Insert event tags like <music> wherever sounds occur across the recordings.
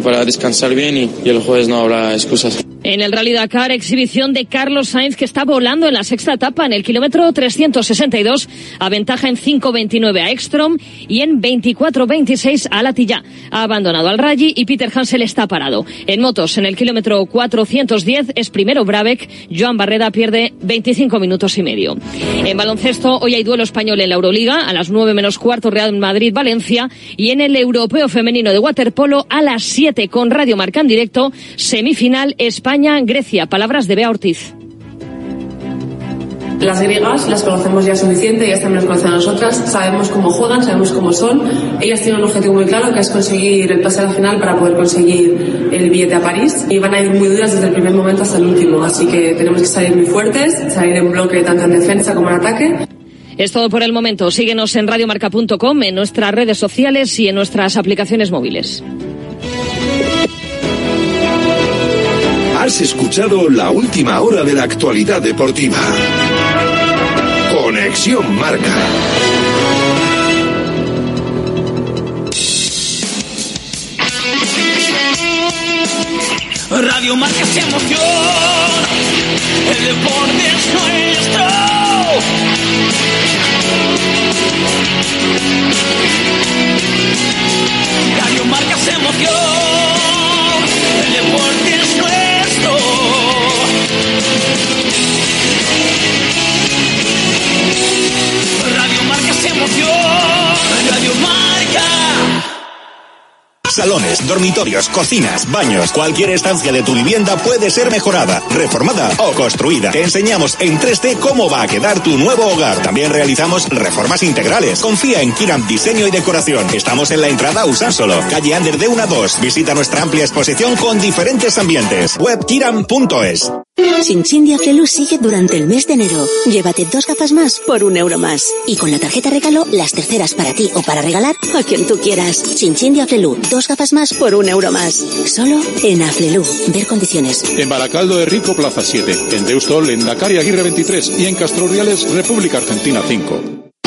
para descansar bien y, el jueves no habrá excusas. En el Rally Dakar, exhibición de Carlos Sainz que está volando en la sexta etapa en el kilómetro 362, aventaja en 5.29 a Ekstrom y en 24.26 a Latilla. Ha abandonado al Rally y Peter Hansel está parado. En motos, en el kilómetro 410 es primero Brabeck, Joan Barreda pierde 25 minutos y medio. En baloncesto, hoy hay duelo español en la Euroliga, a las 9 menos cuarto Real Madrid-Valencia y en el Europeo Femenino de Waterpolo a las 7 con Radio Marca en directo, semifinal España España-Grecia. Palabras de Bea Ortiz. Las griegas las conocemos ya suficiente, ellas también las conocen a nosotras, sabemos cómo juegan, sabemos cómo son. Ellas tienen un objetivo muy claro que es conseguir el pase a la final para poder conseguir el billete a París y van a ir muy duras desde el primer momento hasta el último, así que tenemos que salir muy fuertes, salir en bloque tanto en defensa como en ataque. Es todo por el momento. Síguenos en radiomarca.com, en nuestras redes sociales y en nuestras aplicaciones móviles. Has escuchado la última hora de la actualidad deportiva. Conexión Marca. Radio Marca se emoción. El deporte es nuestro. Radio Marca se emoción. El deporte es nuestro. Radio emoción. Radio. Salones, dormitorios, cocinas, baños, cualquier estancia de tu vivienda puede ser mejorada, reformada o construida. Te enseñamos en 3D cómo va a quedar tu nuevo hogar. También realizamos reformas integrales. Confía en Kiram Diseño y Decoración. Estamos en la entrada Usánsolo, calle Ander de 1 a 2. Visita nuestra amplia exposición con diferentes ambientes. Webkiram.es. Chinchín Flelu sigue durante el mes de enero. Llévate dos gafas más por un euro más. Y con la tarjeta regalo, las terceras para ti o para regalar a quien tú quieras. Chinchín Flelu, dos gafas más por un euro más. Solo en Aflelu. Ver condiciones. En Baracaldo de Rico, Plaza 7. En Deustol, en Dakar Aguirre 23. Y en Castro Reales, República Argentina 5.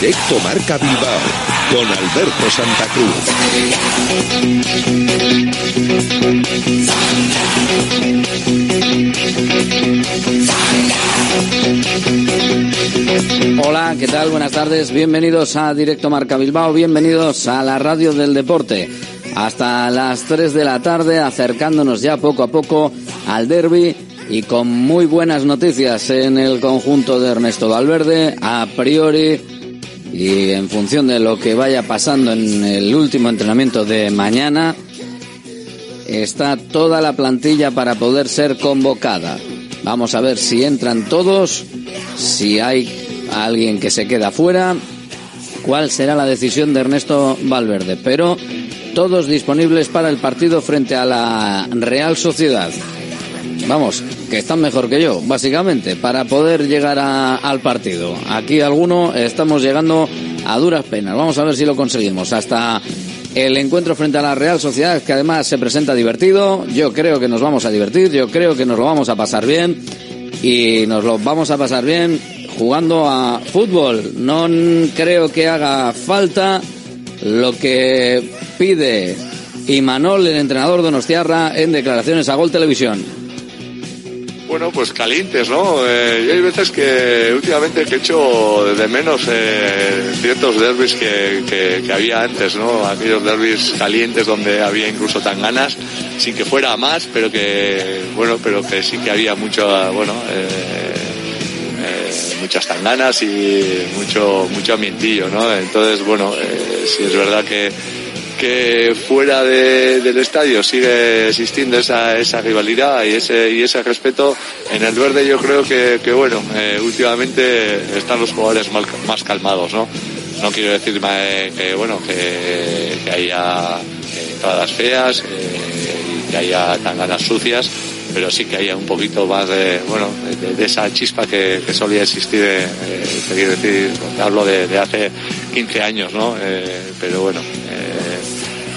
Directo Marca Bilbao con Alberto Santa Cruz. Hola, ¿qué tal? Buenas tardes. Bienvenidos a Directo Marca Bilbao. Bienvenidos a la radio del deporte. Hasta las 3 de la tarde, acercándonos ya poco a poco al derby y con muy buenas noticias en el conjunto de Ernesto Valverde. A priori, y en función de lo que vaya pasando en el último entrenamiento de mañana, está toda la plantilla para poder ser convocada. Vamos a ver si entran todos, si hay alguien que se queda fuera, cuál será la decisión de Ernesto Valverde. Pero todos disponibles para el partido frente a la Real Sociedad. Vamos, que están mejor que yo, básicamente, para poder llegar a- al partido. Aquí alguno estamos llegando a duras penas. Vamos a ver si lo conseguimos. Hasta el encuentro frente a la Real Sociedad, que además se presenta divertido. Yo creo que nos vamos a divertir, yo creo que nos lo vamos a pasar bien. Y nos lo vamos a pasar bien jugando a fútbol. No creo que haga falta lo que pide Imanol, el entrenador de Donostiarra, en declaraciones a Gol Televisión. Bueno, pues calientes, ¿no? Eh, yo hay veces que últimamente que echo de menos eh, ciertos derbis que, que- había antes, ¿no? Aquellos derbis calientes donde había incluso tan ganas, sin que fuera más, pero que, bueno, pero que sí que había mucho, bueno, eh, eh, muchas tanganas y mucho, mucho ambientillo, ¿no? Entonces, bueno, sí es verdad que, que fuera de- del estadio sigue existiendo esa, esa rivalidad y ese, y ese respeto. En el verde yo creo que, que bueno, eh, últimamente están los jugadores más calmados, ¿no? No quiero decir eh, que, bueno, que, que haya eh, entradas feas y que haya tanganas sucias, pero sí que haya un poquito más de, bueno, de, esa chispa que, que solía existir, eh, decir, hablo de, hace 15 años, ¿no? Pero bueno,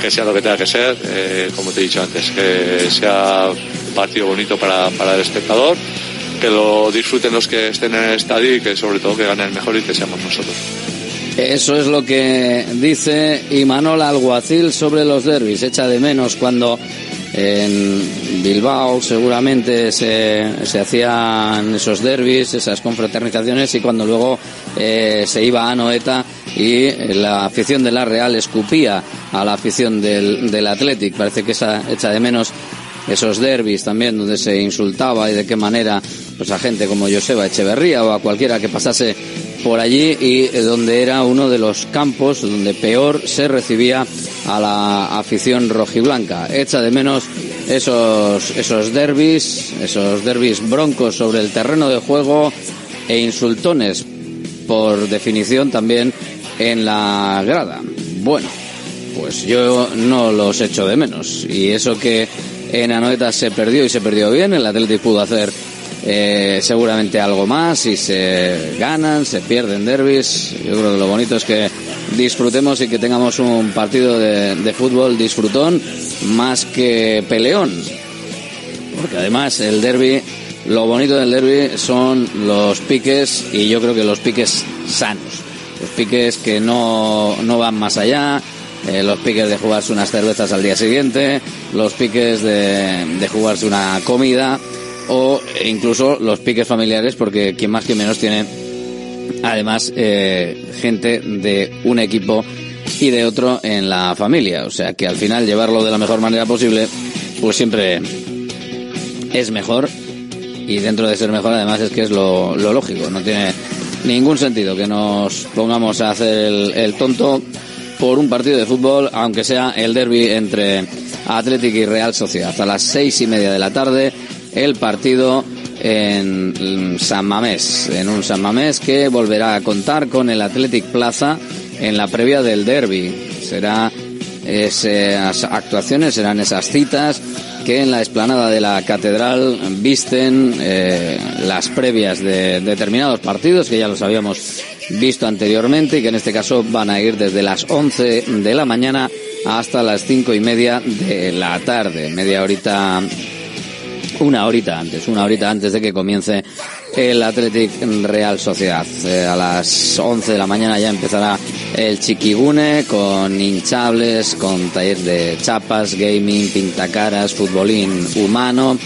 que sea lo que tenga que ser, eh, como te he dicho antes, que sea un partido bonito para, para el espectador, que lo disfruten los que estén en el estadio y que sobre todo que gane el mejor y que seamos nosotros. Eso es lo que dice Imanol Alguacil sobre los derbis. Echa de menos cuando en Bilbao seguramente se, se hacían esos derbis, esas confraternizaciones y cuando luego eh, se iba a Noeta y la afición de la Real escupía a la afición del, del Athletic. Parece que esa, echa de menos esos derbis también donde se insultaba y de qué manera pues a gente como Joseba Echeverría o a cualquiera que pasase por allí y eh, donde era uno de los campos donde peor se recibía a la afición rojiblanca. Echa de menos esos esos derbis, esos derbis broncos sobre el terreno de juego e insultones por definición también en la grada. Bueno, pues yo no los echo de menos. Y eso que en Anoeta se perdió y se perdió bien, el Atlético pudo hacer eh, seguramente algo más y se ganan, se pierden derbis. Yo creo que lo bonito es que disfrutemos y que tengamos un partido de, de fútbol disfrutón más que peleón. Porque además el derby, lo bonito del derby son los piques y yo creo que los piques sanos. Los piques que no, no van más allá, eh, los piques de jugarse unas cervezas al día siguiente, los piques de, de jugarse una comida o incluso los piques familiares porque quien más que menos tiene además eh, gente de un equipo y de otro en la familia. O sea que al final llevarlo de la mejor manera posible pues siempre es mejor y dentro de ser mejor además es que es lo, lógico, no tiene ningún sentido que nos pongamos a hacer el, el tonto por un partido de fútbol, aunque sea el derby entre Atlético y Real Sociedad. A las seis y media de la tarde, el partido en San Mamés, en un San Mamés que volverá a contar con el Athletic Plaza en la previa del derby. Será esas actuaciones, serán esas citas que en la explanada de la catedral visten eh, las previas de determinados partidos que ya los habíamos visto anteriormente y que en este caso van a ir desde las 11 de la mañana hasta las cinco y media de la tarde, media horita una horita antes, una horita antes de que comience el Athletic Real Sociedad. Eh, a las 11 de la mañana ya empezará el Chiquigune con hinchables, con taller de chapas, gaming, pintacaras, futbolín humano.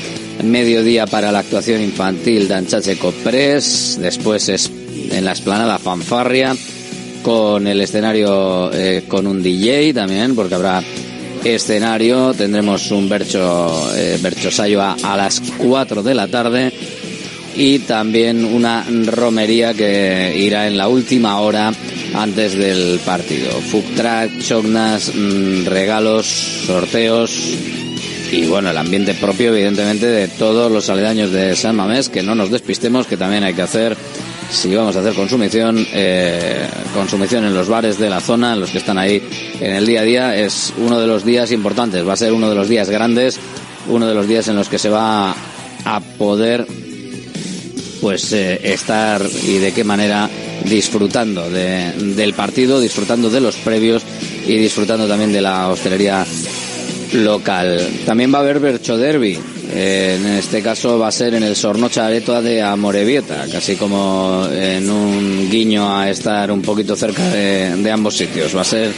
Mediodía para la actuación infantil de Anchache Copres. Después es en la explanada Fanfarria con el escenario eh, con un DJ también, porque habrá escenario. Tendremos un Bercho, eh, Berchosayo a, las 4 de la tarde y también una romería que irá en la última hora antes del partido. Food track, mm, regalos, sorteos y bueno, el ambiente propio evidentemente de todos los aledaños de San Mamés, que no nos despistemos, que también hay que hacer si vamos a hacer consumición, eh, consumición en los bares de la zona, en los que están ahí en el día a día, es uno de los días importantes, va a ser uno de los días grandes, uno de los días en los que se va a poder pues eh, estar y de qué manera disfrutando de, del partido, disfrutando de los previos y disfrutando también de la hostelería local. También va a haber Bercho Derby. Eh, en este caso va a ser en el Sornocha Aretoa de Amorebieta, casi como en un guiño a estar un poquito cerca de, ambos sitios. Va a ser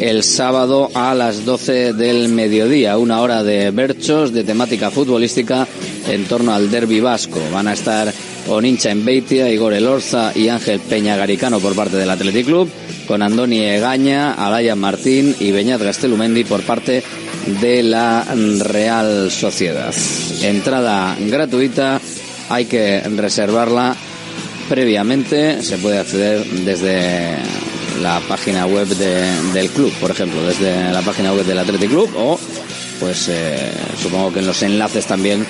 el sábado a las 12 del mediodía, una hora de berchos de temática futbolística en torno al derby vasco. Van a estar Onincha en Beitia, Igor Elorza y Ángel Peña Garicano por parte del Athletic Club, con Andoni Egaña, Alaya Martín y Beñat Gastelumendi por parte de la Real Sociedad. Entrada gratuita, hay que reservarla previamente, se puede acceder desde la página web del club, por ejemplo, desde la página web del Athletic Club o pues eh, supongo que en los enlaces también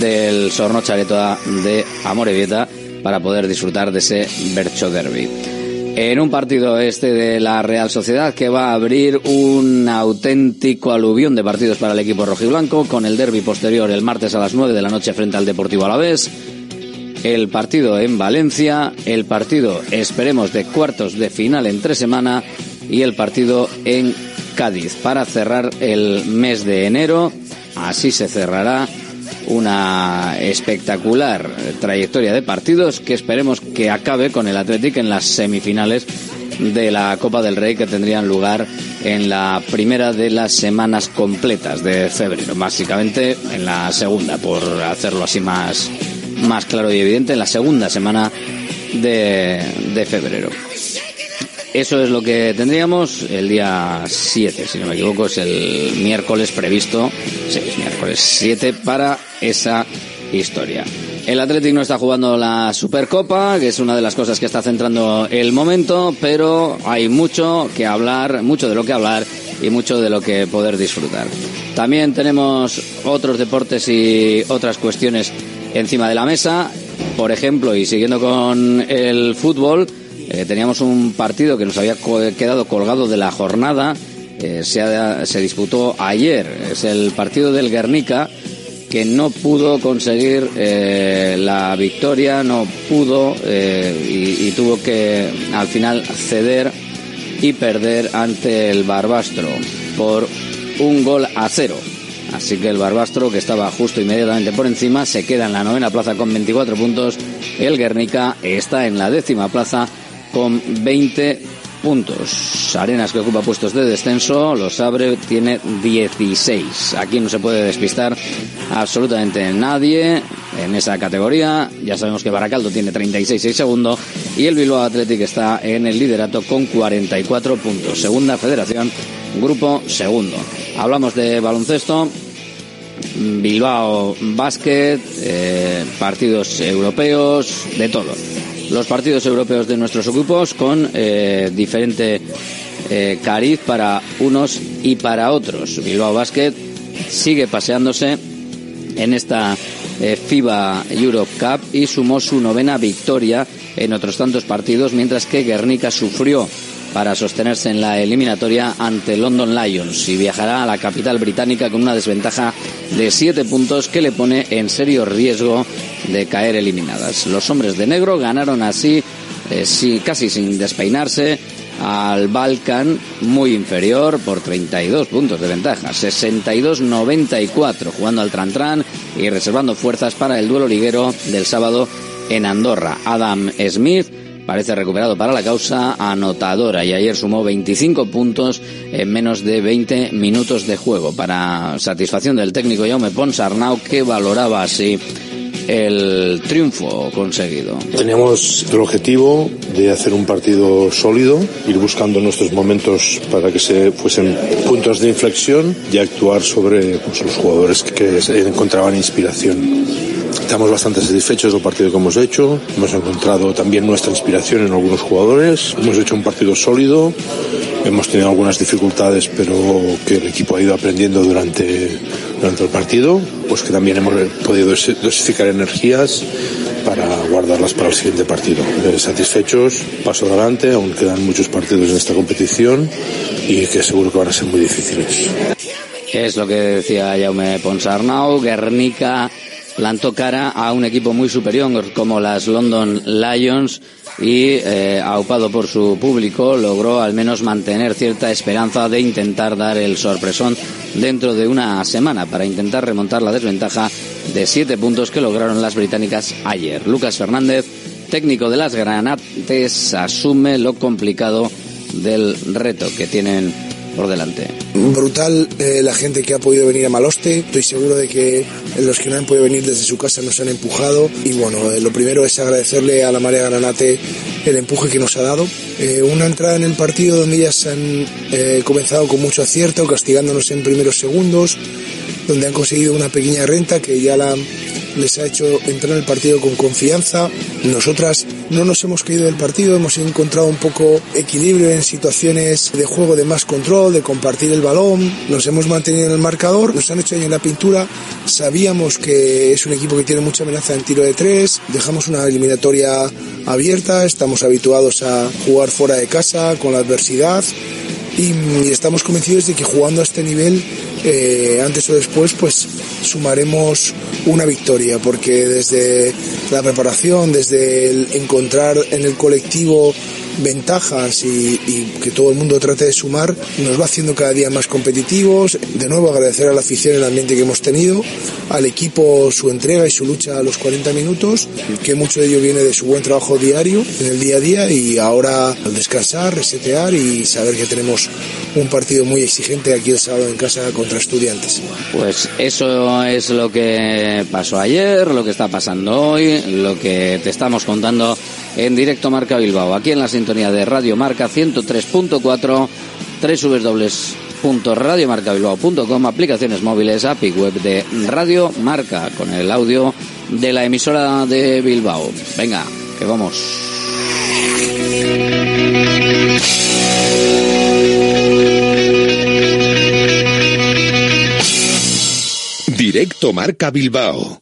del Sorno de Amorebieta para poder disfrutar de ese Bercho Derby. En un partido este de la Real Sociedad que va a abrir un auténtico aluvión de partidos para el equipo rojiblanco con el derby posterior el martes a las 9 de la noche frente al Deportivo Alavés el partido en Valencia, el partido, esperemos, de cuartos de final en tres semanas y el partido en Cádiz para cerrar el mes de enero. Así se cerrará una espectacular trayectoria de partidos que esperemos que acabe con el Athletic en las semifinales de la Copa del Rey que tendrían lugar en la primera de las semanas completas de febrero, básicamente en la segunda, por hacerlo así más, más claro y evidente, en la segunda semana de, de febrero. Eso es lo que tendríamos el día 7, si no me equivoco, es el miércoles previsto, sí, es miércoles 7 para esa historia. El Athletic no está jugando la Supercopa, que es una de las cosas que está centrando el momento, pero hay mucho que hablar, mucho de lo que hablar y mucho de lo que poder disfrutar. También tenemos otros deportes y otras cuestiones encima de la mesa. Por ejemplo, y siguiendo con el fútbol, eh, teníamos un partido que nos había quedado colgado de la jornada. Eh, se, se disputó ayer. Es el partido del Guernica que no pudo conseguir eh, la victoria, no pudo y tuvo que al final ceder y perder ante el Barbastro por un gol a cero. Así que el Barbastro, que estaba justo inmediatamente por encima, se queda en la novena plaza con 24 puntos. El Guernica está en la décima plaza con 20 puntos. Arenas que ocupa puestos de descenso, los abre, tiene 16. Aquí no se puede despistar absolutamente nadie en esa categoría. Ya sabemos que Baracaldo tiene 36 y segundo y el Bilbao Athletic está en el liderato con 44 puntos. Segunda federación, grupo segundo. Hablamos de baloncesto Bilbao Basket, eh, partidos europeos, de todo. Los partidos europeos de nuestros equipos con eh, diferente eh, cariz para unos y para otros. Bilbao Basket sigue paseándose en esta eh, FIBA Europe Cup y sumó su novena victoria en otros tantos partidos, mientras que Guernica sufrió para sostenerse en la eliminatoria ante London Lions y viajará a la capital británica con una desventaja de siete puntos que le pone en serio riesgo de caer eliminadas. Los hombres de negro ganaron así, eh, sí, casi sin despeinarse, al Balkan muy inferior por 32 puntos de ventaja, 62-94 jugando al Trantran y reservando fuerzas para el duelo liguero del sábado en Andorra. Adam Smith parece recuperado para la causa anotadora y ayer sumó 25 puntos en menos de 20 minutos de juego para satisfacción del técnico Jaume Ponsarnau que valoraba así el triunfo conseguido. Teníamos el objetivo de hacer un partido sólido, ir buscando nuestros momentos para que se fuesen puntos de inflexión y actuar sobre pues, los jugadores que encontraban inspiración. Estamos bastante satisfechos del partido que hemos hecho. Hemos encontrado también nuestra inspiración en algunos jugadores. Hemos hecho un partido sólido. Hemos tenido algunas dificultades, pero que el equipo ha ido aprendiendo durante, durante el partido. Pues que también hemos podido dosificar energías para guardarlas para el siguiente partido. Eh, satisfechos, paso adelante, aún quedan muchos partidos en esta competición y que seguro que van a ser muy difíciles. Es lo que decía Jaume Ponsarnau, Guernica plantó cara a un equipo muy superior como las London Lions y, eh, aupado por su público, logró al menos mantener cierta esperanza de intentar dar el sorpresón dentro de una semana para intentar remontar la desventaja de siete puntos que lograron las británicas ayer. Lucas Fernández, técnico de las Granates, asume lo complicado del reto que tienen por delante. Brutal eh, la gente que ha podido venir a Maloste. Estoy seguro de que los que no han podido venir desde su casa nos han empujado. Y bueno, eh, lo primero es agradecerle a la Marea Granate el empuje que nos ha dado. Eh, una entrada en el partido donde ellas han comenzado con mucho acierto, castigándonos en primeros segundos, donde han conseguido una pequeña renta que ya la les ha hecho entrar en el partido con confianza. Nosotras no nos hemos caído del partido, hemos encontrado un poco equilibrio en situaciones de juego de más control, de compartir el balón, nos hemos mantenido en el marcador, nos han hecho ahí en la pintura, sabíamos que es un equipo que tiene mucha amenaza en tiro de tres, dejamos una eliminatoria abierta, estamos habituados a jugar fuera de casa con la adversidad. Y, estamos convencidos de que jugando a este nivel eh, antes o después pues sumaremos una victoria porque desde la preparación desde el encontrar en el colectivo ventajas y, que todo el mundo trate de sumar, nos va haciendo cada día más competitivos. De nuevo agradecer a la afición el ambiente que hemos tenido, al equipo su entrega y su lucha a los 40 minutos, que mucho de ello viene de su buen trabajo diario, en el día a día, y ahora al descansar, resetear y saber que tenemos un partido muy exigente aquí el sábado en casa contra estudiantes. Pues eso es lo que pasó ayer, lo que está pasando hoy, lo que te estamos contando en directo Marca Bilbao, aquí en la sintonía de Radio Marca 103.4, www.radiomarcabilbao.com, aplicaciones móviles, API web de Radio Marca, con el audio de la emisora de Bilbao. Venga, que vamos. Directo Marca Bilbao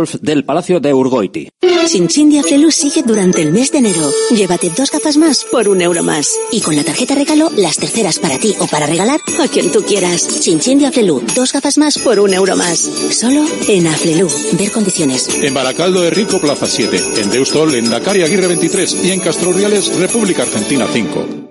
del Palacio de Urgoiti. Sinchindia Flelu sigue durante el mes de enero. Llévate dos gafas más por un euro más. Y con la tarjeta regalo, las terceras para ti o para regalar a quien tú quieras. Sinchindia Flelu, dos gafas más por un euro más. Solo en Aflelu. Ver condiciones. En Baracaldo de Rico, Plaza 7. En Deustol, en Dakar Aguirre 23. Y en Castro República Argentina 5.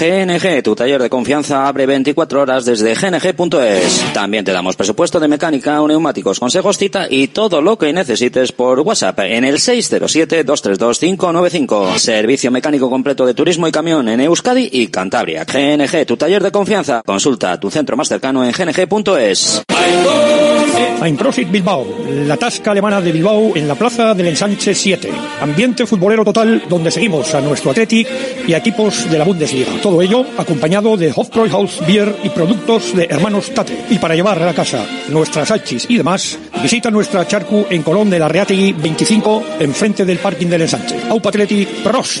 GNG, tu taller de confianza, abre 24 horas desde gng.es. También te damos presupuesto de mecánica neumáticos, consejos, cita y todo lo que necesites por WhatsApp en el 607-232-595. Servicio mecánico completo de turismo y camión en Euskadi y Cantabria. GNG, tu taller de confianza. Consulta tu centro más cercano en gng.es. Einprosit Bilbao, la tasca alemana de Bilbao en la plaza del Ensanche 7. Ambiente futbolero total donde seguimos a nuestro Athletic y a equipos de la Bundesliga. Todo ello acompañado de Hofbräuhaus Beer y productos de hermanos Tate. Y para llevar a la casa nuestras hachis y demás, visita nuestra charcu en Colón de la Reategui 25, enfrente del parking del Ensanche. Aupa Athletic Pros.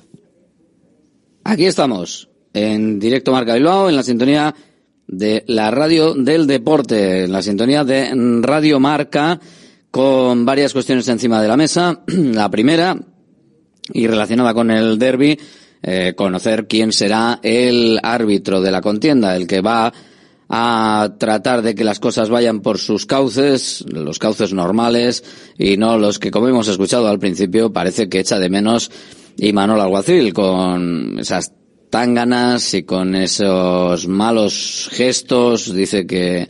Aquí estamos, en directo Marca Bilbao, en la sintonía de la radio del deporte, en la sintonía de Radio Marca, con varias cuestiones encima de la mesa. <clears throat> La primera, y relacionada con el derby, eh, conocer quién será el árbitro de la contienda, el que va a tratar de que las cosas vayan por sus cauces, los cauces normales, y no los que, como hemos escuchado al principio, parece que echa de menos y Manuel Alguacil con esas tánganas y con esos malos gestos dice que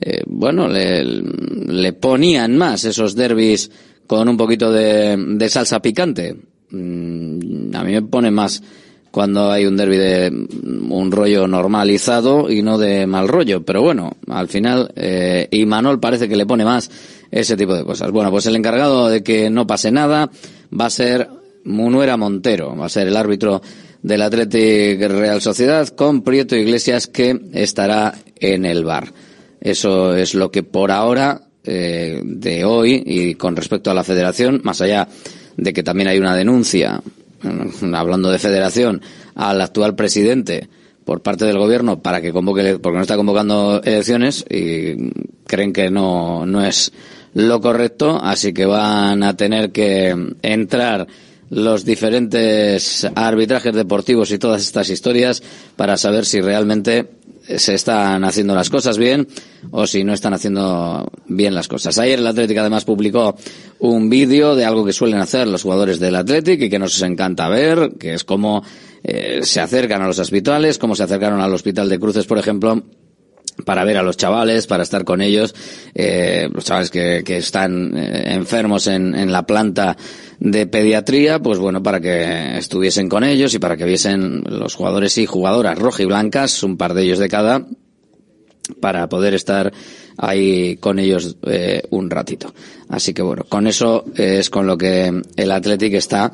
eh, bueno le, le, ponían más esos derbis con un poquito de, de salsa picante. Mm, a mí me pone más cuando hay un derby de un rollo normalizado y no de mal rollo. Pero bueno al final eh, y Manuel parece que le pone más ese tipo de cosas. Bueno pues el encargado de que no pase nada va a ser Munuera Montero va a ser el árbitro del Athletic Real Sociedad con Prieto Iglesias que estará en el bar. Eso es lo que por ahora eh, de hoy y con respecto a la federación, más allá de que también hay una denuncia, hablando de federación, al actual presidente por parte del gobierno para que convoque, porque no está convocando elecciones y creen que no, no es lo correcto, así que van a tener que entrar los diferentes arbitrajes deportivos y todas estas historias para saber si realmente se están haciendo las cosas bien o si no están haciendo bien las cosas. Ayer el Atlético además publicó un vídeo de algo que suelen hacer los jugadores del Atlético y que nos encanta ver, que es cómo eh, se acercan a los hospitales, cómo se acercaron al Hospital de Cruces, por ejemplo, para ver a los chavales, para estar con ellos, eh, los chavales que, que están eh, enfermos en, en, la planta de pediatría, pues bueno, para que estuviesen con ellos y para que viesen los jugadores y jugadoras rojas y blancas, un par de ellos de cada, para poder estar ahí con ellos eh, un ratito. Así que bueno, con eso es con lo que el Athletic está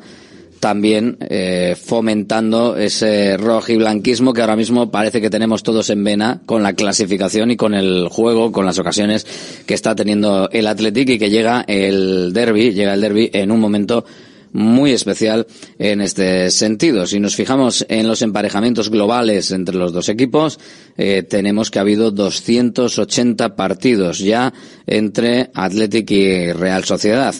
también eh, fomentando ese rojo y blanquismo que ahora mismo parece que tenemos todos en vena con la clasificación y con el juego, con las ocasiones que está teniendo el Athletic y que llega el derby, llega el derby en un momento muy especial en este sentido. Si nos fijamos en los emparejamientos globales entre los dos equipos, eh, tenemos que ha habido 280 partidos ya entre Athletic y Real Sociedad.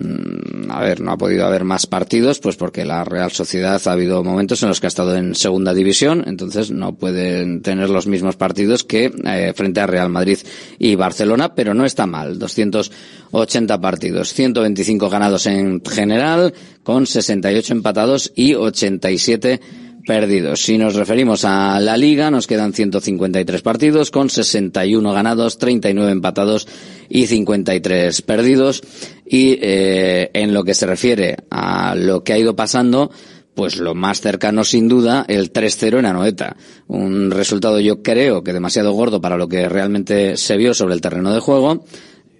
Mm, a ver, no ha podido haber más partidos, pues porque la Real Sociedad ha habido momentos en los que ha estado en segunda división, entonces no pueden tener los mismos partidos que eh, frente a Real Madrid y Barcelona, pero no está mal. 280 partidos, 125 ganados en general, con 68 empatados y 87 perdidos. Si nos referimos a la liga, nos quedan 153 partidos con 61 ganados, 39 empatados y 53 perdidos. Y eh, en lo que se refiere a lo que ha ido pasando, pues lo más cercano sin duda el 3-0 en Anoeta. Un resultado yo creo que demasiado gordo para lo que realmente se vio sobre el terreno de juego,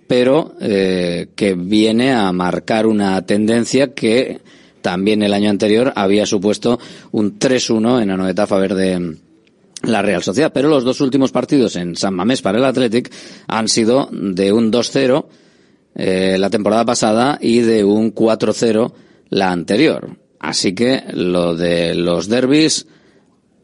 pero eh, que viene a marcar una tendencia que también el año anterior había supuesto un 3-1 en Anoeta a favor de la Real Sociedad. Pero los dos últimos partidos en San Mamés para el Athletic han sido de un 2-0 eh, la temporada pasada y de un 4-0 la anterior. Así que lo de los derbis,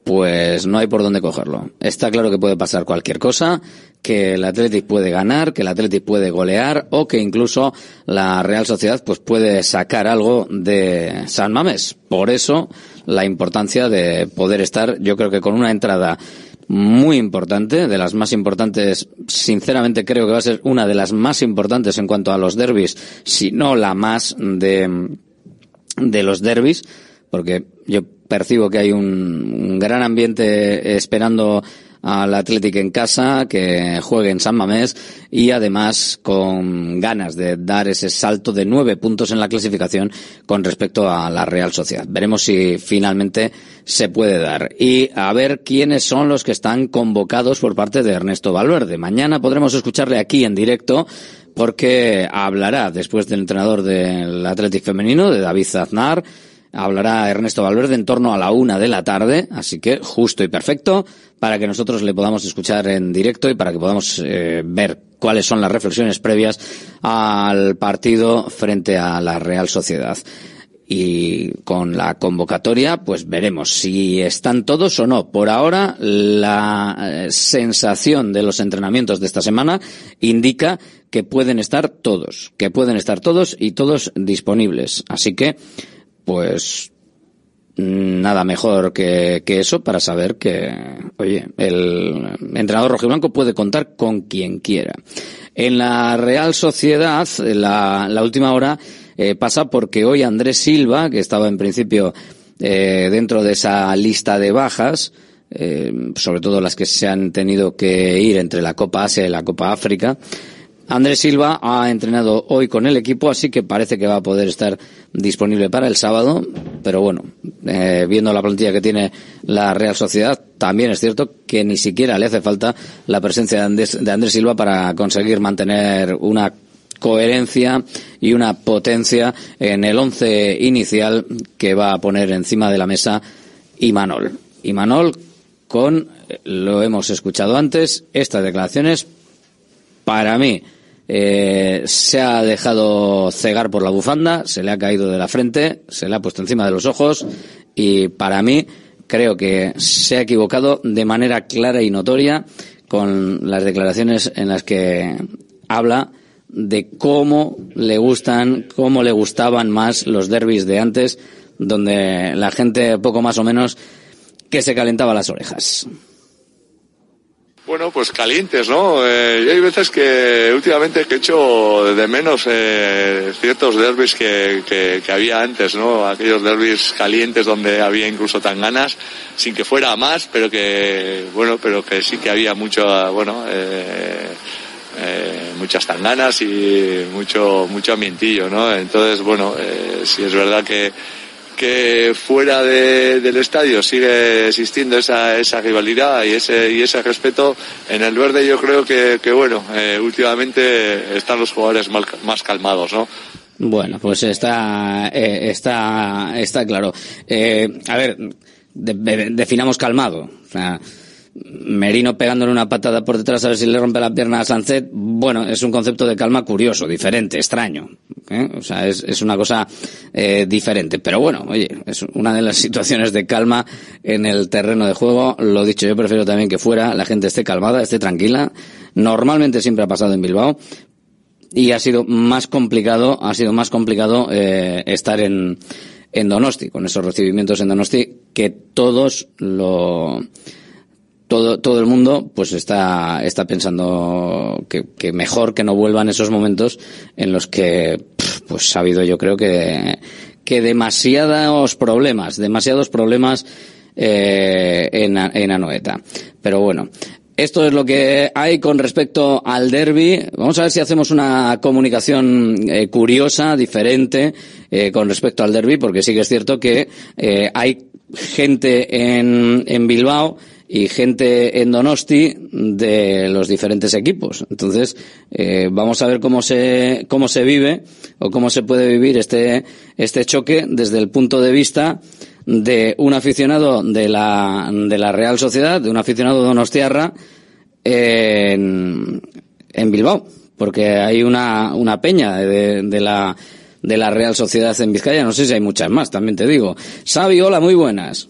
pues no hay por dónde cogerlo. Está claro que puede pasar cualquier cosa, que el Athletic puede ganar, que el Athletic puede golear o que incluso la Real Sociedad pues puede sacar algo de San Mamés. Por eso la importancia de poder estar, yo creo que con una entrada muy importante, de las más importantes, sinceramente creo que va a ser una de las más importantes en cuanto a los derbis, si no la más de, de los derbis, porque yo percibo que hay un, un gran ambiente esperando al Athletic en casa, que juegue en San Mamés y además con ganas de dar ese salto de nueve puntos en la clasificación con respecto a la Real Sociedad. Veremos si finalmente se puede dar. Y a ver quiénes son los que están convocados por parte de Ernesto Valverde. Mañana podremos escucharle aquí en directo porque hablará después del entrenador del Athletic femenino, de David Zaznar, hablará Ernesto Valverde en torno a la una de la tarde, así que justo y perfecto para que nosotros le podamos escuchar en directo y para que podamos eh, ver cuáles son las reflexiones previas al partido frente a la Real Sociedad. Y con la convocatoria, pues veremos si están todos o no. Por ahora, la eh, sensación de los entrenamientos de esta semana indica que pueden estar todos, que pueden estar todos y todos disponibles. Así que, pues nada mejor que, que, eso para saber que, oye, el entrenador rojiblanco puede contar con quien quiera. En la Real Sociedad, la, la última hora eh, pasa porque hoy Andrés Silva, que estaba en principio eh, dentro de esa lista de bajas, eh, sobre todo las que se han tenido que ir entre la Copa Asia y la Copa África, Andrés Silva ha entrenado hoy con el equipo, así que parece que va a poder estar disponible para el sábado. Pero bueno, eh, viendo la plantilla que tiene la Real Sociedad, también es cierto que ni siquiera le hace falta la presencia de Andrés, de Andrés Silva para conseguir mantener una coherencia y una potencia en el once inicial que va a poner encima de la mesa Imanol. Imanol con, lo hemos escuchado antes, estas declaraciones para mí eh, se ha dejado cegar por la bufanda, se le ha caído de la frente, se le ha puesto encima de los ojos y para mí creo que se ha equivocado de manera clara y notoria con las declaraciones en las que habla de cómo le gustan, cómo le gustaban más los derbis de antes, donde la gente poco más o menos que se calentaba las orejas. Bueno, pues calientes, ¿no? Eh, hay veces que últimamente he hecho de menos eh, ciertos derbis que, que, que, había antes, ¿no? Aquellos derbis calientes donde había incluso tan ganas, sin que fuera más, pero que, bueno, pero que sí que había mucho, bueno, eh, eh, muchas tanganas y mucho, mucho ambientillo, ¿no? Entonces, bueno, eh, sí es verdad que que fuera de, del estadio sigue existiendo esa, esa rivalidad y ese, y ese respeto. En el verde yo creo que, que bueno, eh, últimamente están los jugadores mal, más calmados, ¿no? Bueno, pues está, eh, está, está claro. Eh, a ver, de, de, definamos calmado. O sea, Merino pegándole una patada por detrás a ver si le rompe la pierna a Sancet, bueno, es un concepto de calma curioso, diferente, extraño. ¿eh? O sea, es, una cosa eh, diferente. Pero bueno, oye, es una de las <laughs> situaciones de calma en el terreno de juego. Lo dicho, yo prefiero también que fuera la gente esté calmada, esté tranquila. Normalmente siempre ha pasado en Bilbao. Y ha sido más complicado, ha sido más complicado eh, estar en, en Donosti, con esos recibimientos en Donosti, que todos lo todo, todo el mundo pues está, está pensando que, que, mejor que no vuelvan esos momentos en los que pues ha habido yo creo que, que demasiados problemas, demasiados problemas eh, en, en Anoeta. Pero bueno, esto es lo que hay con respecto al derby. Vamos a ver si hacemos una comunicación eh, curiosa, diferente, eh, con respecto al derby, porque sí que es cierto que eh, hay gente en, en Bilbao y gente en Donosti de los diferentes equipos. Entonces, eh, vamos a ver cómo se, cómo se vive o cómo se puede vivir este, este choque desde el punto de vista de un aficionado de la, de la Real Sociedad, de un aficionado donostiarra en, Bilbao, porque hay una, una peña de, de la, de la Real Sociedad en Vizcaya, no sé si hay muchas más, también te digo. Xavi, hola, muy buenas.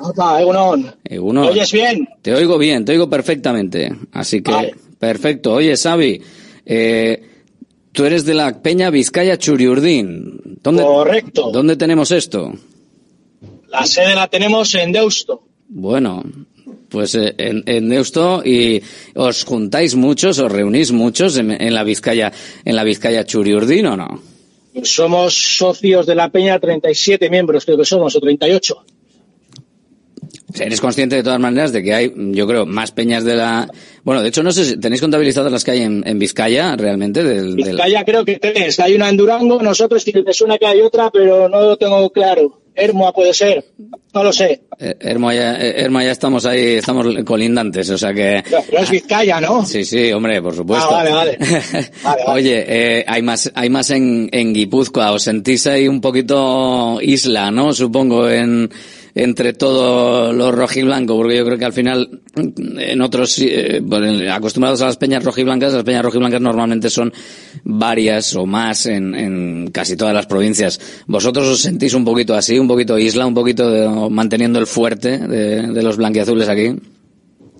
Opa, Egunon. Egunon. ¿Me oyes bien? Te oigo bien, te oigo perfectamente. Así que, Vale. perfecto. Oye, Xavi, eh, tú eres de la Peña Vizcaya Churiurdín. ¿Dónde, Correcto. ¿Dónde tenemos esto? La sede la tenemos en Deusto. Bueno, pues eh, en, en Deusto y os juntáis muchos, os reunís muchos en, en la Vizcaya, en la Vizcaya Churiurdín o no? Somos socios de la Peña, 37 miembros creo que somos, o 38. Eres consciente de todas maneras de que hay, yo creo, más peñas de la. Bueno, de hecho, no sé si tenéis contabilizadas las que hay en, en Vizcaya realmente. Del, del- Vizcaya creo que tres. Hay una en Durango, nosotros que me suena que hay otra, pero no lo tengo claro. Hermoa puede ser. No lo sé. Eh, Hermo ya, eh, Hermo ya estamos ahí, estamos colindantes, o sea que. Pero es Vizcaya, ¿no? Sí, sí, hombre, por supuesto. Ah, vale, vale. <laughs> Vale, vale. Oye, eh, hay más, hay más en, en Guipúzcoa. Os sentís ahí un poquito isla, ¿no? Supongo en entre todos los rojiblancos, porque yo creo que al final en otros eh, acostumbrados a las peñas rojiblancas, las peñas rojiblancas normalmente son varias o más en, en casi todas las provincias. Vosotros os sentís un poquito así, un poquito isla, un poquito manteniendo el fuerte de, de los blanquiazules aquí.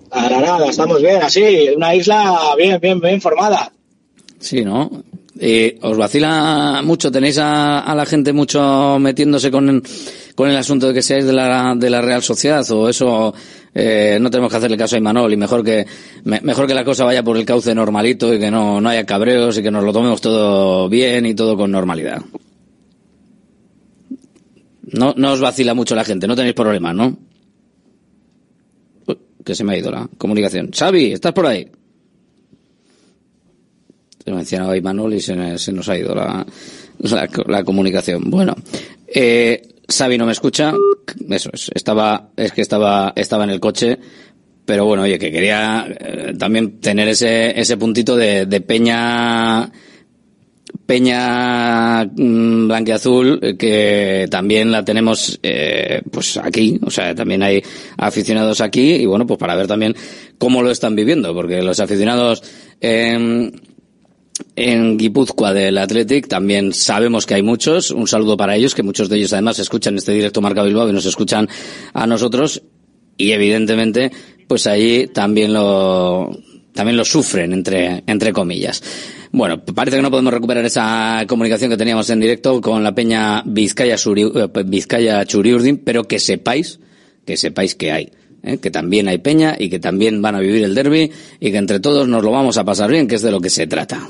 Para nada, estamos bien, así. Una isla bien, bien, bien formada. Sí, ¿no? Eh, ¿Os vacila mucho? ¿Tenéis a, a la gente mucho metiéndose con, con el asunto de que seáis de la, de la Real Sociedad? ¿O eso eh, no tenemos que hacerle caso a Imanol y mejor que, me- mejor que la cosa vaya por el cauce normalito y que no, no haya cabreos y que nos lo tomemos todo bien y todo con normalidad? No, no os vacila mucho la gente, no tenéis problemas, ¿no? Que se me ha ido la comunicación. Xavi, ¿estás por ahí? Te mencionaba Imanol y se, se nos ha ido la, la, la comunicación. Bueno, eh, Xavi no me escucha. Eso es, estaba, es que estaba, estaba en el coche. Pero bueno, oye, que quería eh, también tener ese, ese puntito de, peña, peña mm, blanqueazul, que también la tenemos, eh, pues aquí. O sea, también hay aficionados aquí y bueno, pues para ver también cómo lo están viviendo, porque los aficionados, eh, en Guipúzcoa del Athletic también sabemos que hay muchos. Un saludo para ellos, que muchos de ellos además escuchan este directo Marca Bilbao y nos escuchan a nosotros. Y evidentemente, pues allí también lo, también lo sufren, entre, entre comillas. Bueno, parece que no podemos recuperar esa comunicación que teníamos en directo con la peña Vizcaya, Suri- eh, Vizcaya Churiurdin, pero que sepáis, que sepáis que hay. ¿eh? que también hay peña y que también van a vivir el derby y que entre todos nos lo vamos a pasar bien, que es de lo que se trata.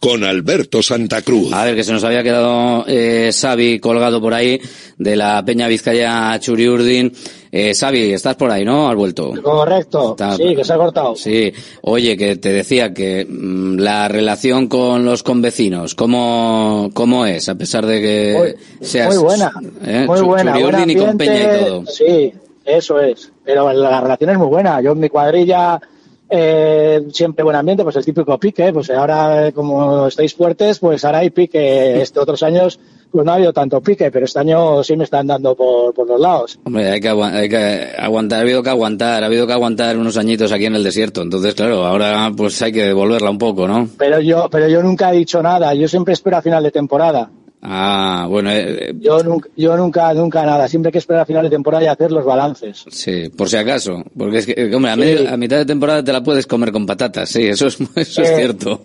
con Alberto Santa Cruz. A ver, que se nos había quedado eh, Xavi colgado por ahí de la Peña Vizcaya Churiurdin. Eh, Xavi, estás por ahí, ¿no? Has vuelto. Correcto. sí, que se ha cortado. Sí. Oye, que te decía que mm, la relación con los convecinos, ¿cómo, cómo es? A pesar de que Muy, seas... muy buena. eh, Muy buena. buen Churiurdin y con ambiente, Peña y todo. Sí, eso es. Pero la relación es muy buena. Yo en mi cuadrilla eh, siempre buen ambiente, pues el típico pique. Pues ahora, eh, como estáis fuertes, pues ahora hay pique. Este otros años, pues no ha habido tanto pique, pero este año sí me están dando por, por los lados. Hombre, hay que, hay que aguantar, ha habido que aguantar, ha habido que aguantar unos añitos aquí en el desierto. Entonces, claro, ahora pues hay que devolverla un poco, ¿no? Pero yo, pero yo nunca he dicho nada. Yo siempre espero a final de temporada. Ah, bueno, eh, eh, Yo nunca, yo nunca, nunca nada. Siempre hay que esperar a final de temporada y hacer los balances. sí, por si acaso. Porque es que, eh, hombre, a, Sí. medio- a mitad de temporada te la puedes comer con patatas, sí, eso es, <laughs> eso es Eh, cierto.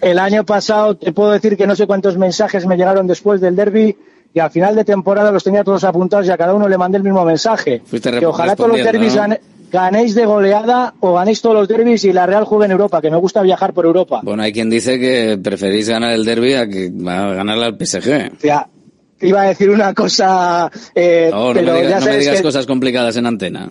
El año pasado te puedo decir que no sé cuántos mensajes me llegaron después del derby y al final de temporada los tenía todos apuntados y a cada uno le mandé el mismo mensaje. Fuiste que ojalá todos los derbis ¿no? Ganéis de goleada o ganéis todos los derbis y la Real juegue en Europa, que me gusta viajar por Europa. Bueno, hay quien dice que preferís ganar el derby a que a ganarle al PSG. O sea, iba a decir una cosa, eh, No, no pero me, diga- ya no me digas que- cosas complicadas en antena.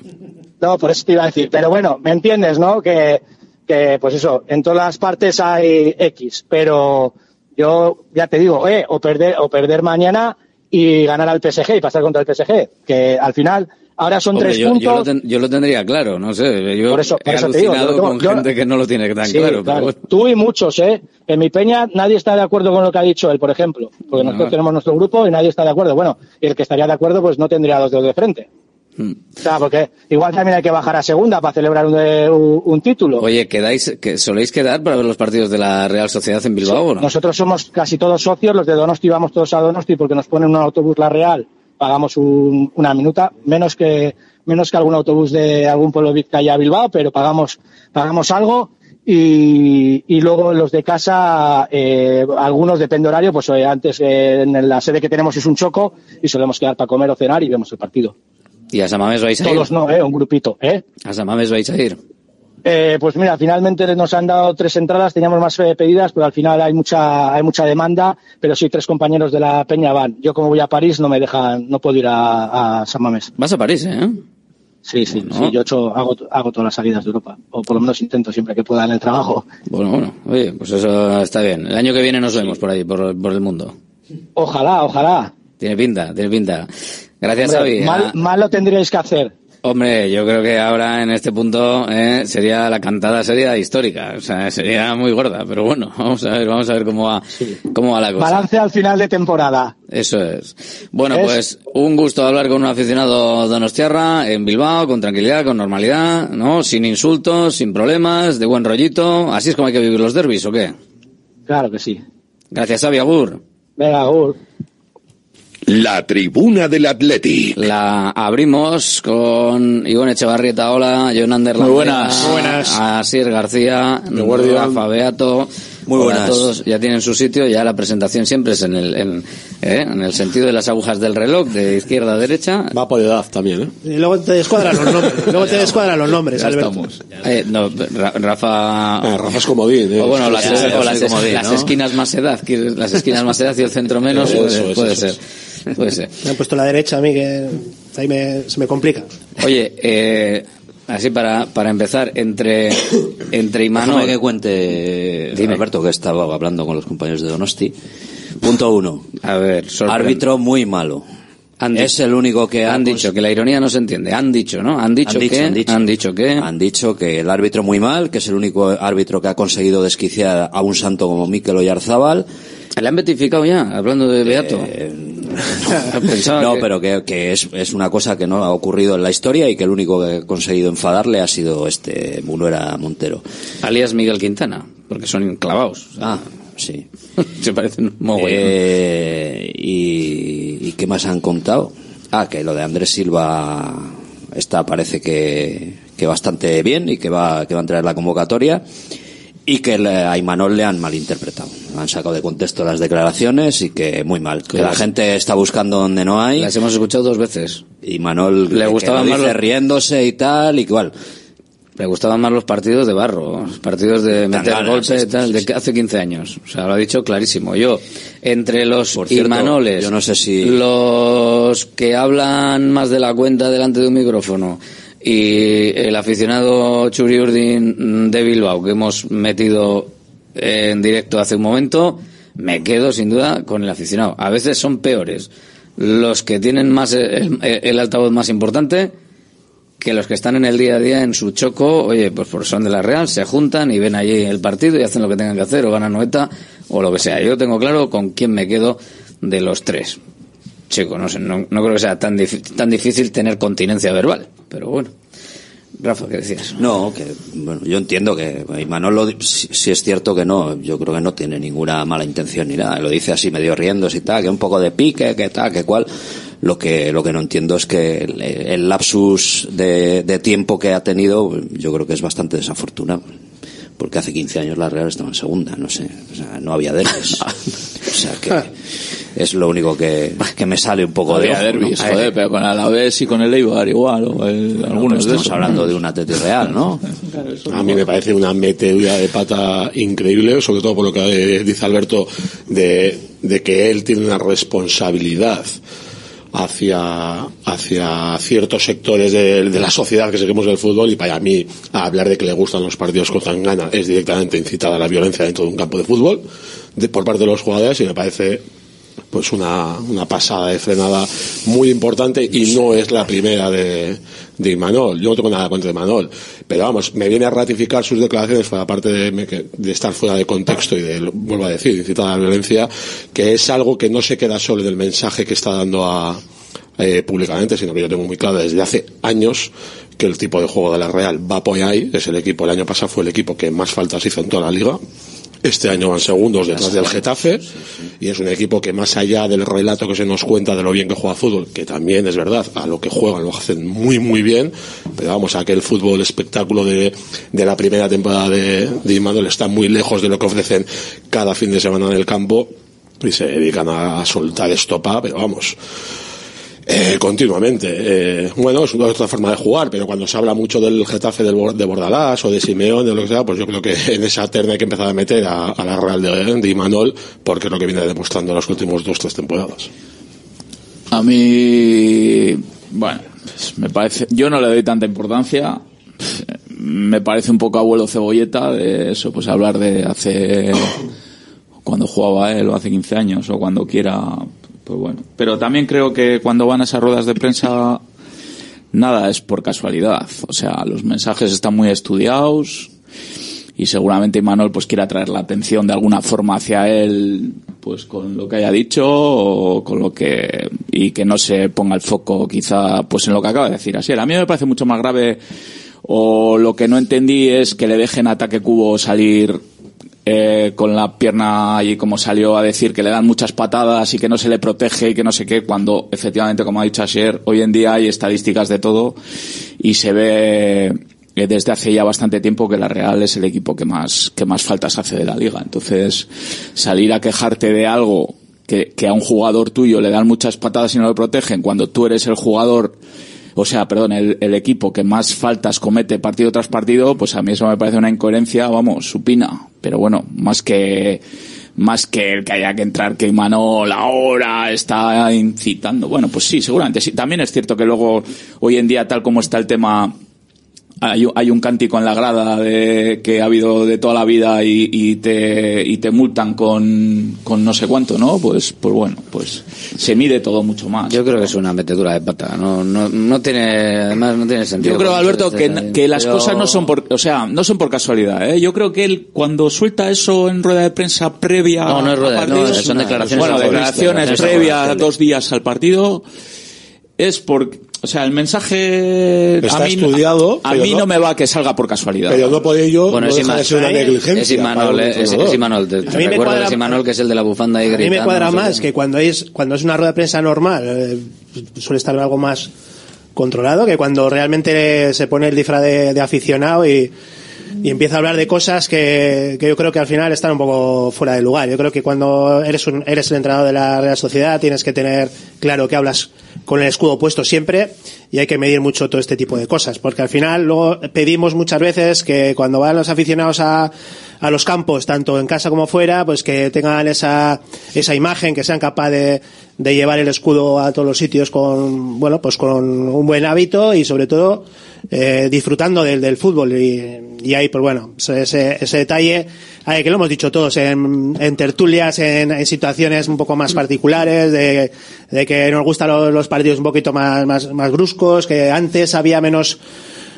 No, por eso te iba a decir. Pero bueno, ¿me entiendes, no? Que, que pues eso, en todas las partes hay X. Pero yo ya te digo, eh, o perder, o perder mañana y ganar al PSG y pasar contra el PSG. Que al final, ahora son Hombre, tres yo, puntos. yo lo ten- yo lo tendría claro, no sé. Yo Por eso- por he eso te digo, yo tengo- con yo- gente que no lo tiene tan Sí, claro. pero claro. bueno. Tú y muchos, ¿eh? En mi peña nadie está de acuerdo con lo que ha dicho él, por ejemplo. Porque No. nosotros tenemos nuestro grupo y nadie está de acuerdo. Bueno, y el que estaría de acuerdo, pues no tendría los dedos de frente. Hmm. O sea, porque igual también hay que bajar a segunda para celebrar un, un- un título. Oye, ¿quedáis, que soléis quedar para ver los partidos de la Real Sociedad en Bilbao o no? Nosotros somos casi todos socios, los de Donosti vamos todos a Donosti porque nos ponen un autobús La Real, pagamos un- una minuta, menos que menos que algún autobús de algún pueblo de Vizcaya a Bilbao, pero pagamos pagamos algo y, y luego los de casa, eh, algunos depende horario, pues eh, antes eh, en la sede que tenemos es un choco y solemos quedar para comer o cenar y vemos el partido. ¿Y a Samames vais a ir? Todos no, eh, un grupito, ¿eh? ¿A Samames vais a ir? Eh, pues mira, finalmente nos han dado tres entradas, teníamos más pedidas, pero al final hay mucha, hay mucha demanda, pero sí, tres compañeros de la Peña van. Yo como voy a París no me dejan, no puedo ir a, a San Mamés. Vas a París, ¿eh? Sí, sí, sí, yo he hecho, hago, hago todas las salidas de Europa, o por lo menos intento siempre que pueda en el trabajo. Bueno, bueno, oye, pues eso está bien. El año que viene nos vemos por ahí, por, por el mundo. Ojalá, ojalá. Tiene pinta, tiene pinta. Gracias, Hombre, Xavi. mal, mal lo tendríais que hacer. Hombre, yo creo que ahora en este punto eh, sería la cantada sería histórica, o sea, sería muy gorda, pero bueno, <laughs> vamos a ver, vamos a ver cómo va, cómo va la cosa. Balance al final de temporada. Eso es. Bueno, ¿Es? pues un gusto hablar con un aficionado donostiarra en Bilbao, con tranquilidad, con normalidad, ¿no? Sin insultos, sin problemas, de buen rollito. Así es como hay que vivir los derbis, ¿o qué? Claro que sí. Gracias, Xavi Agur. Venga, Agur. La tribuna del Atleti. La abrimos con Ivonne Echevarrieta, hola, Anderland. Muy buenas. Muy buenas. Asier García. Rafa Beato. Muy Hola buenas. a todos, ya tienen su sitio, ya la presentación siempre es en el, en, ¿eh? en el sentido de las agujas del reloj, de izquierda a derecha. Va por edad también, ¿eh? Y luego te descuadran los nombres. <laughs> Luego te descuadran los nombres, Ya Alberto. estamos. Eh, no, Ra- Rafa... Ah, Rafa es comodín, ¿eh? O bueno, las, Ya, ya o las, soy comodín, las ¿no? esquinas más edad, las esquinas más edad y el centro menos, Eso puede, es, puede eso ser. <laughs> Puede ser. Me han puesto la derecha a mí que ahí me, se me complica. Oye, eh, así para, para empezar, entre, entre Imanol... Déjame que cuente, Dime. Alberto, que estaba hablando con los compañeros de Donosti. Punto uno. A ver. Árbitro muy malo. Han es el único que Han ha dicho que la ironía no se entiende. Han dicho, ¿no? Han dicho, Han dicho, que... han dicho. Han dicho que... Han dicho que el árbitro muy mal, que es el único árbitro que ha conseguido desquiciar a un santo como Mikel Oyarzábal. ¿Le han beatificado ya? Hablando de Beato. <laughs> Pensaba no, que- pero que, que es, es una cosa que no ha ocurrido en la historia y que el único que ha conseguido enfadarle ha sido este Munuera Montero. Alias Miguel Quintana, porque son enclavados. Ah, sí. <laughs> se parecen mogollón. Eh, y, ¿Y qué más han contado? Ah, que lo de Andrés Silva esta parece que, que bastante bien y que va, que va a entrar en la convocatoria y que a Imanol le han malinterpretado. Han sacado de contexto las declaraciones y que muy mal. Que la gente está buscando donde no hay. Las hemos escuchado dos veces. Y Manol Le lo más los- riéndose y tal, y igual. Le gustaban más los partidos de barro, los partidos de meter ganas, golpes y tal, de que hace 15 años. O sea, lo ha dicho clarísimo. Yo, entre los cierto, Imanoles, yo no sé si- los que hablan más de la cuenta delante de un micrófono y el aficionado Churi Urdin de Bilbao que hemos metido en directo hace un momento, me quedo sin duda con el aficionado. A veces son peores los que tienen más el, altavoz más importante que los que están en el día a día en su choco, oye, pues por son de la Real, se juntan y ven allí el partido y hacen lo que tengan que hacer, o ganan noeta, o lo que sea. Yo tengo claro con quién me quedo de los tres. Chico, no sé, no, no creo que sea tan, tan difícil tener continencia verbal, pero bueno. Rafa, ¿qué decías? No, que bueno, yo entiendo que Imanol lo di- si, si es cierto que no, yo creo que no tiene ninguna mala intención ni nada, lo dice así medio riéndose y tal, que un poco de pique, que tal, que cual. Lo que lo que no entiendo es que el, lapsus de tiempo que ha tenido, yo creo que es bastante desafortunado. Porque hace 15 años la Real estaba en segunda, no sé, o sea, no había derbis. <laughs> o sea que es lo único que, que me sale un poco de Había ojo, derbis, ¿no? joder, pero con el Alavés y con el Eibar igual, o el- Bueno, algunos de estamos esos. hablando de un Atleti Real, ¿no? A mí me parece una metedura de pata increíble, sobre todo por lo que dice Alberto, de, de que él tiene una responsabilidad hacia, hacia ciertos sectores de, la sociedad que seguimos el fútbol y para mí hablar de que le gustan los partidos con Tangana es directamente incitar a la violencia dentro de un campo de fútbol de- por parte de los jugadores y me parece pues una, una pasada de frenada muy importante y no es la primera de, de Imanol. Yo no tengo nada contra Imanol, pero vamos, me viene a ratificar sus declaraciones fuera parte de, de estar fuera de contexto y de, vuelvo a decir, incitar a la violencia, que es algo que no se queda solo del mensaje que está dando a, eh, públicamente, sino que yo tengo muy claro desde hace años que el tipo de juego de la Real va por ahí, es el equipo, el año pasado fue el equipo que más faltas hizo en toda la liga, este año van segundos detrás del Getafe y es un equipo que más allá del relato que se nos cuenta de lo bien que juega fútbol, que también es verdad, a lo que juegan lo hacen muy muy bien, pero vamos, aquel fútbol espectáculo de, de la primera temporada de, de Imanol está muy lejos de lo que ofrecen cada fin de semana en el campo y se dedican a soltar estopa, pero vamos, eh, continuamente. Eh, bueno, es una otra forma de jugar, pero cuando se habla mucho del Getafe del, de Bordalás o de Simeón, de lo que sea, pues yo creo que en esa terna hay que empezar a meter a, la Real de, de Imanol, porque es lo que viene demostrando en las últimas dos tres temporadas. A mí, bueno, pues me parece, yo no le doy tanta importancia. Me parece un poco abuelo cebolleta de eso, pues hablar de hace cuando jugaba él o hace 15 años o cuando quiera, pues bueno. Pero también creo que cuando van a esas ruedas de prensa nada es por casualidad. O sea, los mensajes están muy estudiados y seguramente Manuel pues quiera traer la atención de alguna forma hacia él pues con lo que haya dicho o con lo que y que no se ponga el foco quizá pues en lo que acaba de decir así a mí me parece mucho más grave o lo que no entendí es que le dejen ataque cubo salir eh, con la pierna allí como salió a decir que le dan muchas patadas y que no se le protege y que no sé qué, cuando efectivamente, como ha dicho ayer, hoy en día hay estadísticas de todo y se ve eh, desde hace ya bastante tiempo que la Real es el equipo que más, que más faltas hace de la liga. Entonces, salir a quejarte de algo que, que a un jugador tuyo le dan muchas patadas y no lo protegen cuando tú eres el jugador o sea, perdón, el, equipo que más faltas comete partido tras partido, pues a mí eso me parece una incoherencia, vamos, supina. Pero bueno, más que más que el que haya que entrar que Imanol ahora está incitando. Bueno, pues sí, seguramente sí. También es cierto que luego, hoy en día, tal como está el tema, hay, un- hay un cántico en la grada de, que ha habido de toda la vida y, y te, y te multan con, con no sé cuánto, ¿no? Pues, pues bueno, pues se mide todo mucho más. Yo creo que es una metedura de pata. No, no, no tiene, además no tiene sentido. Yo creo, Alberto, se que, las pero- cosas no son por, o sea, no son por casualidad, ¿eh? Yo creo que él, cuando suelta eso en rueda de prensa previa No, no es rueda, a no, partidos, son declaraciones bueno, declaraciones previas dos días al partido, es porque, o sea, el mensaje Está a mí, estudiado, a mí no- no, me va que salga por casualidad. Pero no por ello Bueno, no es deja Ima- de ser una negligencia. Es Imanol, eh, es, es Imanol. Te, te recuerdo cuadra- que es Imanol, que es el de la bufanda ahí A mí me cuadra no sé más qué. que cuando es cuando es una rueda de prensa normal eh, suele estar algo más controlado, que cuando realmente se pone el disfraz de, de aficionado y, y empieza a hablar de cosas que, que yo creo que al final están un poco fuera de lugar. Yo creo que cuando eres, un, eres el entrenador de la Real Sociedad tienes que tener claro que hablas con el escudo puesto siempre y hay que medir mucho todo este tipo de cosas, porque al final luego pedimos muchas veces que cuando van los aficionados a, a los campos, tanto en casa como fuera, pues que tengan esa, esa imagen, que sean capaces de, de llevar el escudo a todos los sitios con, bueno, pues con un buen hábito y sobre todo eh, disfrutando del, del fútbol. Y, y ahí pues bueno ese, ese detalle eh, que lo hemos dicho todos en, en tertulias en, en situaciones un poco más particulares de, de que nos gustan los, los partidos un poquito más, más, más bruscos que antes había menos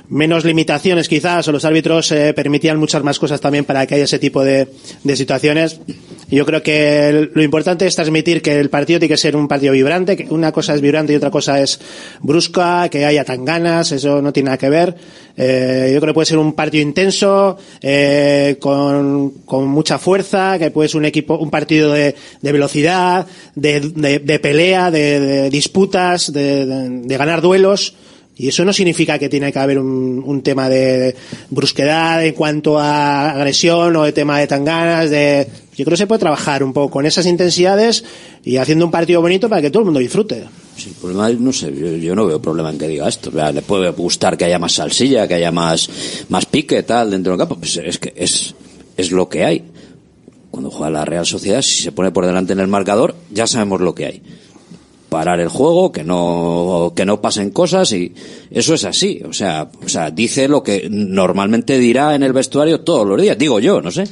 menos limitaciones quizás o los árbitros eh, permitían muchas más cosas también para que haya ese tipo de, de situaciones. Yo creo que lo importante es transmitir que el partido tiene que ser un partido vibrante que una cosa es vibrante y otra cosa es brusca que haya tan ganas eso no tiene nada que ver. Eh, yo creo que puede ser un partido intenso eh, con, con mucha fuerza que puede ser un equipo un partido de, de velocidad de, de- pelea de, disputas de ganar duelos y eso no significa que tiene que haber un, un tema de brusquedad en cuanto a agresión o de tema de tanganas, de... Yo creo que se puede trabajar un poco con esas intensidades y haciendo un partido bonito para que todo el mundo disfrute. Sí, el problema no sé, yo, no veo problema en que diga esto. Le puede gustar que haya más salsilla, que haya más, más pique, tal, dentro del campo. Pues es que es, es lo que hay. Cuando juega la Real Sociedad, si se pone por delante en el marcador, ya sabemos lo que hay. Parar el juego, que no, que no pasen cosas y eso es así. O sea, o sea, dice lo que normalmente dirá en el vestuario todos los días. Digo yo, no sé.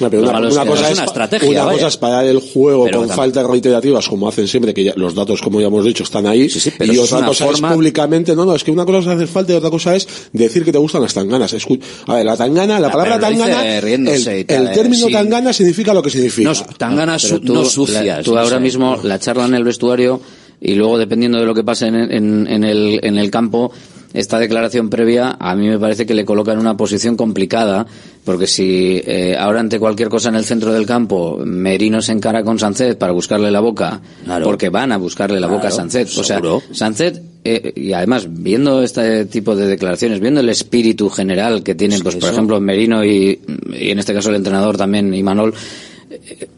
No, pero una, una cosa no es es una estrategia, una vaya. cosa es parar el juego Pero con tam- faltas reiterativas como hacen siempre, que ya- los datos, como ya hemos dicho, están ahí. pero y eso es otra cosa forma- es públicamente, no, no, es que una cosa es hacer falta y otra cosa es decir que te gustan las tanganas. Escu- a ver, la tangana, la Ah, palabra tangana, riéndose el, y el eh, término sí. tangana significa lo que significa. tanganas Pero su- no sucias, la- tú no ahora sé. mismo la charla en el vestuario y luego dependiendo de lo que pase en, en- en el, en el campo, esta declaración previa a mí me parece que le coloca en una posición complicada porque si eh, ahora ante cualquier cosa en el centro del campo Merino se encara con Sánchez para buscarle la boca, Claro. porque van a buscarle la boca a Sánchez. O sea. Sánchez, eh, y además, viendo este tipo de declaraciones, viendo el espíritu general que tienen, pues, por eso- ejemplo, Merino y, y en este caso el entrenador también, Imanol,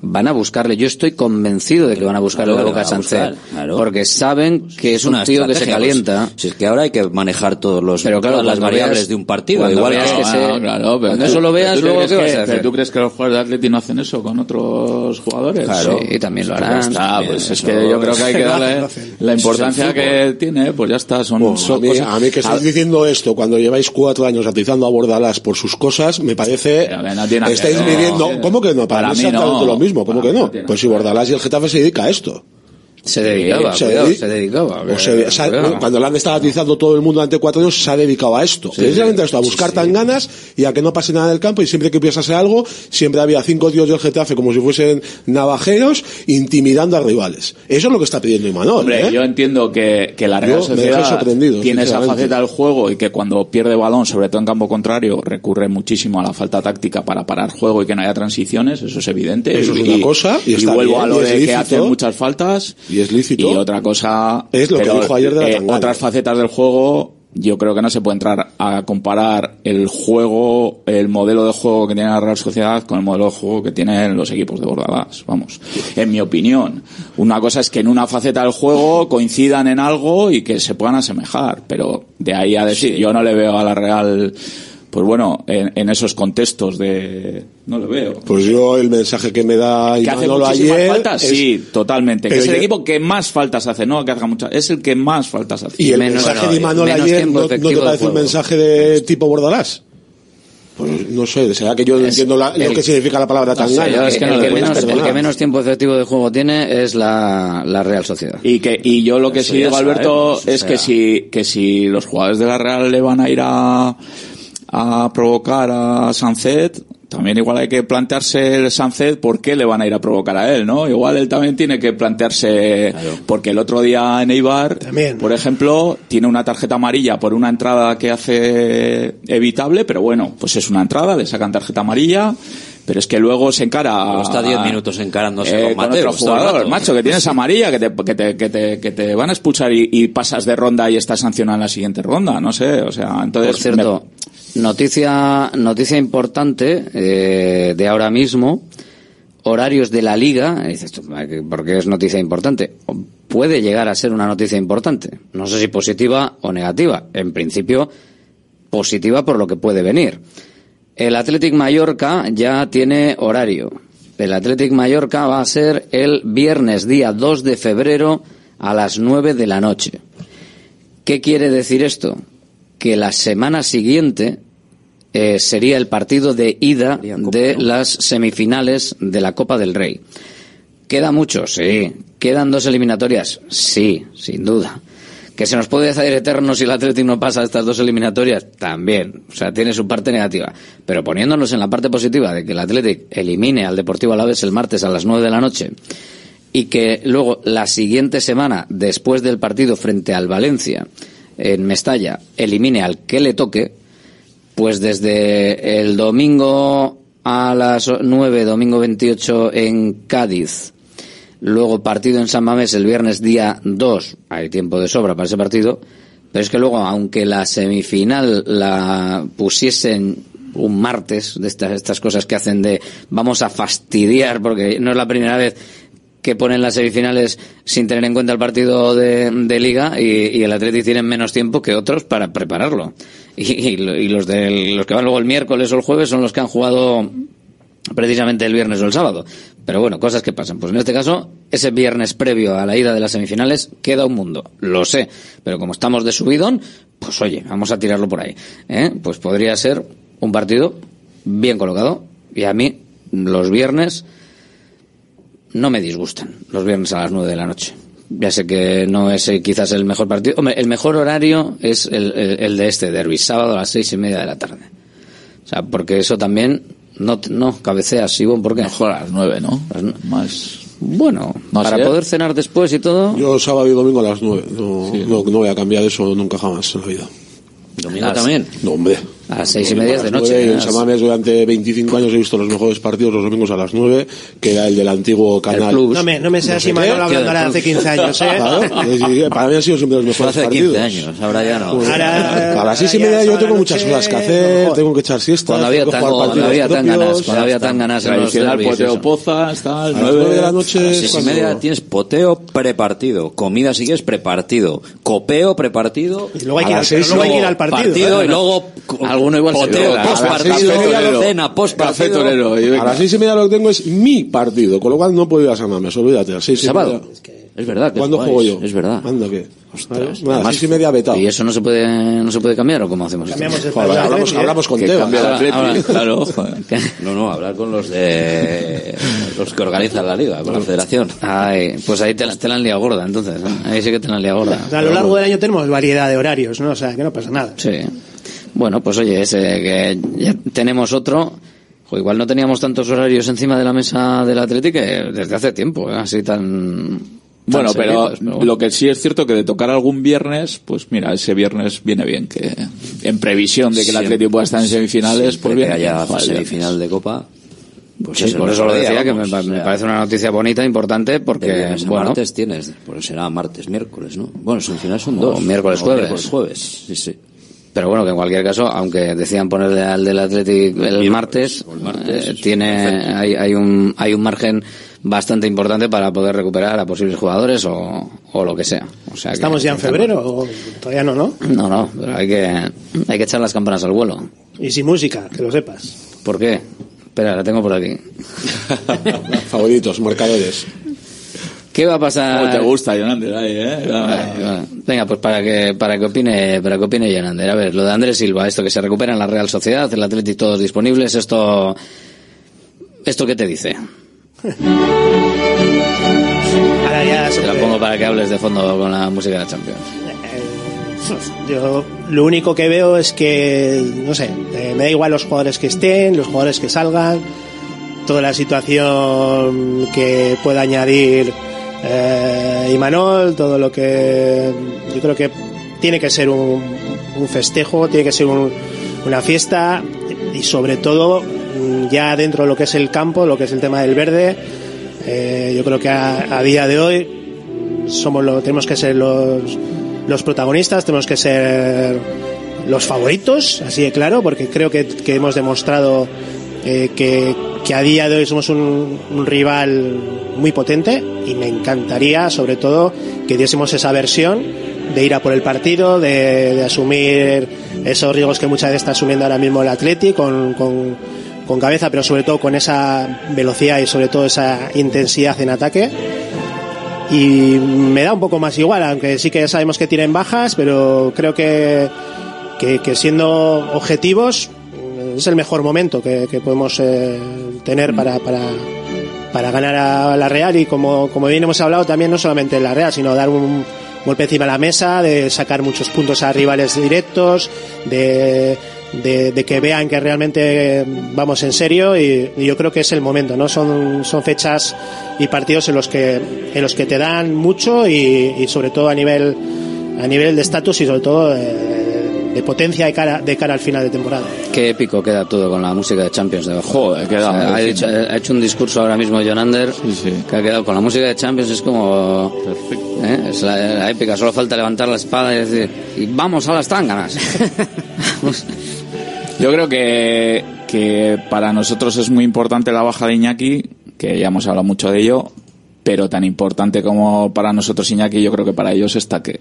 van a buscarle, yo estoy convencido de que van a buscarle Claro, la boca a Sánchez, claro. porque saben que es, un una tío que se estrategia, calienta. pues, si es que ahora hay que manejar todos los, Pero claro, todas las variables veas- de un partido. cuando Igual veas que, que se- Ah, claro, pero cuando tú- eso lo veas, luego, ¿qué que- vas a hacer? pero ¿Tú crees que los jugadores de Atleti no hacen eso con otros jugadores? Claro. Sí, también lo Pues harán. está, También, pues es eso- que yo creo que hay que <laughs> darle la importancia que tiene, pues ya está, son, Bueno, son a, mí, cosas- a mí que estáis a- diciendo esto cuando lleváis cuatro años atizando a Bordalás por sus cosas, me parece que estáis midiendo, no. ¿cómo que no? Para, Para mí es mí no. Exactamente lo mismo, ¿cómo que no? Pues si Bordalás y el Getafe se dedica a esto. Se dedicaba, Se cuidado, se dedicaba. O se- se ha- Cuidado. cuando le han estado atizando todo el mundo durante cuatro años, se ha dedicado a esto. Precisamente a esto, a buscar tan ganas y a que no pase nada en el campo. Y siempre que piensase algo, siempre había cinco tíos del Getafe como si fuesen navajeros, intimidando a rivales. Eso es lo que está pidiendo Imanol. Hombre, ¿eh? yo entiendo que, que la Real Yo Sociedad sorprendido, tiene esa faceta del juego y que cuando pierde balón, sobre todo en campo contrario, recurre muchísimo a la falta táctica para parar juego y que no haya transiciones, eso es evidente. Eso es una cosa, y está vuelvo bien, a lo y de que hacen muchas faltas Y es lícito. y otra cosa Es lo que dijo ayer de la eh, otras facetas del juego yo creo que no se puede entrar a comparar el juego, el modelo de juego que tiene la Real Sociedad con el modelo de juego que tienen los equipos de Bordalás, vamos, en mi opinión. Una cosa es que en una faceta del juego coincidan en algo y que se puedan asemejar, pero de ahí a decir, yo no le veo a la Real, pues bueno, en, en esos contextos de, no lo veo. Pues yo el mensaje que me da ¿Que hace Imanol muchísimas ayer faltas? es- Sí, totalmente. Que es el yo- equipo que más faltas hace, no que haga muchas, es el que más faltas hace. Y el Menos- mensaje bueno, de Imanol ayer no, ¿no te parece un mensaje de tipo Bordalás? Pues no sé, será que yo no entiendo la- lo que significa la palabra No sé, es que el, que menos, el perdonar. que menos tiempo efectivo de juego tiene es la, la Real Sociedad. Y que y yo lo que Eso sí digo, Alberto, sabemos, o es sea. que si que si los jugadores de la Real le van a ir a a provocar a Sancet, también igual hay que plantearse el Sancet por qué le van a ir a provocar a él, ¿no? Igual él también tiene que plantearse porque el otro día en Eibar, por ejemplo, tiene una tarjeta amarilla por una entrada que hace evitable, pero bueno, pues es una entrada, le sacan tarjeta amarilla, pero es que luego se encara Luego está 10 minutos encarándose eh, con Mateo, otro jugador, macho, que tienes amarilla, que te, que te, que te, que te van a expulsar y, y pasas de ronda y estás sancionado en la siguiente ronda, no sé, o sea, entonces... Por cierto, noticia, noticia importante eh, de ahora mismo, horarios de la liga, y dices tú, ¿por qué es noticia importante? Puede llegar a ser una noticia importante, no sé si positiva o negativa, en principio positiva por lo que puede venir. El Athletic Mallorca ya tiene horario. El Athletic Mallorca va a ser el viernes día 2 de febrero a las 9 de la noche. ¿Qué quiere decir esto? Que la semana siguiente eh, sería el partido de ida de las semifinales de la Copa del Rey. ¿Queda mucho? Sí. ¿Quedan dos eliminatorias? Sí, sin duda. ¿Que se nos puede hacer eterno si el Atlético no pasa estas dos eliminatorias? También. O sea, tiene su parte negativa. Pero poniéndonos en la parte positiva de que el Atlético elimine al Deportivo Alavés el martes a las nueve de la noche y que luego la siguiente semana, después del partido frente al Valencia en Mestalla, elimine al que le toque, pues desde el domingo a las 9, domingo 28 en Cádiz, luego partido en San Mamés el viernes día 2, hay tiempo de sobra para ese partido, pero es que luego, aunque la semifinal la pusiesen un martes, de estas, estas cosas que hacen de vamos a fastidiar, porque no es la primera vez que ponen las semifinales sin tener en cuenta el partido de, de liga y, el Atleti tienen menos tiempo que otros para prepararlo. Y, y lo- y los, del- los que van luego el miércoles o el jueves son los que han jugado precisamente el viernes o el sábado. Pero bueno, cosas que pasan. Pues en este caso, ese viernes previo a la ida de las semifinales queda un mundo. Lo sé. Pero como estamos de subidón, pues oye, vamos a tirarlo por ahí. ¿eh? Pues podría ser un partido bien colocado. Y a mí, los viernes no me disgustan. Los viernes a las nueve de la noche. Ya sé que no es eh, quizás el mejor partido. Hombre, el mejor horario es el, el- el de este derby, sábado a las seis y media de la tarde. O sea, porque eso también no, no cabeceas, Sibón, ¿por qué? Mejor a las nueve, ¿no? Más. Bueno, No para sé. poder cenar después y todo. Yo sábado y domingo a las 9. No, no, no voy a cambiar eso nunca jamás en la vida. ¿Domingo Las- también? No, hombre. A las seis y media de noche, nueve, ¿eh? En Samames durante 25 años he visto los mejores partidos los domingos a las 9, que era el del antiguo canal. No me, no me seas Manuel qué. hablando ahora de hace 15 años, ¿eh? Claro, para mí han sido siempre los mejores Hace partidos. 15 años, ahora ya no. Pues, Ahora- a las seis y ahora ya media yo tengo muchas cosas que hacer, mejor. tengo que echar siestas, Cuando había tengo que tan- jugar cuando había tan ganas, cuando había tan ganas en los Tradicional poteo pozas, tal, A las nueve nueve de la noche A las es seis y cuando- media tienes poteo prepartido, comida si quieres prepartido, copeo prepartido. Y luego hay que ir al- al partido, ¿eh? y luego Alguno igual queda. post partido, media, cena, post Café partido. torero. y venga. A las seis y media lo que tengo es mi partido, con lo cual no puedo ir a San Mamés, olvídate. A las seis y ¿Sábado? media- Es verdad que ¿Cuándo jugáis, juego yo? Es verdad. Anda, ¿qué? Nada, Además, seis y media vetado. ¿Y eso no se puede, no se puede cambiar o cómo hacemos esto? Cambiamos el Joder, hablamos, ¿eh? hablamos con Teo. claro. <laughs> No, no, hablar con los de los que organizan la liga, con la federación. Ay, pues ahí te la, te la han liado gorda, entonces. ¿eh? Ahí sí que te la han liado gorda. O sea, a lo largo del año tenemos variedad de horarios, ¿no? O sea, que no pasa nada. Sí. Bueno, pues oye, ese que ya tenemos otro. Igual no teníamos tantos horarios encima de la mesa del Atlético desde hace tiempo, ¿eh? así tan. tan Bueno, pero seguidos, bueno. lo que sí es cierto que de tocar algún viernes, pues mira, ese viernes viene bien, que en previsión de que el Atlético pueda estar en semifinales, pues bien. que haya semifinal de Copa. Pues Sí, por eso lo decía, que me, o sea, parece una noticia bonita, importante, porque, bueno, martes tienes, pues será martes, miércoles, ¿no? Bueno, semifinales son O dos. miércoles, O jueves. miércoles, jueves, sí, sí. Pero bueno, que en cualquier caso, aunque decían ponerle al del Atlético el martes, eh, tiene, hay, hay un, hay un margen bastante importante para poder recuperar a posibles jugadores o, o lo que sea. O sea que- ¿Estamos ya en febrero o todavía no, no? No, no, pero hay que, hay que echar las campanas al vuelo. Y sin música, que lo sepas. ¿Por qué? Espera, la tengo por aquí. <laughs> Favoritos, marcadores. ¿Qué va a pasar? ¿Cómo te gusta, Jonander? Ahí, ¿eh? Vale, vale. Venga, pues para que para que opine para que opine Jonander. A ver, lo de Andrés Silva, esto que se recupera en la Real Sociedad, el Atlético todos disponibles, esto esto qué te dice? <laughs> Ahora ya se Te la pongo para que hables de fondo con la música de la Champions. Yo lo único que veo es que, no sé, eh, me da igual los jugadores que estén, los jugadores que salgan, toda la situación que pueda añadir eh, Imanol, todo lo que yo creo que tiene que ser un, un festejo, tiene que ser un- una fiesta y sobre todo mm, ya dentro de lo que es el campo, lo que es el tema del verde, eh, yo creo que a, día de hoy somos lo, tenemos que ser los, los protagonistas, tenemos que ser los favoritos, así de claro, porque creo que, que hemos demostrado eh, que, que a día de hoy somos un, un rival muy potente y me encantaría, sobre todo, que diésemos esa versión de ir a por el partido, de, asumir esos riesgos que muchas veces está asumiendo ahora mismo el Atleti con, con, cabeza, pero sobre todo con esa velocidad y sobre todo esa intensidad en ataque. Y me da un poco más igual, aunque sí que sabemos que tienen bajas, pero creo que, que, siendo objetivos es el mejor momento que, que podemos eh, tener para, para, para ganar a la Real. Y como, como bien hemos hablado también no solamente en la Real, sino dar un golpe encima de la mesa, de sacar muchos puntos a rivales directos, de, de, de que vean que realmente vamos en serio. Y, y yo creo que es el momento, ¿no? Son, son fechas y partidos en los que, en los que te dan mucho y, y sobre todo a nivel, a nivel de estatus y sobre todo eh, de potencia de cara, de cara al final de temporada. Qué épico queda todo con la música de Champions debajo. Joder, queda O sea, muy ha, hecho, ha hecho un discurso ahora mismo John Ander que ha quedado con la música de Champions es como ¿eh? es la, la épica solo falta levantar la espada y decir y vamos a las tanganas <laughs> Yo creo que, que para nosotros es muy importante la baja de Iñaki, que ya hemos hablado mucho de ello, pero tan importante como para nosotros Iñaki, yo creo que para ellos está que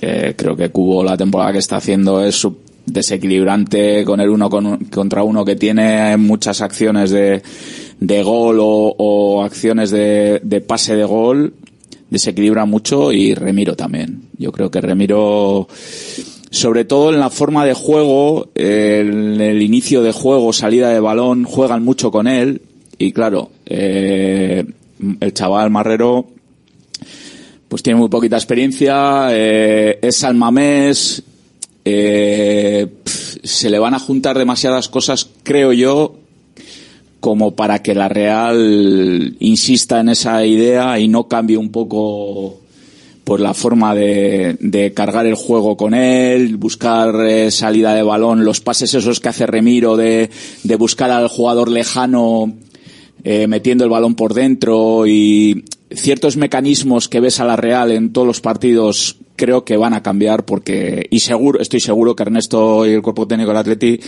eh, creo que Cubo la temporada que está haciendo es desequilibrante con el uno con- contra uno que tiene muchas acciones de, de gol o, acciones de, de pase de gol desequilibra mucho y Remiro también. Yo creo que Remiro sobre todo en la forma de juego, en el inicio de juego, salida de balón, juegan mucho con él y claro, eh, el chaval Marrero pues tiene muy poquita experiencia, eh, es almamés, eh, se le van a juntar demasiadas cosas, creo yo, como para que la Real insista en esa idea y no cambie un poco pues la forma de, cargar el juego con él, buscar eh, salida de balón, los pases esos que hace Remiro de, de buscar al jugador lejano eh, metiendo el balón por dentro y ciertos mecanismos que ves a la Real en todos los partidos creo que van a cambiar porque y seguro estoy seguro que Ernesto y el cuerpo técnico del Atleti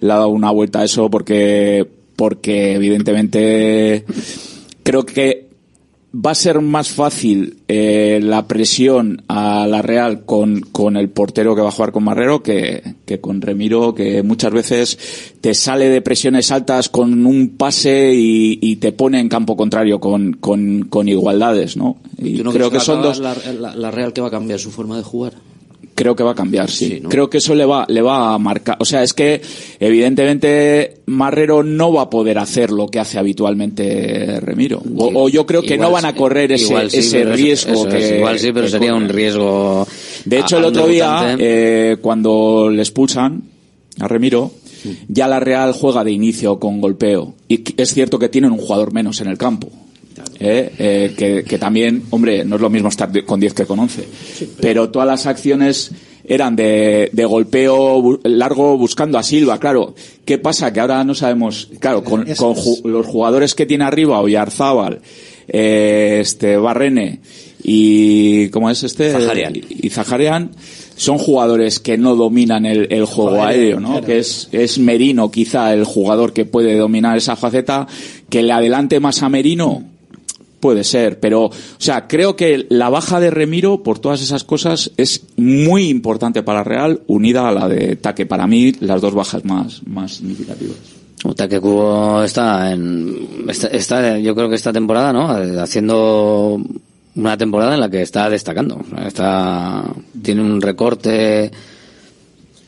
le ha dado una vuelta a eso porque porque evidentemente creo que va a ser más fácil eh, la presión a la Real con, con el portero que va a jugar con Marrero que, que con Remiro, que muchas veces te sale de presiones altas con un pase y, y te pone en campo contrario con, con, con igualdades, ¿no? Y Yo no creo que se son dos, La, la- la Real que va a cambiar su forma de jugar. Creo que va a cambiar, sí. Creo que eso le va, le va a marcar. O sea, es que evidentemente Marrero no va a poder hacer lo que hace habitualmente Remiro. O, o yo creo que Igual no van a correr ese, sí, ese eso- riesgo es, que. igual sí pero sería un riesgo De hecho, a- el otro día, eh, cuando le expulsan a Remiro, ya la Real juega de inicio con golpeo. Y es cierto que tienen un jugador menos en el campo. Eh, eh, que, que también, hombre, no es lo mismo estar con 10 que con 11. Pero todas las acciones eran de, de golpeo bu- largo buscando a Silva. Claro, ¿qué pasa? Que ahora no sabemos, claro, con, con ju- los jugadores que tiene arriba, Oyarzábal, eh, este, Barrene y, ¿cómo es este? Zaharian. Y, y Zaharian, son jugadores que no dominan el, el juego Juego aéreo, aéreo, ¿no? claro. Que es, es Merino quizá el jugador que puede dominar esa faceta, que le adelante más a Merino, Puede ser, pero, o sea, creo que la baja de Remiro por todas esas cosas es muy importante para Real, unida a la de Taque. Para mí, las dos bajas más, más significativas. Taque Cubo está en está, está, yo creo que esta temporada no haciendo una temporada en la que está destacando está tiene un recorte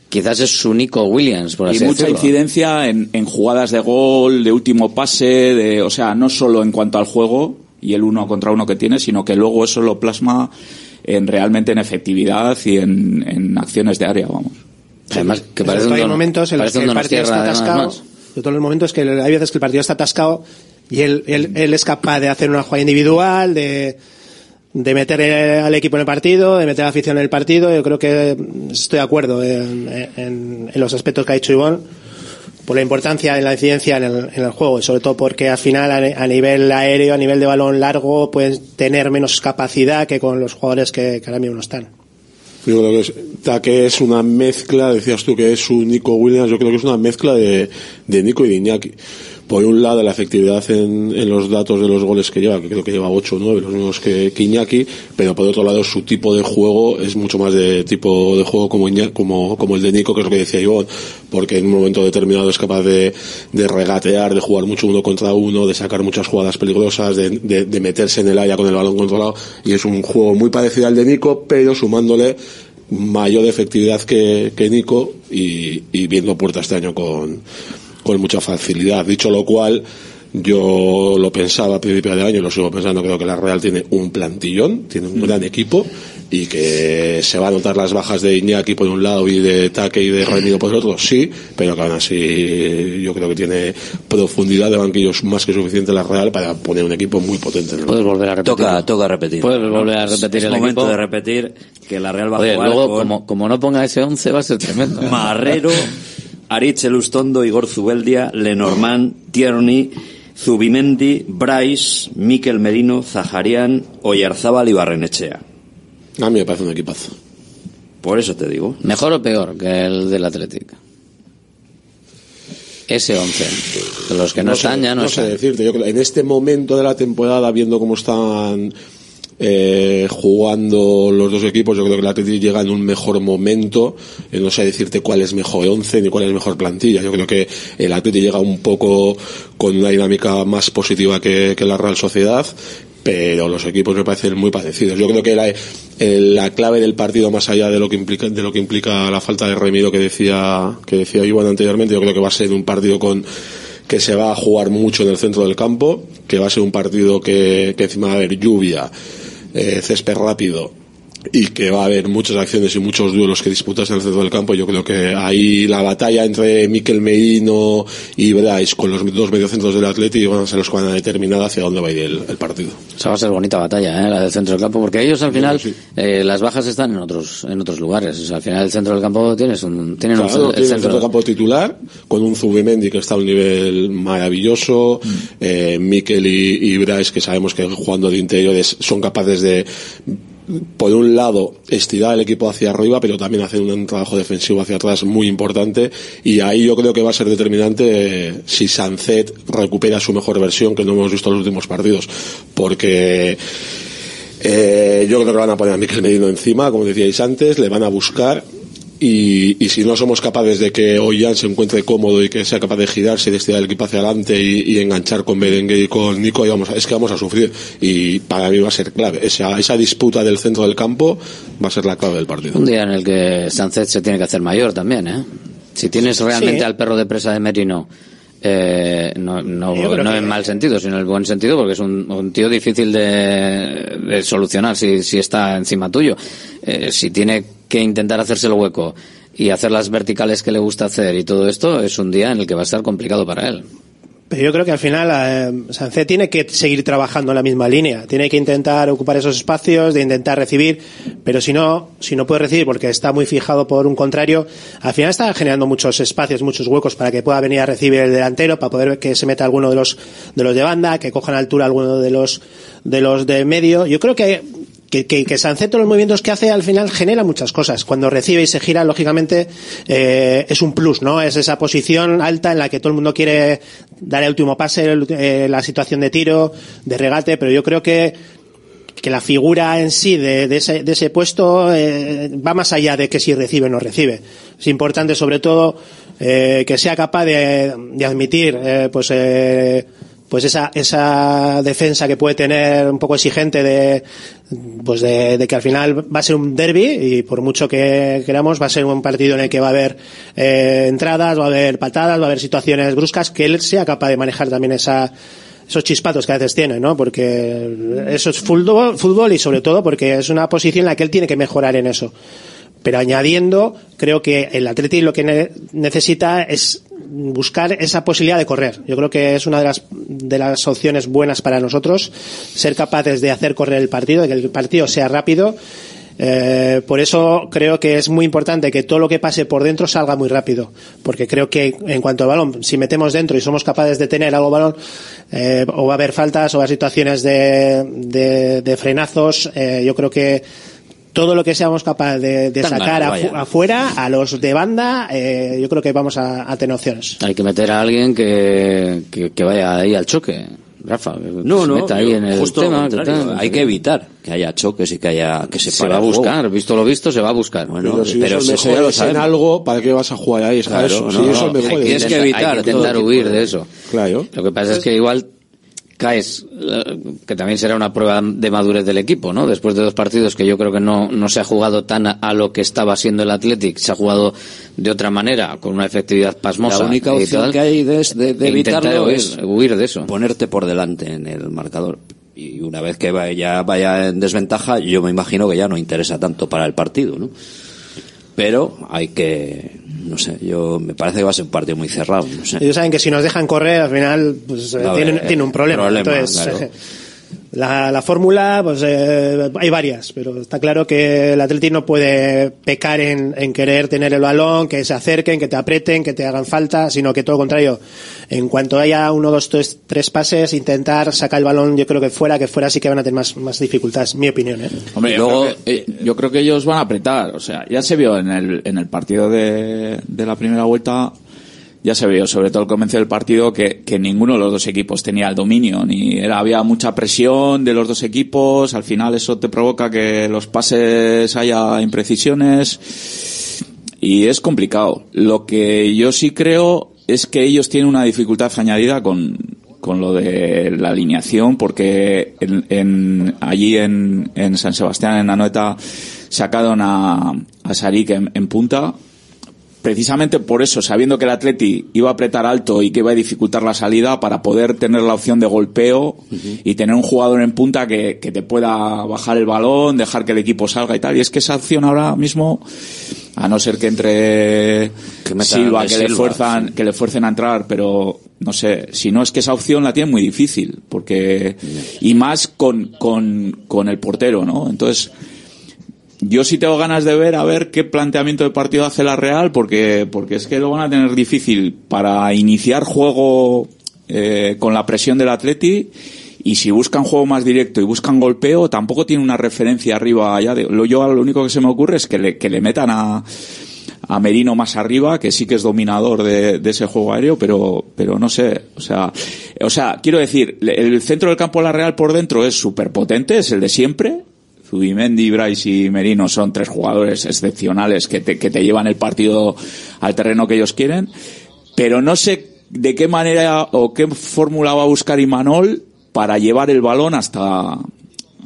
quizás es su Nico Williams por y así mucha decirlo incidencia en, en jugadas de gol, de último pase, de, o sea, no solo en cuanto al juego y el uno contra uno que tiene, sino que luego eso lo plasma en realmente en efectividad y en, en acciones de área, vamos. Además, que todo hay momentos en los que el partido está atascado. Sobre todo en los momentos que hay veces que el partido está atascado y él, él, él es capaz de hacer una jugada individual, de, de meter al equipo en el partido, de meter a la afición en el partido. Yo creo que estoy de acuerdo en, en- en los aspectos que ha dicho Ivonne, por la importancia de la incidencia en el, en el juego y sobre todo porque al final a, nivel aéreo, a nivel de balón largo, pueden tener menos capacidad que con los jugadores que, que ahora mismo no están. Yo creo que es, ta- que es una mezcla, decías tú que es un Nico Williams, yo creo que es una mezcla de, de Nico y de Iñaki. Por un lado, la efectividad en, los datos de los goles que lleva, que creo que lleva 8 o 9, los mismos que, que Iñaki, pero por otro lado, su tipo de juego es mucho más de tipo de juego como, el de Nico, que es lo que decía Ivonne, porque en un momento determinado es capaz de, regatear, de jugar mucho uno contra uno, de sacar muchas jugadas peligrosas, de, de, meterse en el área con el balón controlado, y es un juego muy parecido al de Nico, pero sumándole mayor efectividad que, que Nico y, y viendo puerta este año con, con mucha facilidad. Dicho lo cual, yo lo pensaba a principio de año y lo sigo pensando, creo que la Real tiene un plantillón, tiene un gran equipo y que se va a notar las bajas de Iñaki por un lado y de Taque y de Renio por el otro, sí, pero que aún así yo creo que tiene profundidad de banquillos más que suficiente la Real para poner un equipo muy potente. en el Puedes volver a repetir. Toca, toca repetir. Puedes volver a repetir es el momento equipo. de repetir que la Real va Oye, a jugar luego, con como, como no ponga ese 11 va a ser tremendo. Marrero, <laughs> Aritz Elustondo, Igor Zubeldia, Lenormand, Tierney, Zubimendi, Bryce, Miquel Merino, Zaharian, Oyarzábal y Barrenechea. A mí me parece un equipazo. Por eso te digo. ¿Mejor o peor que el del Athletic? Ese 11. De los que no, sé, están ya no, no sé están. decirte. Yo creo, en este momento de la temporada, viendo cómo están eh, jugando los dos equipos, yo creo que el Atleti llega en un mejor momento. Eh, no sé decirte cuál es mejor 11 ni cuál es mejor plantilla. Yo creo que el Atleti llega un poco con una dinámica más positiva que, la Real Sociedad. Pero los equipos me parecen muy parecidos. Yo creo que la, el- la clave del partido, más allá de lo que implica, de lo que implica la falta de remedio que decía, que decía Iván anteriormente, yo creo que va a ser un partido con, que se va a jugar mucho en el centro del campo, que va a ser un partido que, que encima va a haber lluvia, eh, césped rápido y que va a haber muchas acciones y muchos duelos que disputarse en el centro del campo. Yo creo que ahí la batalla entre Miquel Merino y Bryce con los dos mediocentros del Atleti van a ser los que van a determinar hacia dónde va a ir el, el partido. Esa va a ser bonita batalla, ¿eh? la del centro del campo, porque ellos al final, eh, las bajas están en otros en otros lugares. O sea, al final el centro del campo tienes un, tienen un Claro, el centro. centro del campo titular con un Zubimendi que está a un nivel maravilloso, eh, Mikel y, y Bryce que sabemos que jugando de interiores son capaces de por un lado estirar el equipo hacia arriba pero también hacer un trabajo defensivo hacia atrás muy importante. Y ahí yo creo que va a ser determinante eh, si Sancet recupera su mejor versión que no hemos visto en los últimos partidos. Porque eh, yo creo que van a poner a Miquel Merino encima, como decíais antes, le van a buscar y, y si no somos capaces de que Ollán se encuentre cómodo y que sea capaz de girarse y de estirar el equipo hacia adelante y, y enganchar con Berenguer y con Nico, ahí vamos a- es que vamos a sufrir y para mí va a ser clave. Esa, esa disputa del centro del campo va a ser la clave del partido. Un día en el que Sánchez se tiene que hacer mayor también, ¿eh? Si tienes realmente Sí. al perro de presa de Merino, eh, no, no, no que- en mal sentido, sino en el buen sentido, porque es un, un tío difícil de, de solucionar si, si está encima tuyo. Eh, si tiene que intentar hacerse el hueco y hacer las verticales que le gusta hacer y todo esto, es un día en el que va a estar complicado para él. Pero yo creo que al final eh, Sancet tiene que seguir trabajando en la misma línea. Tiene que intentar ocupar esos espacios, de intentar recibir, pero si no, si no puede recibir porque está muy fijado por un contrario, al final está generando muchos espacios, muchos huecos para que pueda venir a recibir el delantero, para poder que se meta alguno de los de los de banda, que cojan altura alguno de los de los de medio. Yo creo que que, que, que Sancet, todos los movimientos que hace al final genera muchas cosas. Cuando recibe y se gira, lógicamente, eh, es un plus, ¿no? Es esa posición alta en la que todo el mundo quiere dar el último pase, eh, la situación de tiro, de regate, pero yo creo que que la figura en sí de, de ese, de ese puesto eh, va más allá de que si recibe o no recibe. Es importante, sobre todo, eh, que sea capaz de, de admitir, eh, pues, eh, pues esa, esa defensa que puede tener un poco exigente de, pues de, de que al final va a ser un derby y por mucho que queramos va a ser un partido en el que va a haber eh, entradas, va a haber patadas, va a haber situaciones bruscas, que él sea capaz de manejar también esa, esos chispatos que a veces tiene, ¿no? Porque eso es fútbol, fútbol y sobre todo porque es una posición en la que él tiene que mejorar en eso. Pero añadiendo, creo que el Atleti lo que ne- necesita es buscar esa posibilidad de correr. Yo creo que es una de las, de las opciones buenas para nosotros, ser capaces de hacer correr el partido, de que el partido sea rápido Eh, por eso creo que es muy importante que todo lo que pase por dentro salga muy rápido, porque creo que en cuanto al balón, si metemos dentro y somos capaces de tener algo balón, eh, o va a haber faltas o va a haber situaciones de, de, de frenazos, eh, yo creo que todo lo que seamos capaces de, de sacar vaya. afu- afuera a los de banda, eh, yo creo que vamos a, a tener opciones. Hay que meter a alguien que, que, que vaya ahí al choque. Rafa, que No, se no, meta ahí yo- en el justo tema. que tal, hay no que evitar que haya choques y que haya que se, Se va a buscar, visto lo visto, se va a buscar. Bueno, Pero si pero eso ya lo mejores en algo, ¿para qué vas a jugar ahí? Claro, si no, esos no, mejores. hay que Tienes que evitar hay que intentar huir de eso. Claro. Lo que pasa es que igual caes, eh, que también será una prueba de madurez del equipo, ¿no? Después de dos partidos que yo creo que no, no se ha jugado tan a, a lo que estaba siendo el Athletic, se ha jugado de otra manera, con una efectividad pasmosa. La única opción tal. que hay de, de- de E evitarlo huir- es huir de eso. ponerte por delante en el marcador. Y una vez que vaya, vaya en desventaja, yo me imagino que ya no interesa tanto para el partido, ¿no? Pero hay que, no sé, yo me parece que va a ser un partido muy cerrado, no sé. Ellos saben que si nos dejan correr, al final, pues eh, tienen, eh, tienen un problema. problema, Entonces, claro. <laughs> la, la fórmula, pues eh, hay varias, pero está claro que el Atleti no puede pecar en, en querer tener el balón, que se acerquen, que te aprieten, que te hagan falta, sino que todo lo contrario. En cuanto haya uno, dos, tres, tres pases, intentar sacar el balón, yo creo que fuera, que fuera sí que van a tener más, más dificultades, mi opinión. ¿eh? Hombre, yo, luego- creo que, eh, yo creo que ellos van a apretar. O sea, ya se vio en el, en el partido de, de la primera vuelta, ya se vio, sobre todo al comienzo del partido, que, que ninguno de los dos equipos tenía el dominio. Ni era, había mucha presión de los dos equipos. Al final eso te provoca que los pases haya imprecisiones. Y es complicado. Lo que yo sí creo es que ellos tienen una dificultad añadida con, con lo de la alineación, porque en, en- allí en, en San Sebastián, en Anoeta, sacaron a, a Sarik en, en punta, precisamente por eso, sabiendo que el Atleti iba a apretar alto y que iba a dificultar la salida para poder tener la opción de golpeo y tener un jugador en punta que, que te pueda bajar el balón, dejar que el equipo salga y tal. Y es que esa opción ahora mismo, a no ser que entre Que Silva, que le fuerzan, sí. que le fuercen a entrar, pero no sé, si no es que esa opción la tiene muy difícil, porque, y más con, con, con el portero, ¿no? Entonces, yo sí tengo ganas de ver a ver qué planteamiento de partido hace la Real, porque, porque es que lo van a tener difícil para iniciar juego eh, con la presión del Atleti. Y si buscan juego más directo y buscan golpeo, tampoco tiene una referencia arriba allá. De, lo, yo lo único que se me ocurre es que le, que le metan a, a Merino más arriba, que sí que es dominador de, ese juego aéreo, pero, pero no sé, o sea, o sea, quiero decir, el centro del campo de la Real por dentro es súper potente, es el de siempre. Zubimendi, Bryce y Merino son tres jugadores excepcionales que que te llevan el partido al terreno que ellos quieren, pero no sé de qué manera o qué fórmula va a buscar Imanol para llevar el balón hasta,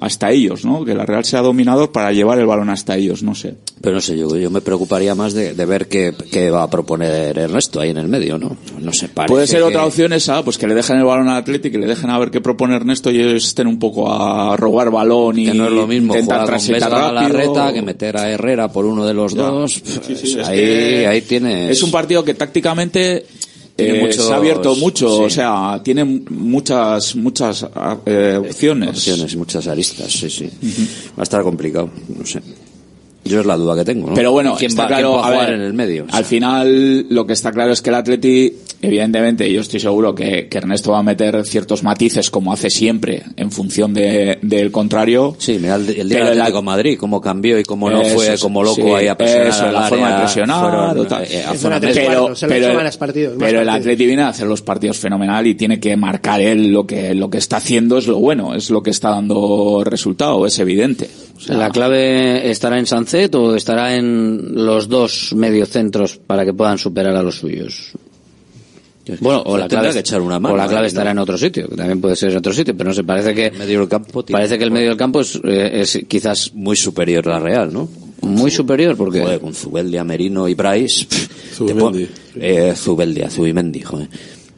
hasta ellos, ¿no? Que la Real sea dominador para llevar el balón hasta ellos, no sé. Pero no sé, yo, yo me preocuparía más de, de ver qué, qué va a proponer Ernesto ahí en el medio, ¿no? No sé, parece Puede ser que- otra opción esa, pues que le dejen el balón al Atlético, que le dejen a ver qué propone Ernesto y ellos estén un poco a robar balón y que no es lo mismo intentar transitar a la reta que meter a Herrera por uno de los Ya. dos. Sí, sí, es ahí, que ahí tienes. Es un partido que tácticamente Tiene eh, muchos- se ha abierto mucho, sí. o sea, tiene muchas muchas eh, opciones. opciones, muchas aristas, sí, sí. Va a estar complicado, no sé. Yo es la duda que tengo, ¿no? Pero bueno, ¿quién está va, claro, quién va a a jugar ver, en el medio? Al final, lo que está claro es que el Atleti, evidentemente, yo estoy seguro que, que Ernesto va a meter ciertos matices, como hace siempre, en función de- del contrario. Sí, mira el, el día Pero del el Atlético de Madrid, cómo cambió y cómo no Eso fue como loco sí, ahí a presionar eso, al la forma de presionar, fueron, eh, a más partidos, más pero el. Atleti viene a hacer los partidos fenomenal y tiene que marcar él lo que, lo que está haciendo es lo bueno, es lo que está dando resultado, es evidente. O sea, ¿La clave estará en Sancet o estará en los dos mediocentros para que puedan superar a los suyos? Bueno, o la clave, que echar una mano, o la clave estará en otro sitio, que también puede ser en otro sitio, pero no sé, parece que medio del campo tiene- parece que el medio del campo es, eh, es quizás muy superior a la Real, ¿no? muy superior porque Joder, con Zubeldia, Merino y Bryce. pff, te Zubimendi. pon- eh, Zubeldia, Zubimendi, joder.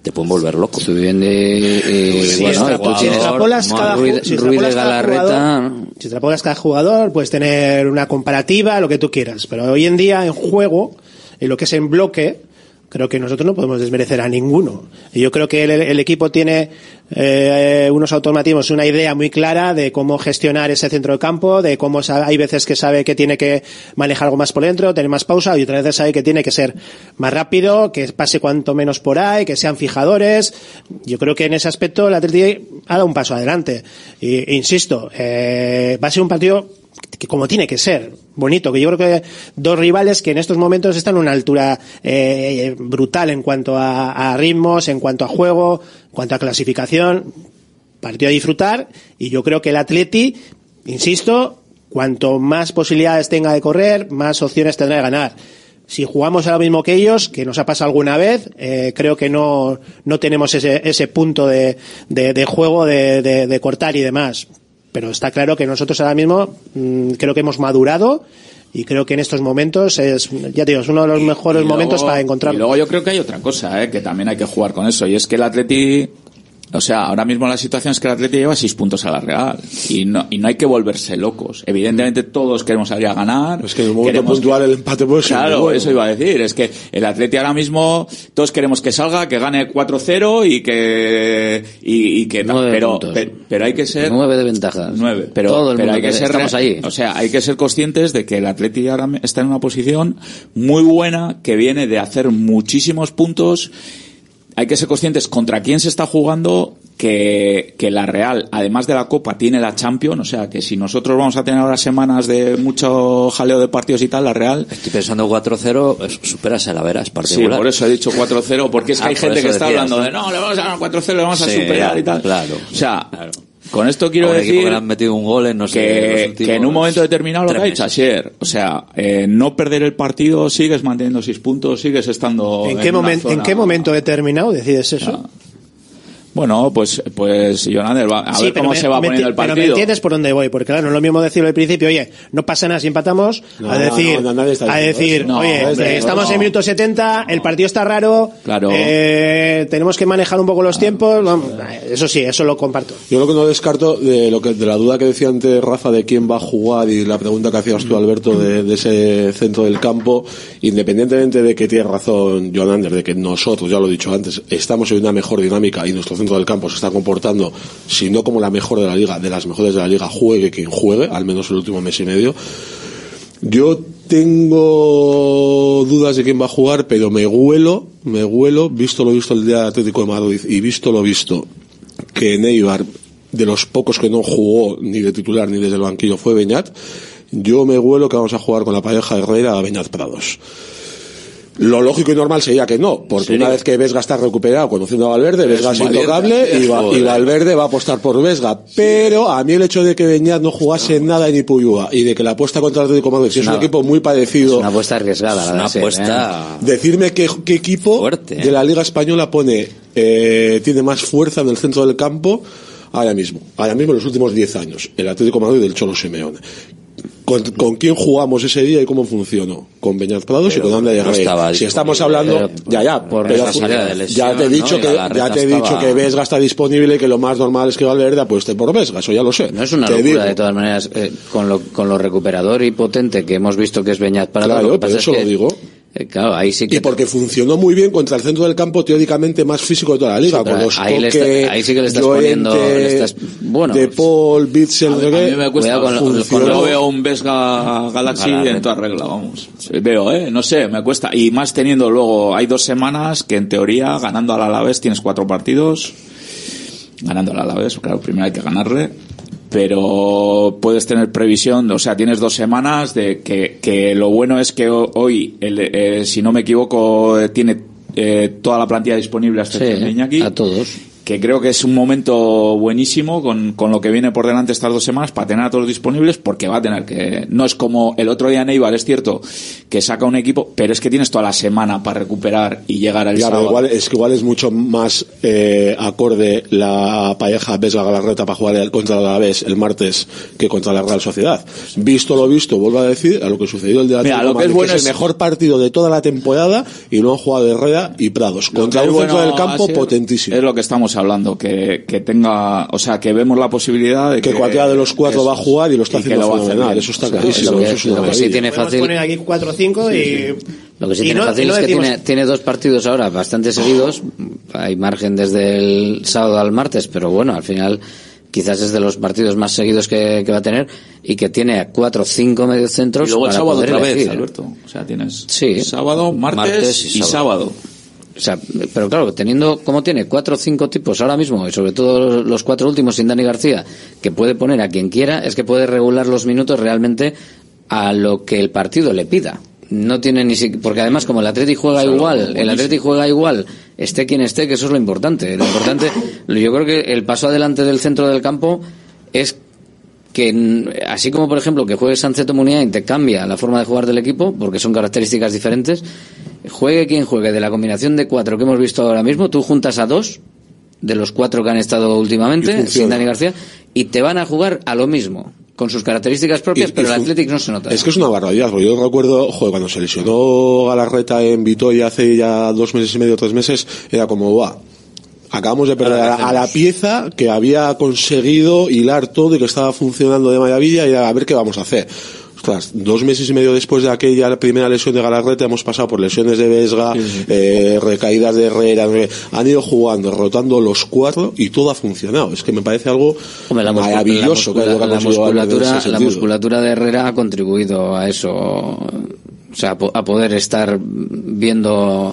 Te pueden volver loco. Eh, Sí, bueno, tú jugador, Si tienes extrapolas cada, Ruiz, ju- si Ruiz de extrapolas cada Galarreta, jugador, si extrapolas cada jugador, puedes tener una comparativa, lo que tú quieras. Pero hoy en día, en juego, en lo que es en bloque, creo que nosotros no podemos desmerecer a ninguno. Yo creo que el, equipo tiene eh, unos automatismos, una idea muy clara de cómo gestionar ese centro de campo, de cómo hay veces que sabe que tiene que manejar algo más por dentro, tener más pausa, y otras veces sabe que tiene que ser más rápido, que pase cuanto menos por ahí, que sean fijadores. Yo creo que en ese aspecto el Atleti ha dado un paso adelante. Y, insisto, eh, va a ser un partido que como tiene que ser, bonito, que yo creo que dos rivales que en estos momentos están a una altura eh, brutal en cuanto a, ritmos, en cuanto a juego, en cuanto a clasificación, partido a disfrutar y yo creo que el Atleti, insisto, cuanto más posibilidades tenga de correr, más opciones tendrá de ganar. Si jugamos a lo mismo que ellos, que nos ha pasado alguna vez, eh, creo que no, no tenemos ese, ese punto de, de, de juego de- de cortar y demás. Pero está claro que nosotros ahora mismo mm, creo que hemos madurado y creo que en estos momentos es, ya te digo, es uno de los mejores Y momentos luego- para encontrar. Y luego yo creo que hay otra cosa, ¿eh? que también hay que jugar con eso, y es que el Atleti, o sea, ahora mismo la situación es que el Atleti lleva seis puntos a la Real, y no, y no hay que volverse locos. Evidentemente todos queremos salir a ganar. Es que en el momento queremos- puntual el empate puede ser Claro, bueno. eso iba a decir. Es que el Atleti ahora mismo, todos queremos que salga, que gane 4-0 y que, y, y que no, Nueve pero, puntos. pe- pero hay que ser, Nueve de ventaja. Nueve, pero, Todo el pero mundo hay que que- ser estamos ahí. O sea, hay que ser conscientes de que el Atleti ahora está en una posición muy buena, que viene de hacer muchísimos puntos. Hay que ser conscientes contra quién se está jugando, que, que la Real, además de la Copa, tiene la Champions. O sea, que si nosotros vamos a tener ahora semanas de mucho jaleo de partidos y tal, la Real Estoy pensando 4-0, es- superas a la veras, Sí, particular. por eso he dicho 4-0, porque es que Ah, hay gente que está decías, hablando ¿no? de no, le vamos a ganar 4-0, le vamos a Sí, superar y tal. claro. O sea, con esto quiero decir que le han metido un gol en no sé, que, que en un momento determinado lo que ha dicho meses. ayer, o sea, eh, no perder el partido, sigues manteniendo seis puntos, sigues estando ¿En en qué, momento, ¿En qué momento determinado decides eso? Bueno, pues, pues, Jonander, va- a Sí, ver pero cómo me- se va poniendo el Pero me partido. entiendes por dónde voy, porque claro, no es lo mismo decirlo al principio, oye, no pasa nada si empatamos, No, a decir, no, no, a decir, oye, hombre, eh, estamos no. en minuto 70, el partido está raro, Claro. eh, tenemos que manejar un poco los tiempos, vamos, eso sí, eso lo comparto. Yo lo que no descarto de lo que de la duda que decía antes Rafa de quién va a jugar y la pregunta que hacías tú Alberto de, de ese centro del campo, independientemente de que tiene razón Jonander, de que nosotros, ya lo he dicho antes, estamos en una mejor dinámica y nuestro del campo se está comportando, si no como la mejor de la liga, de las mejores de la liga, juegue quien juegue, al menos el último mes y medio. Yo tengo dudas de quién va a jugar, pero me huelo, me huelo, visto lo visto el día Atlético de Madrid y visto lo visto que Neibar, de los pocos que no jugó ni de titular ni desde el banquillo, fue Beñat, yo me huelo que vamos a jugar con la pareja Herrera a Beñat Prados. Lo lógico y normal sería que no, porque una vez que Vesga está recuperado, conociendo a Valverde, Vesga es intocable y, Va- y. Valverde va a apostar por Vesga. Pero a mí el hecho de que Beñat no jugase nada en Ipuyúa y de que la apuesta contra el Atlético de Madrid, si es un equipo muy parecido, Es una apuesta arriesgada, la una ser, apuesta- ¿eh? decirme qué, qué equipo Fuerte, ¿eh? de la Liga Española pone eh, tiene más fuerza en el centro del campo ahora mismo, ahora mismo en los últimos 10 años, el Atlético de Madrid del Cholo Simeone. ¿Con, con quién jugamos ese día y cómo funcionó? Con Beñat Prados y con no Herrera. estaba Si estamos hablando, ya, ya, por pero de lesión, ya te he dicho que, ya te he estaba- dicho que Vesga está disponible y que lo más normal es que Valverde apueste por Vesga, eso ya lo sé. No es una locura digo. de todas maneras, eh, con, lo, con lo recuperador y potente que hemos visto que es Beñat para Claro, lo que por eso es que, lo digo. Eh, claro, ahí sí que Y porque funcionó muy bien contra el centro del campo teóricamente más físico de toda la liga, Sí, con los ahí le está- ahí sí que le estás Llorente, poniendo- le estás- bueno. De Paul, Bitzel, A mí me cuesta, Cuidado con lo- con veo un Vesga Galaxy en toda regla, vamos. Veo, eh, no sé, me cuesta. Y más teniendo luego, hay dos semanas que en teoría, ganando al Alavés tienes cuatro partidos. Ganando al Alavés, claro, primero hay que ganarle. Pero puedes tener previsión, o sea, tienes dos semanas de que, que lo bueno es que ho- hoy, el, eh, si no me equivoco, eh, tiene eh, toda la plantilla disponible hasta Sí, Iñaki a todos. Que creo que es un momento buenísimo con, con lo que viene por delante estas dos semanas para tener a todos disponibles porque va a tener que no es como el otro día Neibar es cierto que saca un equipo pero es que tienes toda la semana para recuperar y llegar al sábado igual, es que igual es mucho más eh, acorde la pareja Vesga Galarreta para jugar contra la Alavés el martes que contra la Real Sociedad. Visto lo visto, vuelvo a decir, a lo que sucedió el día de Mira, lo que es bueno es es- el mejor partido de toda la temporada y no han jugado Herrera y Prados. Contra un es centro bueno del campo potentísimo. es lo que estamos hablando que, que tenga o sea que vemos la posibilidad de que, Que cualquiera de los cuatro eso va a jugar y lo está y que haciendo lo va a hacer fenomenal. Eso está O sea, clarísimo. lo que- eso es una lo que sí tiene fácil poner aquí 4 o 5 y Lo que sí Y tiene no- fácil no es que decimos- tiene, tiene dos partidos ahora bastante seguidos. Hay margen desde el sábado al martes, pero bueno, al final quizás es de los partidos más seguidos que, que va a tener y que tiene a cuatro o cinco mediocentros Y luego el para sábado poder otra vez. Alberto. O sea, tienes Sí. sábado, martes, Martes y y, sábado. O sea, pero claro, teniendo como tiene cuatro o cinco tipos ahora mismo, y sobre todo los cuatro últimos sin Dani García, que puede poner a quien quiera, es que puede regular los minutos realmente a lo que el partido le pida. No tiene ni si- porque además como el Atleti juega igual, el Atleti juega igual, esté quien esté, que eso es lo importante. Lo importante, yo creo que el paso adelante del centro del campo es que así como por ejemplo que juegue Sanceto Muniain te cambia la forma de jugar del equipo porque son características diferentes juegue quien juegue de la combinación de cuatro que hemos visto ahora mismo tú juntas a dos de los cuatro que han estado últimamente sin Dani García y te van a jugar a lo mismo con sus características propias Y- y pero el Athletic no se nota Es que es una barbaridad, porque yo recuerdo, joder, cuando se lesionó Galarreta en Vitoria hace ya dos meses y medio, tres meses, era como, va, acabamos de perder a, a la pieza que había conseguido hilar todo y que estaba funcionando de maravilla y a ver qué vamos a hacer. Ostras, dos meses y medio después de aquella primera lesión de Galarreta hemos pasado por lesiones de Vesga, eh, recaídas de Herrera, han ido jugando, rotando los cuatro y todo ha funcionado. Es que me parece algo Hombre, la muscu- maravilloso la, que es lo que la musculatura, la musculatura de Herrera ha contribuido a eso, o sea, a poder estar viendo.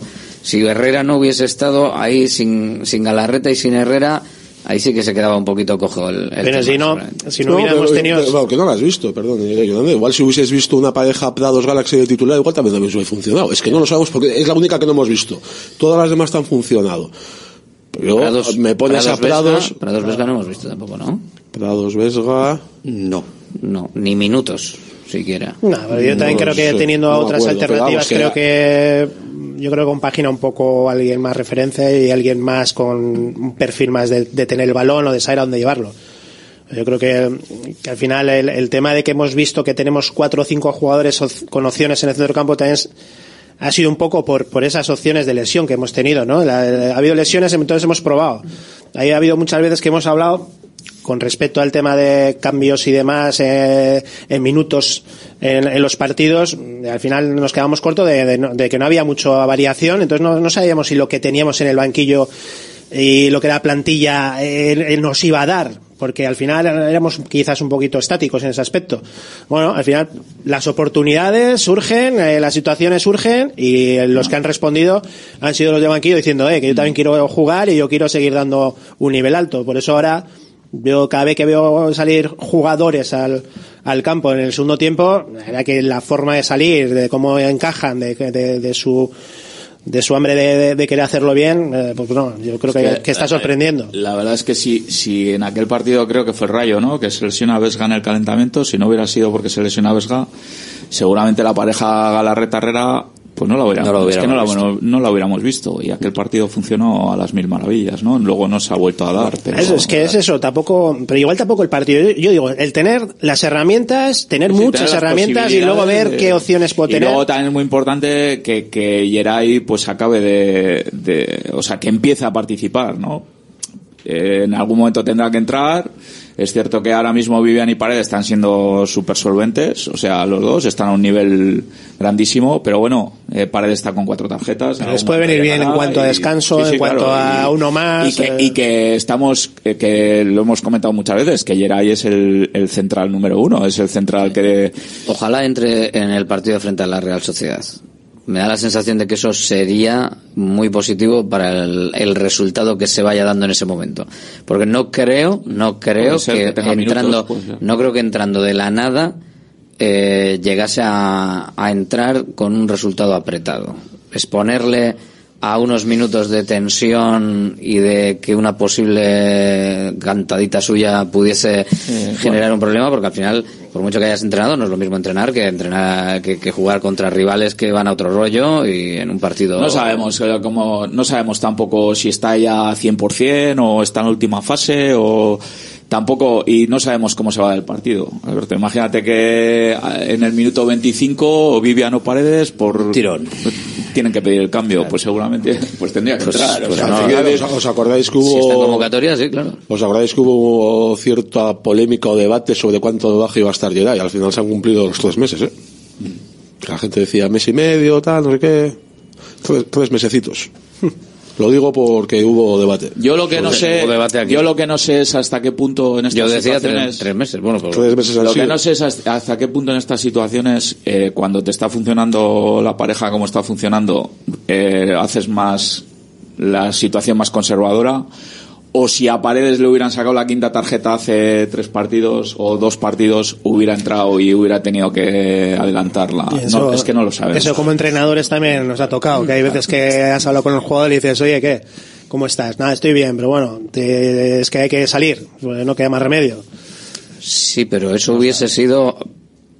Si Herrera no hubiese estado ahí sin, sin Galarreta y sin Herrera, ahí sí que se quedaba un poquito cojo el. el Pero tema, si no, si no hubiéramos pero- tenido... pero, bueno, que no lo has visto, perdón. eh. Igual si hubieses visto una pareja Prados Galaxy de titular, igual también hubiese funcionado. Es que no lo sabemos porque es la única que no hemos visto. Todas las demás han funcionado. Yo Prados- me pones a Prados Vesga- Prados. Prados Vesga no hemos visto tampoco, ¿no? Prados Vesga. No. No, ni minutos, siquiera. No, pero yo también No creo que teniendo no otras acuerdo, alternativas, vamos, que creo era- que yo creo que compagina un poco alguien más referencia y alguien más con un perfil más de, de tener el balón o de saber a dónde llevarlo. Yo creo que, al final el, tema de que hemos visto que tenemos cuatro o cinco jugadores con opciones en el centro del campo también ha sido un poco por, por esas opciones de lesión que hemos tenido, ¿no? Ha habido lesiones, entonces hemos probado. Ahí ha habido muchas veces que hemos hablado con respecto al tema de cambios y demás eh, en minutos en, los partidos, eh, al final nos quedamos cortos de, que no había mucha variación, entonces no, no sabíamos si lo que teníamos en el banquillo y lo que la plantilla eh, eh, nos iba a dar, porque al final éramos quizás un poquito estáticos en ese aspecto. Bueno, al final las oportunidades surgen, eh, las situaciones surgen y los que han respondido han sido los de banquillo diciendo eh, que yo también quiero jugar y yo quiero seguir dando un nivel alto. Por eso ahora yo cada vez que veo salir jugadores al, al campo en el segundo tiempo, la verdad que la forma de salir, de cómo encajan, de, de, de su de su hambre de, de- querer hacerlo bien, eh, pues no, yo creo que, Es que, que está eh, sorprendiendo. La verdad es que si, si en aquel partido creo que fue el Rayo, ¿no? Que se lesiona a Vesga en el calentamiento, si no hubiera sido porque se lesiona a Vesga, seguramente la pareja Galarreta Herrera pues no la hubiéramos, No la es que no la, hubiéramos bueno, no la hubiéramos visto y aquel partido funcionó a las mil maravillas, ¿no? Luego no se ha vuelto a dar, pero Eso, es que es eso, tampoco, pero igual tampoco el partido. Yo, yo digo, el tener las herramientas, tener muchas tener herramientas y luego ver qué opciones puedo y tener. luego también es muy importante que, que Yeray pues acabe de, de- o sea, que empiece a participar, ¿no? Eh, en algún momento tendrá que entrar. Es cierto que ahora mismo Vivian y Paredes están siendo súper solventes, o sea, los dos están a un nivel grandísimo, pero bueno, eh, Paredes está con cuatro tarjetas. Les puede venir bien en cuanto a descanso, sí, sí, en cuanto claro, a y- uno más. y que, eh, y que estamos, eh, que lo hemos comentado muchas veces, que Yeray es el, el central número uno, es el central que Ojalá entre en el partido frente a la Real Sociedad. Me da la sensación de que eso sería muy positivo para el, el resultado que se vaya dando en ese momento. Porque no creo, no creo que, entrando, minutos, no creo que entrando de la nada eh, llegase a, a entrar con un resultado apretado. Exponerle a unos minutos de tensión y de que una posible cantadita suya pudiese generar un problema, porque al final, por mucho que hayas entrenado, no es lo mismo entrenar que entrenar que, que jugar contra rivales que van a otro rollo y en un partido. No sabemos eh, como no sabemos tampoco si está ya 100% o está en la última fase o tampoco y no sabemos cómo se va el partido. Alberto, imagínate que eh, en el minuto 25 Viviano Paredes por tirón tienen que pedir el cambio, pues seguramente pues tendría que Pues- entrar. o pues sea, no, Claro, ¿os, os acordáis que hubo... Si está en convocatoria, sí, claro. ¿Os acordáis que hubo cierta polémica o debate sobre cuánto de baja iba a estar Jedi? Al final se han cumplido los tres meses, ¿eh? que la gente decía mes y medio, tal, no sé qué. Tres, tres mesecitos. <laughs> Lo digo porque hubo debate. Yo lo que no sé, yo lo que no sé es hasta qué punto en estas Yo decía tres, situaciones tres meses. Bueno, pues, Tres meses Lo que no sé es hasta hasta qué punto en estas situaciones, eh, cuando te está funcionando la pareja como está funcionando, eh, haces más la situación más conservadora, o si a Paredes le hubieran sacado la quinta tarjeta hace tres partidos o dos partidos, hubiera entrado y hubiera tenido que adelantarla. Eso- no, es que no lo sabes. Eso como entrenadores también nos ha tocado, que hay veces que has hablado con el jugador y dices, oye, ¿qué? ¿Cómo estás? Nada, estoy bien, pero bueno, te- es que hay que salir, pues no queda más remedio. Sí, pero eso hubiese sido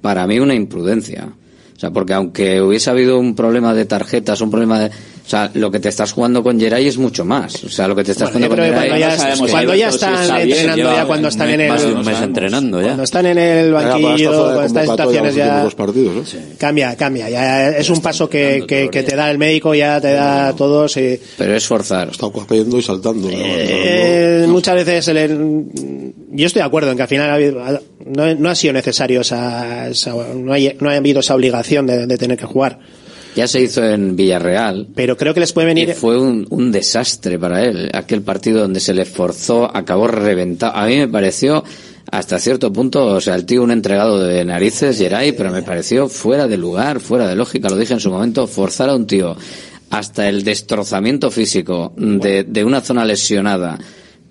para mí una imprudencia. O sea, porque aunque hubiese habido un problema de tarjetas, un problema de... O sea, lo que te estás jugando con Geray es mucho más. O sea, lo que te estás Bueno, jugando con Geray... cuando ya, es que- cuando ya están entrenando, ya cuando están en el... Más de un mes entrenando ya. Cuando están en el banquillo, cuando están en situaciones ya... Partidos, ¿eh? Cambia, cambia. Ya es un paso que, que, que te da el médico, ya te da a todos. Y, Pero es forzar. Está cayendo y saltando. eh, muchas veces el- yo estoy de acuerdo en que al final ha habido- ha- no, no ha sido necesario esa, esa- no, hay, no ha habido esa obligación de, de tener que jugar. Ya se hizo en Villarreal. Pero creo que les puede venir. Y fue un, un desastre para él. Aquel partido donde se le forzó, acabó reventado. A mí me pareció, hasta cierto punto, o sea, el tío un entregado de narices, Geray, pero me pareció fuera de lugar, fuera de lógica. Lo dije en su momento, forzar a un tío hasta el destrozamiento físico de, de una zona lesionada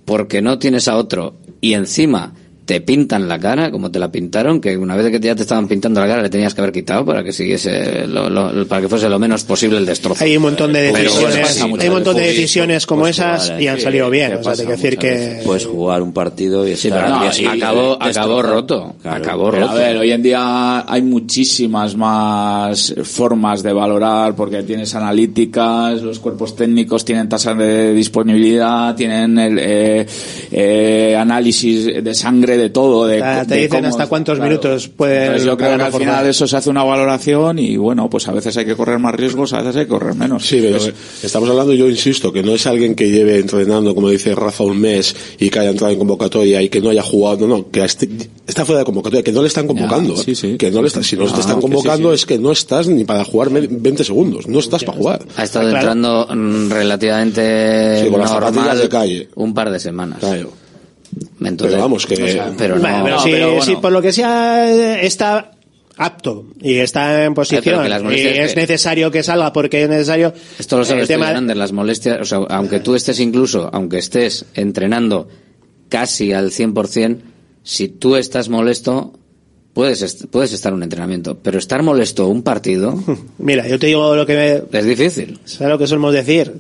porque no tienes a otro y encima te pintan la cara como te la pintaron, que una vez que ya te estaban pintando la cara le tenías que haber quitado para que siguiese, lo- lo- para que fuese lo menos posible el destrozo. Hay un montón de decisiones, hay un montón de decisiones como Pues esas jugar, y han sí, salido bien. que O sea, pasa hay que decir que Puedes jugar un partido y Sí, estar no, y acabó, acabó roto. Acabó Pero roto. a ver, hoy en día hay muchísimas más formas de valorar porque tienes analíticas, los cuerpos técnicos tienen tasas de disponibilidad, tienen el eh, eh, análisis de sangre, de todo. De, Ah, te de dicen cómo hasta está- cuántos claro. minutos pueden Entonces yo creo que al final de eso se hace una valoración y bueno, pues a veces hay que correr más riesgos, a veces hay que correr menos. Sí, pero Pues- estamos hablando, yo insisto, que no es alguien que lleve entrenando, como dice Rafa, un mes y que haya entrado en convocatoria y que no haya jugado, no, no, que esté- está fuera de convocatoria, que no le están convocando. sí, sí. Que no le están, si no Ah, te están convocando sí. es que no estás ni para jugar me- 20 segundos, no estás para jugar. Ha estado Claro. entrando mm, relativamente Sí, con las zapatillas normal de calle. un par de semanas. Entonces, Pero vamos, que- o sea, pero no, Bueno, pero si, pero bueno. si por lo que sea está apto y está en posición y es que- necesario que salga porque es necesario Esto lo sabes el tema Hernández, las molestias, o sea, aunque tú estés incluso, aunque estés entrenando casi al 100%, si tú estás molesto, puedes, est- puedes estar en un entrenamiento, pero estar molesto un partido <laughs> mira yo te digo lo que me, es difícil. ¿Sabes lo que solemos decir?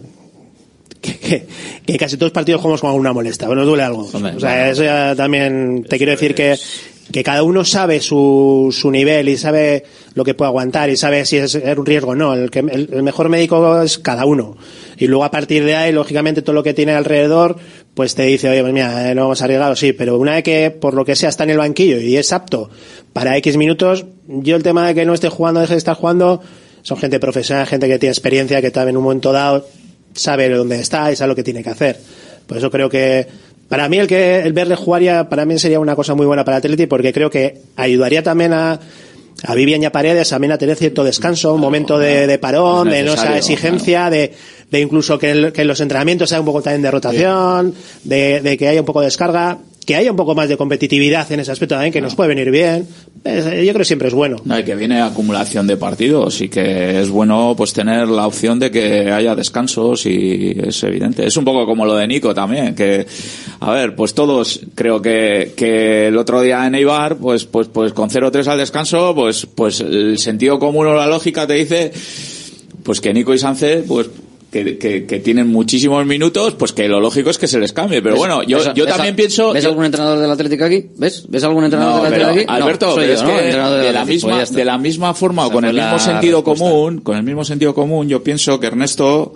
Que, que- que casi todos los partidos jugamos con alguna molestia, o nos duele algo. Hombre, o sea, bueno. eso ya también te quiero decir que, que cada uno sabe su, su nivel y sabe lo que puede aguantar y sabe si es un riesgo o no. El, que, el, el mejor médico es cada uno. Y luego a partir de ahí, lógicamente, todo lo que tiene alrededor, pues te dice, oye, pues mira, eh, no vamos a arriesgar, sí, pero una vez que por lo que sea está en el banquillo y es apto para X minutos, yo el tema de que no esté jugando, deje de estar jugando, son gente profesional, gente que tiene experiencia, que también en un momento dado sabe dónde está y sabe lo que tiene que hacer. Por eso creo que para mí el que el verle jugar ya para mí sería una cosa muy buena para Atleti porque creo que ayudaría también a a Vivian y a Paredes también a tener cierto descanso, un momento de, de parón, de no esa exigencia, de, de incluso que, el- que los entrenamientos haya un poco también de rotación, de, de que haya un poco de descarga, que haya un poco más de competitividad en ese aspecto también, que nos puede venir bien. Es- yo creo que siempre es bueno. No, y que viene acumulación de partidos y que es bueno pues tener la opción de que haya descansos y es evidente. Es un poco como lo de Nico también, que a ver, pues todos creo que, que el otro día en Eibar, pues pues pues con 0-3 al descanso, pues pues el sentido común o la lógica te dice pues que Nico y Sánchez pues que, que, que tienen muchísimos minutos, pues que lo lógico es que se les cambie. Pero ¿Ves- bueno, yo, ves- yo ves- también pienso... ¿Ves yo- algún entrenador del Atlético aquí? ¿Ves? ¿Ves algún entrenador no, del Atlético aquí? Alberto, no, pero yo, es ¿no? que del de la misma está. de la misma forma o con el mismo sentido respuesta. común, con el mismo sentido común, yo pienso que Ernesto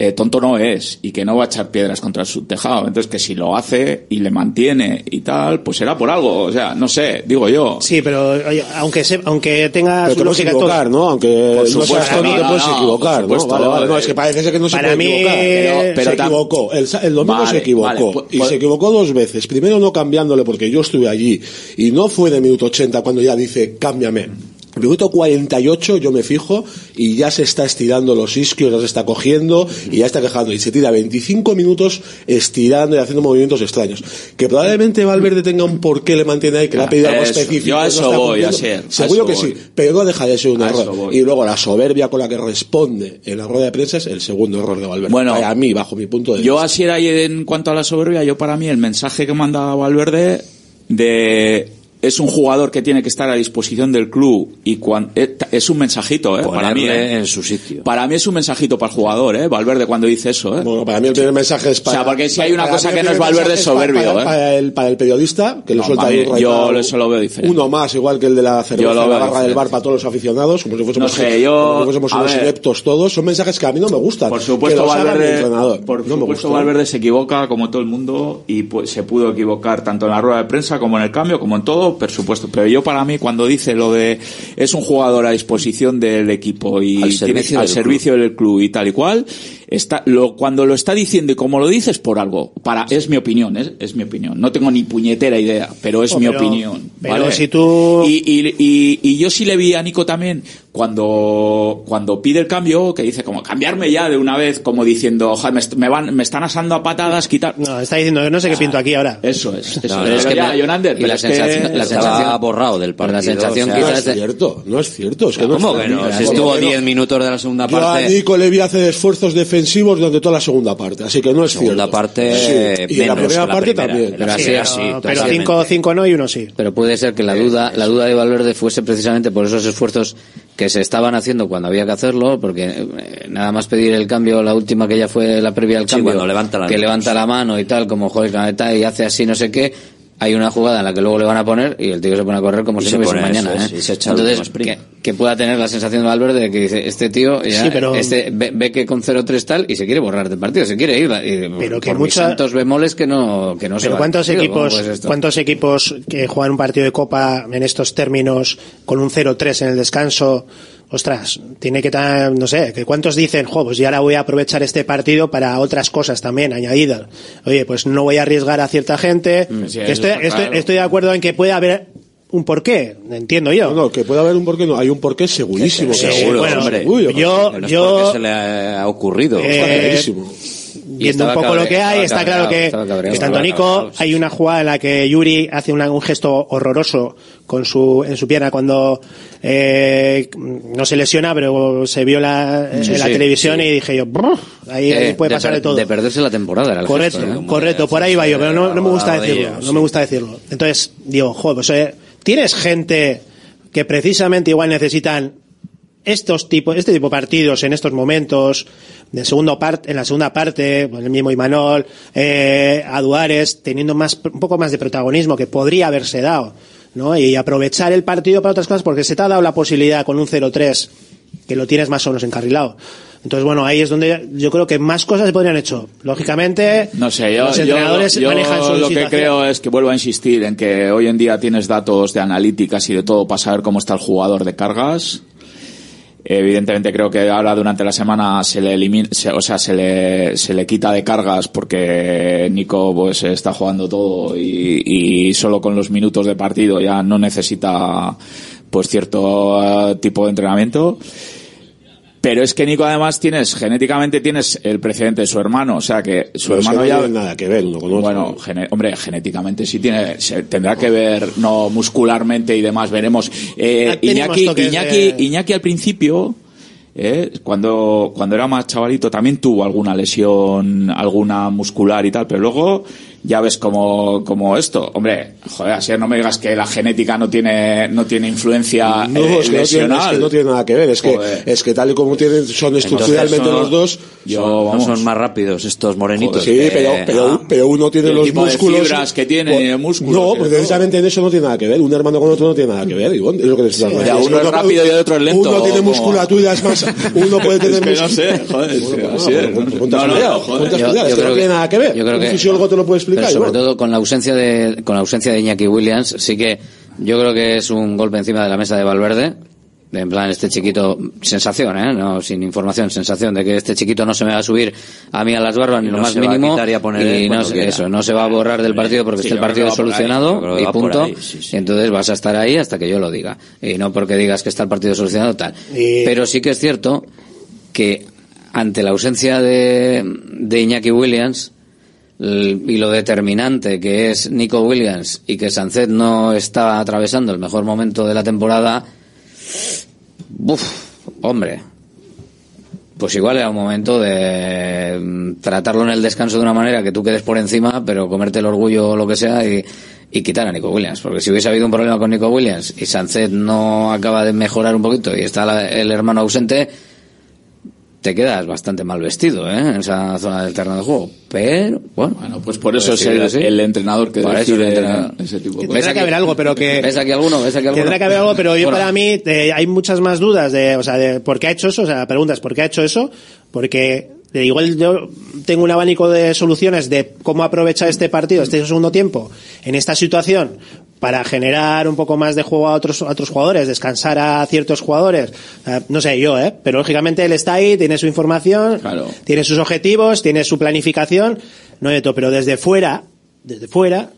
eh, tonto no es y que no va a echar piedras contra su tejado. Entonces que si lo hace y le mantiene y tal, pues será por algo. O sea, no sé, digo yo. Sí, pero oye, aunque se, aunque tenga Pero su te puedes lógica todo, equivocar, ¿no? Aunque Por no supuesto, seas tonto, no, te puedes no, equivocar, por ¿no? Vale, vale, no, es que parece ser que no se para puede mí- equivocar. Pero- pero se tam- equivocó, el, el domingo Vale, se equivocó. vale, y pues- se equivocó dos veces. Primero no cambiándole porque yo estuve allí y no fue de minuto 80 cuando ya dice cámbiame. Minuto 48 yo me fijo y ya se está estirando los isquios, ya se está cogiendo y ya está quejando y se tira 25 minutos estirando y haciendo movimientos extraños. Que probablemente Valverde tenga un porqué le mantiene ahí, que le ha pedido algo específico. yo a eso voy, a Seguro eso que voy. sí, pero no deja de ser un A error. Y luego la soberbia con la que responde en la rueda de prensa es el segundo error de Valverde. Bueno, a mí, bajo mi punto de vista. Yo así era en cuanto a la soberbia, yo para mí el mensaje que manda Valverde de es un jugador que tiene que estar a disposición del club y cuan- eh, es un mensajito, ¿eh? para mí, ¿eh? en su sitio. Para mí es un mensajito para el jugador, ¿eh? Valverde cuando dice eso, ¿eh? Bueno, para mí el primer mensaje es para. O sea, porque si hay una cosa que el no es Valverde es soberbio, para, ¿eh? para el, para el periodista, que le No, suelta ahí yo eso lo veo diferente. Uno más, igual que el de la cerveza Yo lo en la barra del bar para todos los aficionados, como si fuésemos, No sé, yo- como si fuésemos a unos ver. ineptos todos. Son mensajes que a mí no me gustan. Por supuesto, Valverde, entrenador. por no supuesto. Valverde se equivoca como todo el mundo y pues, se pudo equivocar tanto en la rueda de prensa como en el cambio, como en todo, por supuesto. Pero yo para mí cuando dice lo de es un jugador a disposición del equipo y Al tiene- servicio al del servicio del club y tal y cual, está lo cuando lo está diciendo y como lo dices por algo, para es mi opinión, es, es mi opinión. No tengo ni puñetera idea, pero es Oh, mi pero- opinión. pero ¿vale? si tú- y, y, y, y yo sí le vi a Nico también cuando, cuando pide el cambio, que dice como cambiarme ya de una vez, como diciendo, "Joder, me, me van, me están asando a patadas, quitar. No, está diciendo que no sé qué pinto aquí ahora. Eso es. Eso No, es. es que ya, me- Jonander, y pero la es que sensación- la sensación- borrado del pero la partido. sensación o sea, No es de- cierto, no es cierto. Es que no ¿Cómo es que no? cierto. Si estuvo ¿Cómo que no? 10 minutos de la segunda Yo a parte. Nico le vi hacer esfuerzos defensivos durante toda la segunda parte, así que no es Segunda cierto. parte, Sí, y en la primera que la parte primera. también. Pero así, Sí, así. pero totalmente. 5 cinco no y uno sí. Pero puede ser que la duda, la duda de Valverde fuese precisamente por esos esfuerzos que se estaban haciendo cuando había que hacerlo, porque eh, nada más pedir el cambio, la última que ya fue la previa al Sí, cambio, cuando levanta la que mano. levanta la mano y tal, como caneta y hace así no sé qué, hay una jugada en la que luego le van a poner y el tío se pone a correr como Y si se no hubiese mañana. eso, ¿eh? Entonces, que, que pueda tener la sensación de Valverde de que dice, este tío ya, Sí, pero- este, ve, ve que con 0-3 tal y se quiere borrar del partido, se quiere ir. y- Pero que mucha- santos bemoles que no, que no se Pero ¿cuántos del partido, ¿cómo equipos, cuántos equipos que juegan un partido de Copa en estos términos con un 0-3 en el descanso? Ostras, tiene que estar, no sé, que cuántos dicen, jo, pues ya ahora voy a aprovechar este partido para otras cosas también añadidas. Oye, pues no voy a arriesgar a cierta gente. Sí, estoy, estoy- claro. estoy de acuerdo en que puede haber un porqué, entiendo yo. No, no, que puede haber un porqué, no, hay un porqué segurísimo. Sí, Seguro, bueno, hombre. yo- Uy, yo- yo- se le ha ocurrido. Eh, está. Viendo un poco lo que hay, está cabreado, claro que, cabreado, que tanto estaba Nico, cabreado, sí, hay una jugada en la que Yuri hace una- un gesto horroroso con su, en su pierna cuando eh, no se lesiona, pero se vio la, Sí, en la sí, televisión sí. y dije yo, ahí, Eh, puede de pasar de todo. De perderse la temporada. era el Correcto, gesto, ¿eh? correcto, por ahí va yo, pero no, no me gusta decirlo, no me gusta decirlo. Entonces, digo, joder, pues, eh, tienes gente que precisamente igual necesitan estos tipos, este tipo de partidos en estos momentos, de segundo parte, en la segunda parte, pues el mismo Imanol, eh, Aduares, teniendo más, un poco más de protagonismo que podría haberse dado, ¿no? Y aprovechar el partido para otras cosas porque se te ha dado la posibilidad con un 0-3 que lo tienes más o menos encarrilado. Entonces, bueno, ahí es donde yo creo que más cosas se podrían hecho. Lógicamente, No sé, yo, los entrenadores yo manejan su lo que creo es que vuelvo a insistir en que hoy en día tienes datos de analíticas y de todo para saber cómo está el jugador de cargas. Evidentemente creo que ahora durante la semana se le elimina, se- o sea, se le, se le quita de cargas porque Nico pues está jugando todo y, y solo con los minutos de partido ya no necesita pues cierto eh, tipo de entrenamiento. Pero es que Nico además tienes, genéticamente tienes el precedente de su hermano, o sea que su Pero hermano no ya... tiene nada que ver uno con otro. Bueno, gene- hombre, genéticamente sí tiene, se- tendrá que ver, no muscularmente y demás, veremos. Eh, Iñaki, Iñaki, de- Iñaki al principio, eh, cuando, cuando era más chavalito también tuvo alguna lesión, alguna muscular y tal, pero luego ya ves como, como esto. Hombre, joder, así no me digas que la genética no tiene, no tiene influencia No, eh, es, que no tiene, es que no tiene nada que ver. Es que, es que tal y como tienen, son estructuralmente los dos. Yo, no vamos. son más rápidos estos morenitos. Sí, que- pero, pero, Ah, pero uno tiene los músculos. fibras que tiene, No, pues precisamente en eso no tiene nada que ver. Un hermano con otro no tiene nada que ver. Ivonne, es lo que te estoy ya, uno es rápido y el otro es lento, Uno tiene musculatura, es más. Uno puede tener Es que no sé, joder, es No, no, no, no Pero sobre todo con la ausencia de con la ausencia de Iñaki Williams, sí que yo creo que es un golpe encima de la mesa de Valverde En plan, este chiquito, sensación, ¿eh? No, sin información, sensación de que este chiquito no se me va a subir a mí a las barbas ni lo más se va a mínimo. y a poner él y no, eso, no se va a borrar del partido porque Sí, esté el partido ahí, solucionado y punto. ahí, sí, Y entonces vas a estar ahí hasta que yo lo diga. Y no porque digas que está el partido solucionado, tal. Y- Pero sí que es cierto que ante la ausencia de, de Iñaki Williams, y lo determinante que es Nico Williams y que Sancet no está atravesando el mejor momento de la temporada, ¡buf! hombre, pues igual era un momento de mm, tratarlo en el descanso de una manera que tú quedes por encima, pero comerte el orgullo o lo que sea y, y quitar a Nico Williams. Porque si hubiese habido un problema con Nico Williams y Sancet no acaba de mejorar un poquito y está la- el hermano ausente, te quedas bastante mal vestido ¿eh? en esa zona del terreno de juego. Pero, bueno. Bueno, pues por eso es el, entrenador que el decide entrenador. ese tipo de ¿Ves cosas. Tendrá que haber algo, pero que... ¿Ves aquí alguno? ¿Ves aquí alguno? Tendrá que haber algo, pero yo Bueno, para mí eh, hay muchas más dudas de, o sea, de por qué ha hecho eso. O sea, la pregunta es por qué ha hecho eso, porque eh, igual yo tengo un abanico de soluciones de cómo aprovechar este partido, este segundo tiempo, en esta situación para generar un poco más de juego a otros, a otros jugadores, descansar a ciertos jugadores. Sea, no sé yo, ¿eh? Pero lógicamente él está ahí, tiene su información, tiene sus objetivos, tiene su planificación, no de todo, pero desde fuera, desde fuera,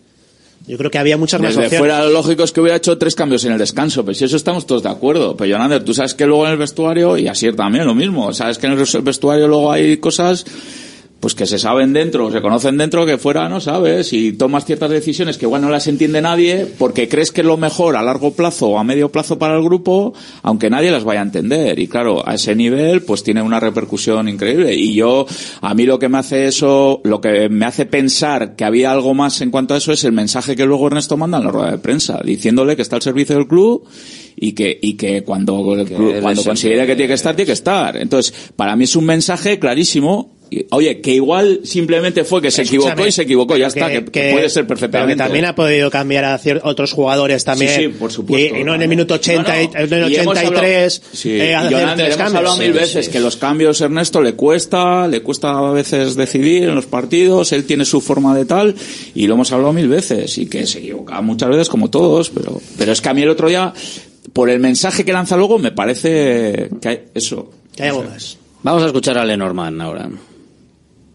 yo creo que había muchas más Desde opciones. fuera lo lógico es que hubiera hecho tres cambios en el descanso, pero si eso estamos todos de acuerdo. Pero Jonander, tú sabes que luego en el vestuario, y así también lo mismo, sabes que en el vestuario luego hay cosas pues que se saben dentro, se conocen dentro, que fuera no sabes, y tomas ciertas decisiones que igual no las entiende nadie, porque crees que es lo mejor a largo plazo o a medio plazo para el grupo, aunque nadie las vaya a entender. Y claro, a ese nivel, pues tiene una repercusión increíble. Y yo, a mí lo que me hace eso, lo que me hace pensar que había algo más en cuanto a eso es el mensaje que luego Ernesto manda en la rueda de prensa, diciéndole que está al servicio del club y que, y que cuando, el club- él cuando considere que tiene que estar, tiene que estar. Entonces, para mí es un mensaje clarísimo. Oye, que igual simplemente fue que se equivocó y se equivocó, ya está, que, que puede ser Pero perfectamente. que también ha podido cambiar a otros jugadores también. Sí, sí, por supuesto. Y, y no en el minuto 80, y- en el Y hemos 83, hablado- sí, eh, y hacer Yolanda, tres hemos hablado mil veces que los cambios Ernesto le cuesta, le cuesta a veces decidir en los partidos, él tiene su forma de tal y lo hemos hablado mil veces y que se equivoca muchas veces como todos, pero pero es que a mí el otro día por el mensaje que lanza luego me parece que hay eso. Que hay algo más. Vamos a escuchar a Lenormand ahora.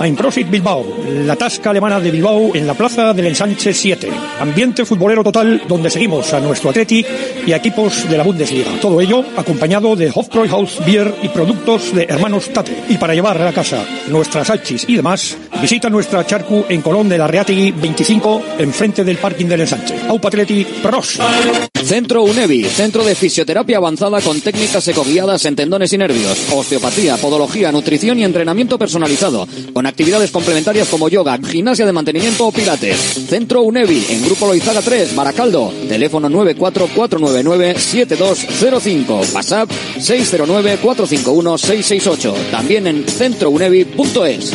Einprosit Bilbao, la tasca alemana de Bilbao en la plaza del Ensanche 7. Ambiente futbolero total donde seguimos a nuestro Athletic y equipos de la Bundesliga. Todo ello acompañado de Hofbräuhaus Beer y productos de Hermanos Tate. Y para llevar a la casa nuestras salchis y demás, visita nuestra charcu en Colón de la Reategui 25, enfrente del parking del Ensanche. Aupa Athletic Pros. Centro UNEVI, centro de fisioterapia avanzada con técnicas ecoguiadas en tendones y nervios, osteopatía, podología, nutrición y entrenamiento personalizado, con actividades complementarias como yoga, gimnasia de mantenimiento o pilates. Centro UNEVI, en Grupo Loizaga 3, Baracaldo, teléfono 944997205, WhatsApp 609451668, también en centrounevi.es.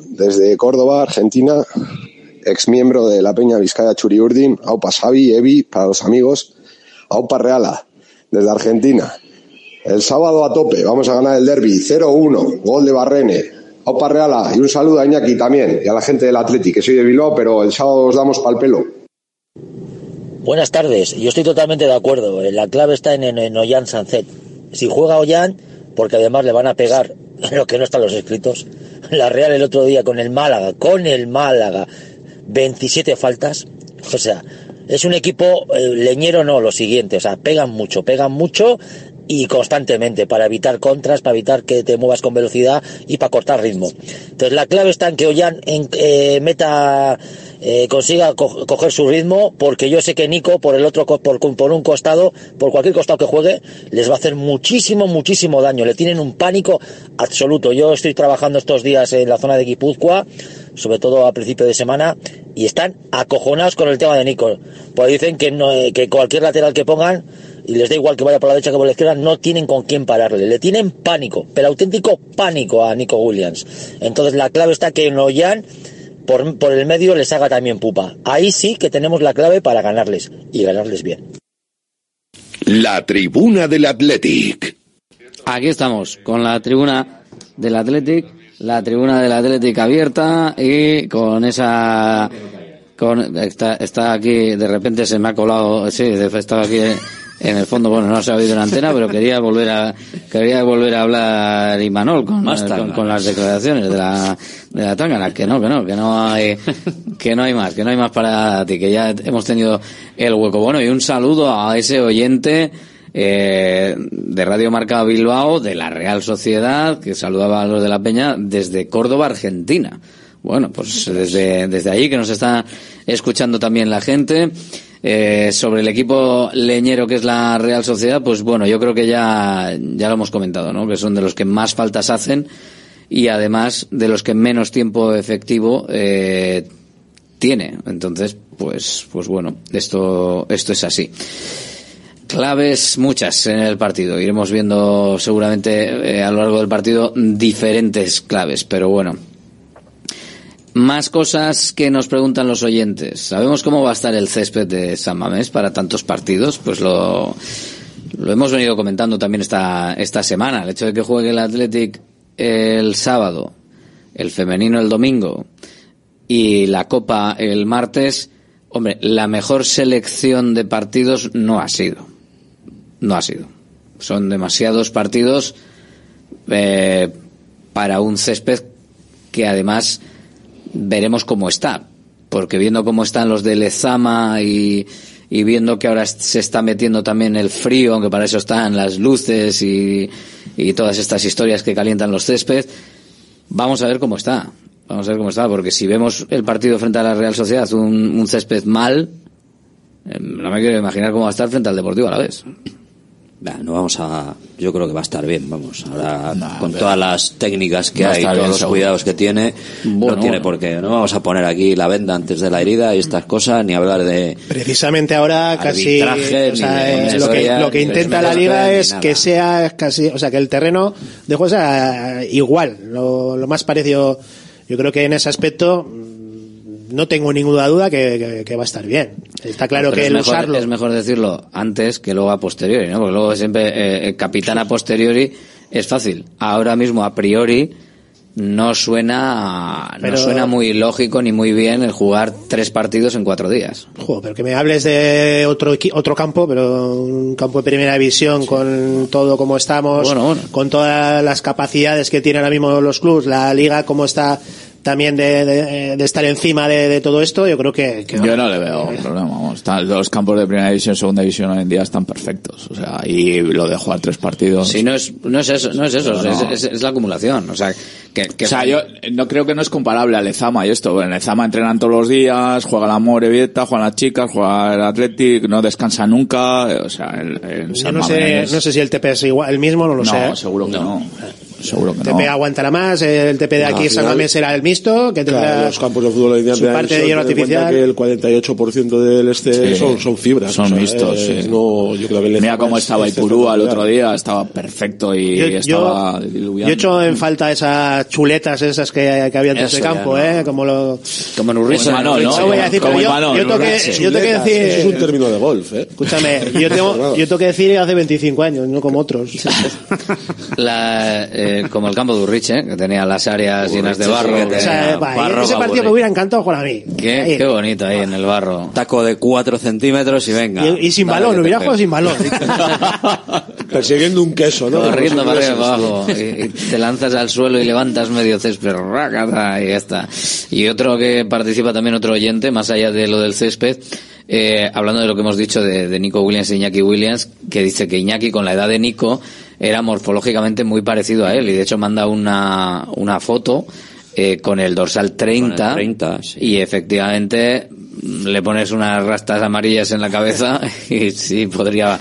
desde Córdoba, Argentina, ex miembro de la Peña Vizcaya Churiurdin, Aupa Xavi, Evi, para los amigos, Aupa Reala, desde Argentina. El sábado a tope, vamos a ganar el derby, 0-1, gol de Barrene, Aupa Reala, y un saludo a Iñaki también, y a la gente del Atleti, que soy de Bilbao, pero el sábado os damos pal pelo. Buenas tardes, yo estoy totalmente de acuerdo. La clave está en, en, en Ollán Sancet. Si juega Ollán, porque además le van a pegar lo que no están los escritos. La Real el otro día con el Málaga, con el Málaga, 27 faltas. O sea, es un equipo eh, leñero, no, lo siguiente. O sea, pegan mucho, pegan mucho y constantemente para evitar contras, para evitar que te muevas con velocidad y para cortar ritmo. Entonces la clave está en que Ollán en, eh, meta eh, consiga co coger su ritmo, porque yo sé que Nico por el otro por, por un costado, por cualquier costado que juegue, les va a hacer muchísimo, muchísimo daño. Le tienen un pánico absoluto. Yo estoy trabajando estos días en la zona de Guipúzcoa, sobre todo a principio de semana, y están acojonados con el tema de Nico. Pues dicen que no, eh, que cualquier lateral que pongan y les da igual que vaya por la derecha que por la izquierda, no tienen con quién pararle. Le tienen pánico, pero auténtico pánico a Nico Williams. Entonces la clave está que Noyan por, por el medio les haga también pupa. Ahí sí que tenemos la clave para ganarles y ganarles bien. La tribuna del Athletic. Aquí estamos, con la tribuna del Athletic, la tribuna del Athletic abierta y con esa... Con, está, está aquí, de repente se me ha colado, sí, estaba aquí en el fondo, bueno, no se ha oído en antena, pero quería volver a quería volver a hablar Imanol con, con, con, las declaraciones de la de la Tangana, que no, que no, que no hay que no hay más, que no hay más para ti, que ya hemos tenido el hueco. Bueno, y un saludo a ese oyente eh, de Radio Marca Bilbao, de la Real Sociedad, que saludaba a los de la Peña desde Córdoba, Argentina. Bueno, pues desde, desde allí que nos está escuchando también la gente. Eh, sobre el equipo leñero que es la Real Sociedad, pues bueno, yo creo que ya, ya lo hemos comentado, ¿no? Que son de los que más faltas hacen y además de los que menos tiempo efectivo eh, tiene. Entonces, pues, pues bueno, esto, esto es así. Claves muchas en el partido. Iremos viendo seguramente eh, a lo largo del partido diferentes claves, pero bueno, más cosas que nos preguntan los oyentes. ¿Sabemos cómo va a estar el césped de San Mamés para tantos partidos? Pues lo, lo hemos venido comentando también esta, esta semana. El hecho de que juegue el Athletic el sábado, el femenino el domingo y la Copa el martes, hombre, la mejor selección de partidos no ha sido. No ha sido. Son demasiados partidos eh, para un césped que además veremos cómo está. Porque viendo cómo están los de Lezama y, y viendo que ahora se está metiendo también el frío, aunque para eso están las luces y, todas estas historias que calientan los césped, vamos a ver cómo está. Vamos a ver cómo está, porque si vemos el partido frente a la Real Sociedad, un, césped mal, eh, no me quiero imaginar cómo va a estar frente al Deportivo a la vez. No vamos a. Yo creo que va a estar bien, vamos. Ahora, con todas las técnicas que hay, todos bien, los seguro. cuidados que tiene, bueno, no tiene bueno. por qué. No vamos a poner aquí la venda antes de la herida y estas cosas, ni hablar de. Precisamente ahora casi. O sea, lo, que, lo que intenta la liga es que sea casi. O sea, que el terreno de juego sea igual. Lo, lo más parecido. Yo creo que en ese aspecto no tengo ninguna duda que, que, que va a estar bien. Está claro Pero que es el mejor, usarlo. Es mejor decirlo antes que luego a posteriori, ¿no? Porque luego siempre eh, capitán a posteriori es fácil. Ahora mismo a priori no suena Pero- no suena muy lógico ni muy bien el jugar tres partidos en cuatro días. Joder, pero que me hables de otro otro campo, pero un campo de primera división con todo como estamos, Bueno, bueno. con todas las capacidades que tienen ahora mismo los clubes, la liga como está también de, de- de estar encima de, de todo esto, yo creo que, que Yo no le veo problema. vamos. Está- los campos de primera división, segunda división hoy en día están perfectos. O sea, y lo de jugar tres partidos. Si no es no es eso, no es eso, No, no. Es, es- es la acumulación, o sea, que, que O sea, yo no creo que no es comparable al Lezama y esto. En Lezama entrenan todos los días, juega la Morevieta, juegan las chicas, juega el Athletic, no descansa nunca. O sea, en, en yo San no sé, no sé si el TP es igual, el mismo, no lo No, sé. ¿eh? seguro que no. seguro que El no. TP aguantará más, el TP de aquí San Mamés será el mixto, que tendrá Claro, los campos de fútbol hoy día su parte de hielo artificial. que el 48% del este Sí, son, son fibras. son o sea, mixtos, eh, sí. No, yo creo que el Mira cómo es- estaba es Ipurúa el otro día, estaba perfecto y Yo- estaba yo, diluviando. yo echo en falta esas chuletas esas que, que había antes de ya campo, no. ¿eh? Como lo... Como en Urriche. Como Imanol, ¿no? No voy a decir, Como yo, Imanol, yo tengo que, yo tengo que decir... Eso es un término de golf, ¿eh? Escúchame, yo <laughs> tengo, yo tengo que decir hace 25 años, no como otros. <laughs> La, eh, como el campo de Urriche, que tenía las áreas llenas de barro. O sea, va, barro ese pa' partido me hubiera encantado jugar a mí. Qué, Ahí. qué bonito ahí en el barro. Taco de 4 centímetros y venga. Y, y sin Dale balón, hubiera jugado sin balón. <laughs> Persiguiendo un queso, ¿no? Corriendo para arriba abajo. Y, y te lanzas al suelo y levantas medio césped. rácata, y ya está. Y otro que participa también, otro oyente, más allá de lo del césped, eh, hablando de lo que hemos dicho de, de Nico Williams e Iñaki Williams, que dice que Iñaki con la edad de Nico era morfológicamente muy parecido a él. Y de hecho manda una, una foto eh, con el dorsal 30. Con el 30, sí. Y efectivamente le pones unas rastas amarillas en la cabeza <laughs> y sí, podría,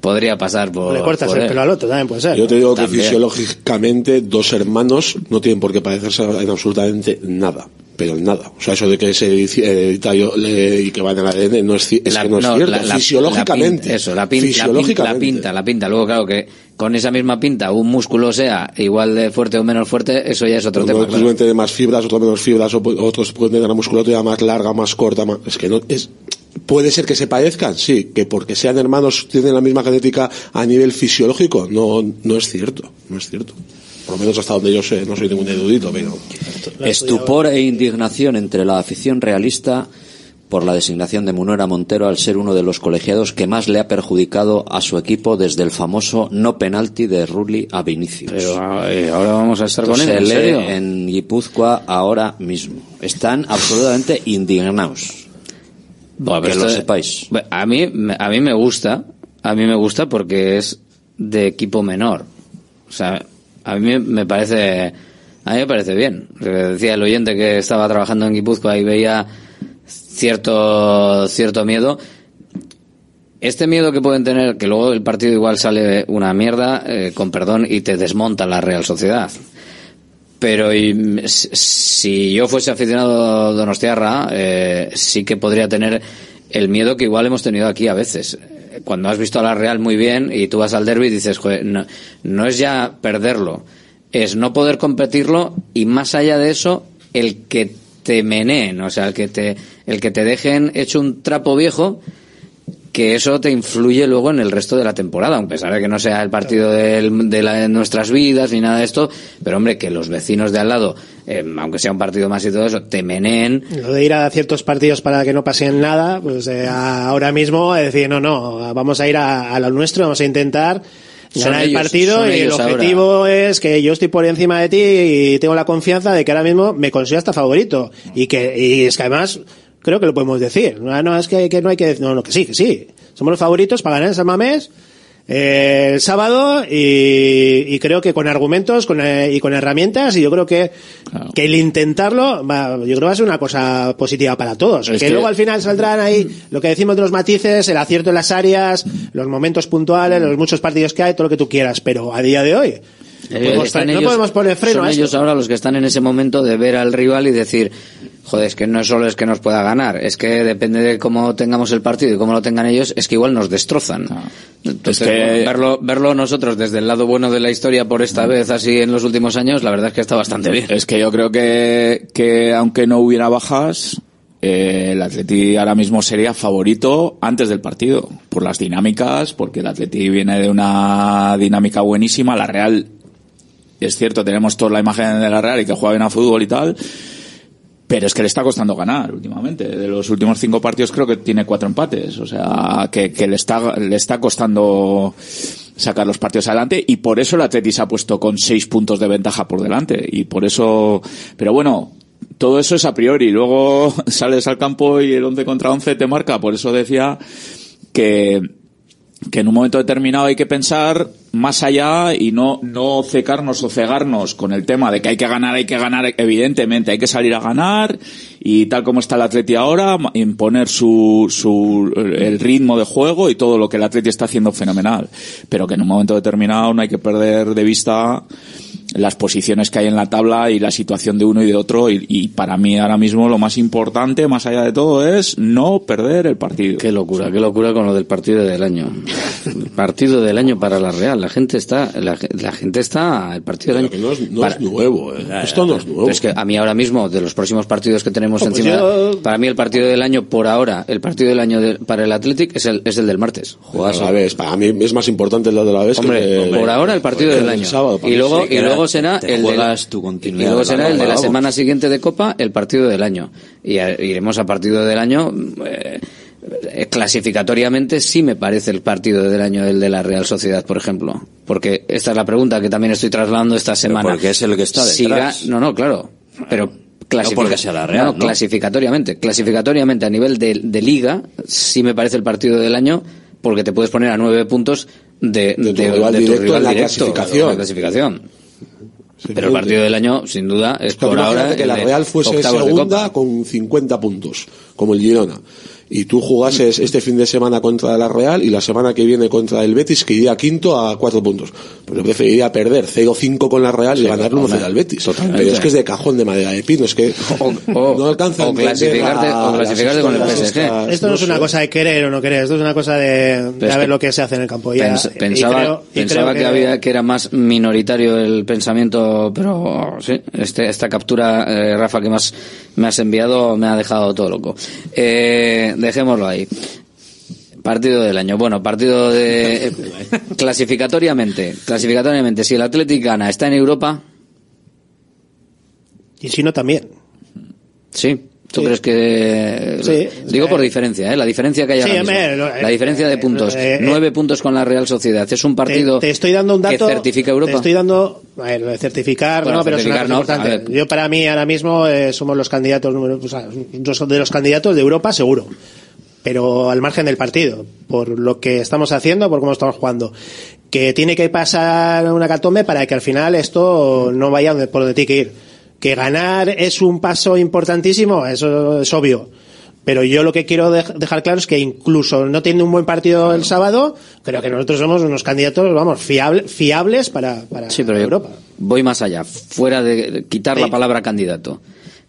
podría pasar por. Le cortas por el él. pelo al otro, también puede ser. Yo te digo que También. fisiológicamente dos hermanos no tienen por qué parecerse en absolutamente nada. Pero en nada. O sea, eso de que se edici- edita yo- le- y que va en el ADN no es, La- que no es cierto. la- la- fisiológicamente. la pinta, eso, la, pin- la, pin- la fisiológicamente. pinta, la pinta. Luego, claro, que con esa misma pinta un músculo sea igual de fuerte o menos fuerte, eso ya es otro tema. Unos claro. más fibras, otros menos fibras, otros pueden tener una musculatura más larga, más corta. Más... Es que no es. Puede ser que se parezcan, sí, que porque sean hermanos tienen la misma genética a nivel fisiológico, no, no es cierto, no es cierto. Por lo menos hasta donde yo sé, no soy ningún erudito, pero. Estupor e indignación entre la afición realista por la designación de Munera Montero al ser uno de los colegiados que más le ha perjudicado a su equipo desde el famoso no penalti de Rulli a Vinicius. Pero eh, ahora vamos a estar con él, Se ¿en lee serio? en Guipúzcoa ahora mismo. Están absolutamente indignados. Bueno, que lo sepáis. A mí, me- a mí me gusta, a mí me gusta porque es de equipo menor. O sea, a mí me- me parece, a mí me parece bien. Decía el oyente que estaba trabajando en Guipúzcoa y veía cierto, cierto miedo. Este miedo que pueden tener, que luego el partido igual sale una mierda, eh, con perdón, y te desmonta la Real Sociedad. Pero y, si yo fuese aficionado donostiarra, eh, sí que podría tener el miedo que igual hemos tenido aquí a veces. Cuando has visto a la Real muy bien y tú vas al derby y dices, "Joder, no, no es ya perderlo, es no poder competirlo y más allá de eso, el que te meneen, o sea, el que te, el que te dejen hecho un trapo viejo que eso te influye luego en el resto de la temporada, aunque pesar de que no sea el partido del- de, la- de nuestras vidas ni nada de esto, pero hombre, que los vecinos de al lado, eh, aunque sea un partido más y todo eso, te meneen, Lo de ir a ciertos partidos para que no pasen nada, pues eh, a- ahora mismo decir, no, no, vamos a ir a, a lo nuestro, vamos a intentar ganar el partido y el ahora. objetivo es que yo estoy por encima de ti y tengo la confianza de que ahora mismo me considero hasta favorito. Y que y es que además creo que lo podemos decir. No, no es que, que no hay que decir, no, no, que sí, que sí. Somos los favoritos para ganar en San Mamés eh, el sábado y, y creo que con argumentos con, eh, y con herramientas y yo creo que, que el intentarlo va, yo creo que va a ser una cosa positiva para todos. Es que, que- luego al final saldrán ahí lo que decimos de los matices, el acierto en las áreas, los momentos puntuales, los muchos partidos que hay, todo lo que tú quieras, pero a día de hoy no Eh, podemos, no ellos- podemos poner freno son a ellos ahora los que están en ese momento de ver al rival y decir, joder, es que no solo es que nos pueda ganar, es que depende de cómo tengamos el partido y cómo lo tengan ellos, es que igual nos destrozan. Entonces, Es que- bueno, verlo, verlo nosotros desde el lado bueno de la historia por esta vez así en los últimos años, la verdad es que está bastante bien. Es que yo creo que, que aunque no hubiera bajas, eh, el Atleti ahora mismo sería favorito antes del partido, por las dinámicas, porque el Atleti viene de una dinámica buenísima, la Real, es cierto, tenemos toda la imagen de la Real y que juega bien a fútbol y tal, pero es que le está costando ganar últimamente. De los últimos cinco partidos creo que tiene cuatro empates. O sea, que, le está, le está costando sacar los partidos adelante y por eso el Atleti se ha puesto con seis puntos de ventaja por delante. Y por eso, pero bueno, todo eso es a priori. Luego <laughs> sales al campo y el 11 contra 11 te marca. Por eso decía que, que en un momento determinado hay que pensar más allá y no, no cecarnos o cegarnos con el tema de que hay que ganar, hay que ganar, evidentemente, hay que salir a ganar y tal como está el Atleti ahora, imponer su, su, el ritmo de juego y todo lo que el Atleti está haciendo fenomenal. Pero que en un momento determinado no hay que perder de vista las posiciones que hay en la tabla y la situación de uno y de otro y, y para mí ahora mismo lo más importante, más allá de todo, es no perder el partido. Qué locura, qué locura con lo del partido del año. El <laughs> partido del año para la Real. La gente está, la, la gente está, el partido del año. no es, no Para- es nuevo, ¿eh? Esto no es nuevo. Es que a mí ahora mismo, de los próximos partidos que tenemos Oh, pues encima, para mí el partido del año, por ahora, el partido del año de- para el Athletic es el, es el del martes. Juegazo. A la vez, para mí es más importante el de la vez Hombre, que por ahora el partido que del año. sábado, y luego, Sí, y era- luego será te el de la, y luego de será el de la semana siguiente de Copa, el partido del año. Y a- iremos a partido del año. eh, eh, clasificatoriamente sí me parece el partido del año el de la Real Sociedad, por ejemplo. Porque esta es la pregunta que también estoy trasladando esta semana. porque es el que está detrás. no, no, claro. Pero clasifica- porque sea la Real, no, ¿no? clasificatoriamente. Clasificatoriamente a nivel de, de liga, sí me parece el partido del año porque te puedes poner a nueve puntos de, de, tu rival de tu directo rival en la directo, clasificación. en la clasificación. Pero el partido del año, sin duda, es Pero por ahora. que la Real fuese segunda con 50 puntos, como el Girona. Y tú jugases este fin de semana contra la Real y la semana que viene contra el Betis, que iría quinto a cuatro puntos. Pues yo preferiría perder 0-5 con la Real y ganarle 1-0 al Betis. Pero es que es de cajón de madera de pino, es que no alcanza a o clasificarte- a- o clasificarte las con el PSG. estas, Esto no, es una cosa de querer o no querer, esto es una cosa de, de ver que lo que se hace en el campo. Ya, Pens- y pensaba creo- pensaba creo que, había que era más minoritario el pensamiento, pero sí, este, esta captura, eh, Rafa, que más me has enviado me ha dejado todo loco. Eh, dejémoslo ahí. Partido del año. Bueno, partido de eh, clasificatoriamente, clasificatoriamente, si el Athletic gana, está en Europa. Y si no, también. Sí. ¿Tú Sí. crees que.? Sí. Digo por diferencia, ¿eh? La diferencia que hay ahora mismo. lo- La diferencia de eh, puntos. eh, eh, Nueve puntos con la Real Sociedad. Es un partido te, te estoy dando un dato que certifica Europa. Te estoy dando a ver, lo de certificar, Bueno, no, pero es una certificar cosa no, importante. Yo para mí ahora mismo eh, somos los candidatos número, o sea, de los candidatos de Europa seguro. Pero al margen del partido, por lo que estamos haciendo, por cómo estamos jugando, que tiene que pasar una catombe para que al final esto no vaya por donde tiene que ir. Que ganar es un paso importantísimo, eso es obvio. Pero yo lo que quiero dej- dejar claro es que incluso no teniendo un buen partido el sábado, creo que nosotros somos unos candidatos, vamos, fiable- fiables para, para Sí, pero Europa. voy más allá. Fuera de quitar la palabra candidato.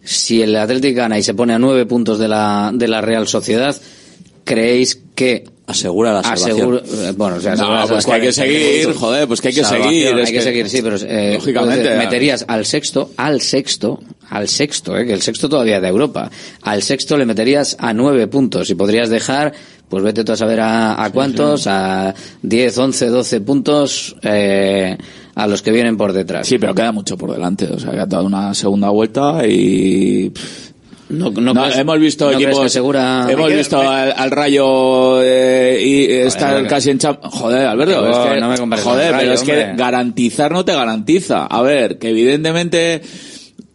Si el Atlético gana y se pone a nueve puntos de la, de la Real Sociedad, ¿creéis que asegura la salvación? asegura- eh, bueno, o sea, No, la pues que hay que seguir, joder, pues que hay que Salvación, seguir, Hay que, que- seguir, sí, pero eh, Lógicamente. pues, meterías al sexto, al sexto, al sexto, eh, que el sexto todavía de Europa. Al sexto le meterías a nueve puntos y podrías dejar, pues vete tú a saber a, a cuántos, a 10, 11, 12 puntos eh, a los que vienen por detrás. Sí, pero queda mucho por delante. O sea, que ha dado una segunda vuelta y. pff, No, no No, crees- hemos visto no equipos. que asegura- Hemos visto al, al Rayo eh, y estar casi en Champ- Joder, Alberto, es que, no me con joder, Rayo, pero es que hombre. garantizar no te garantiza. A ver, que evidentemente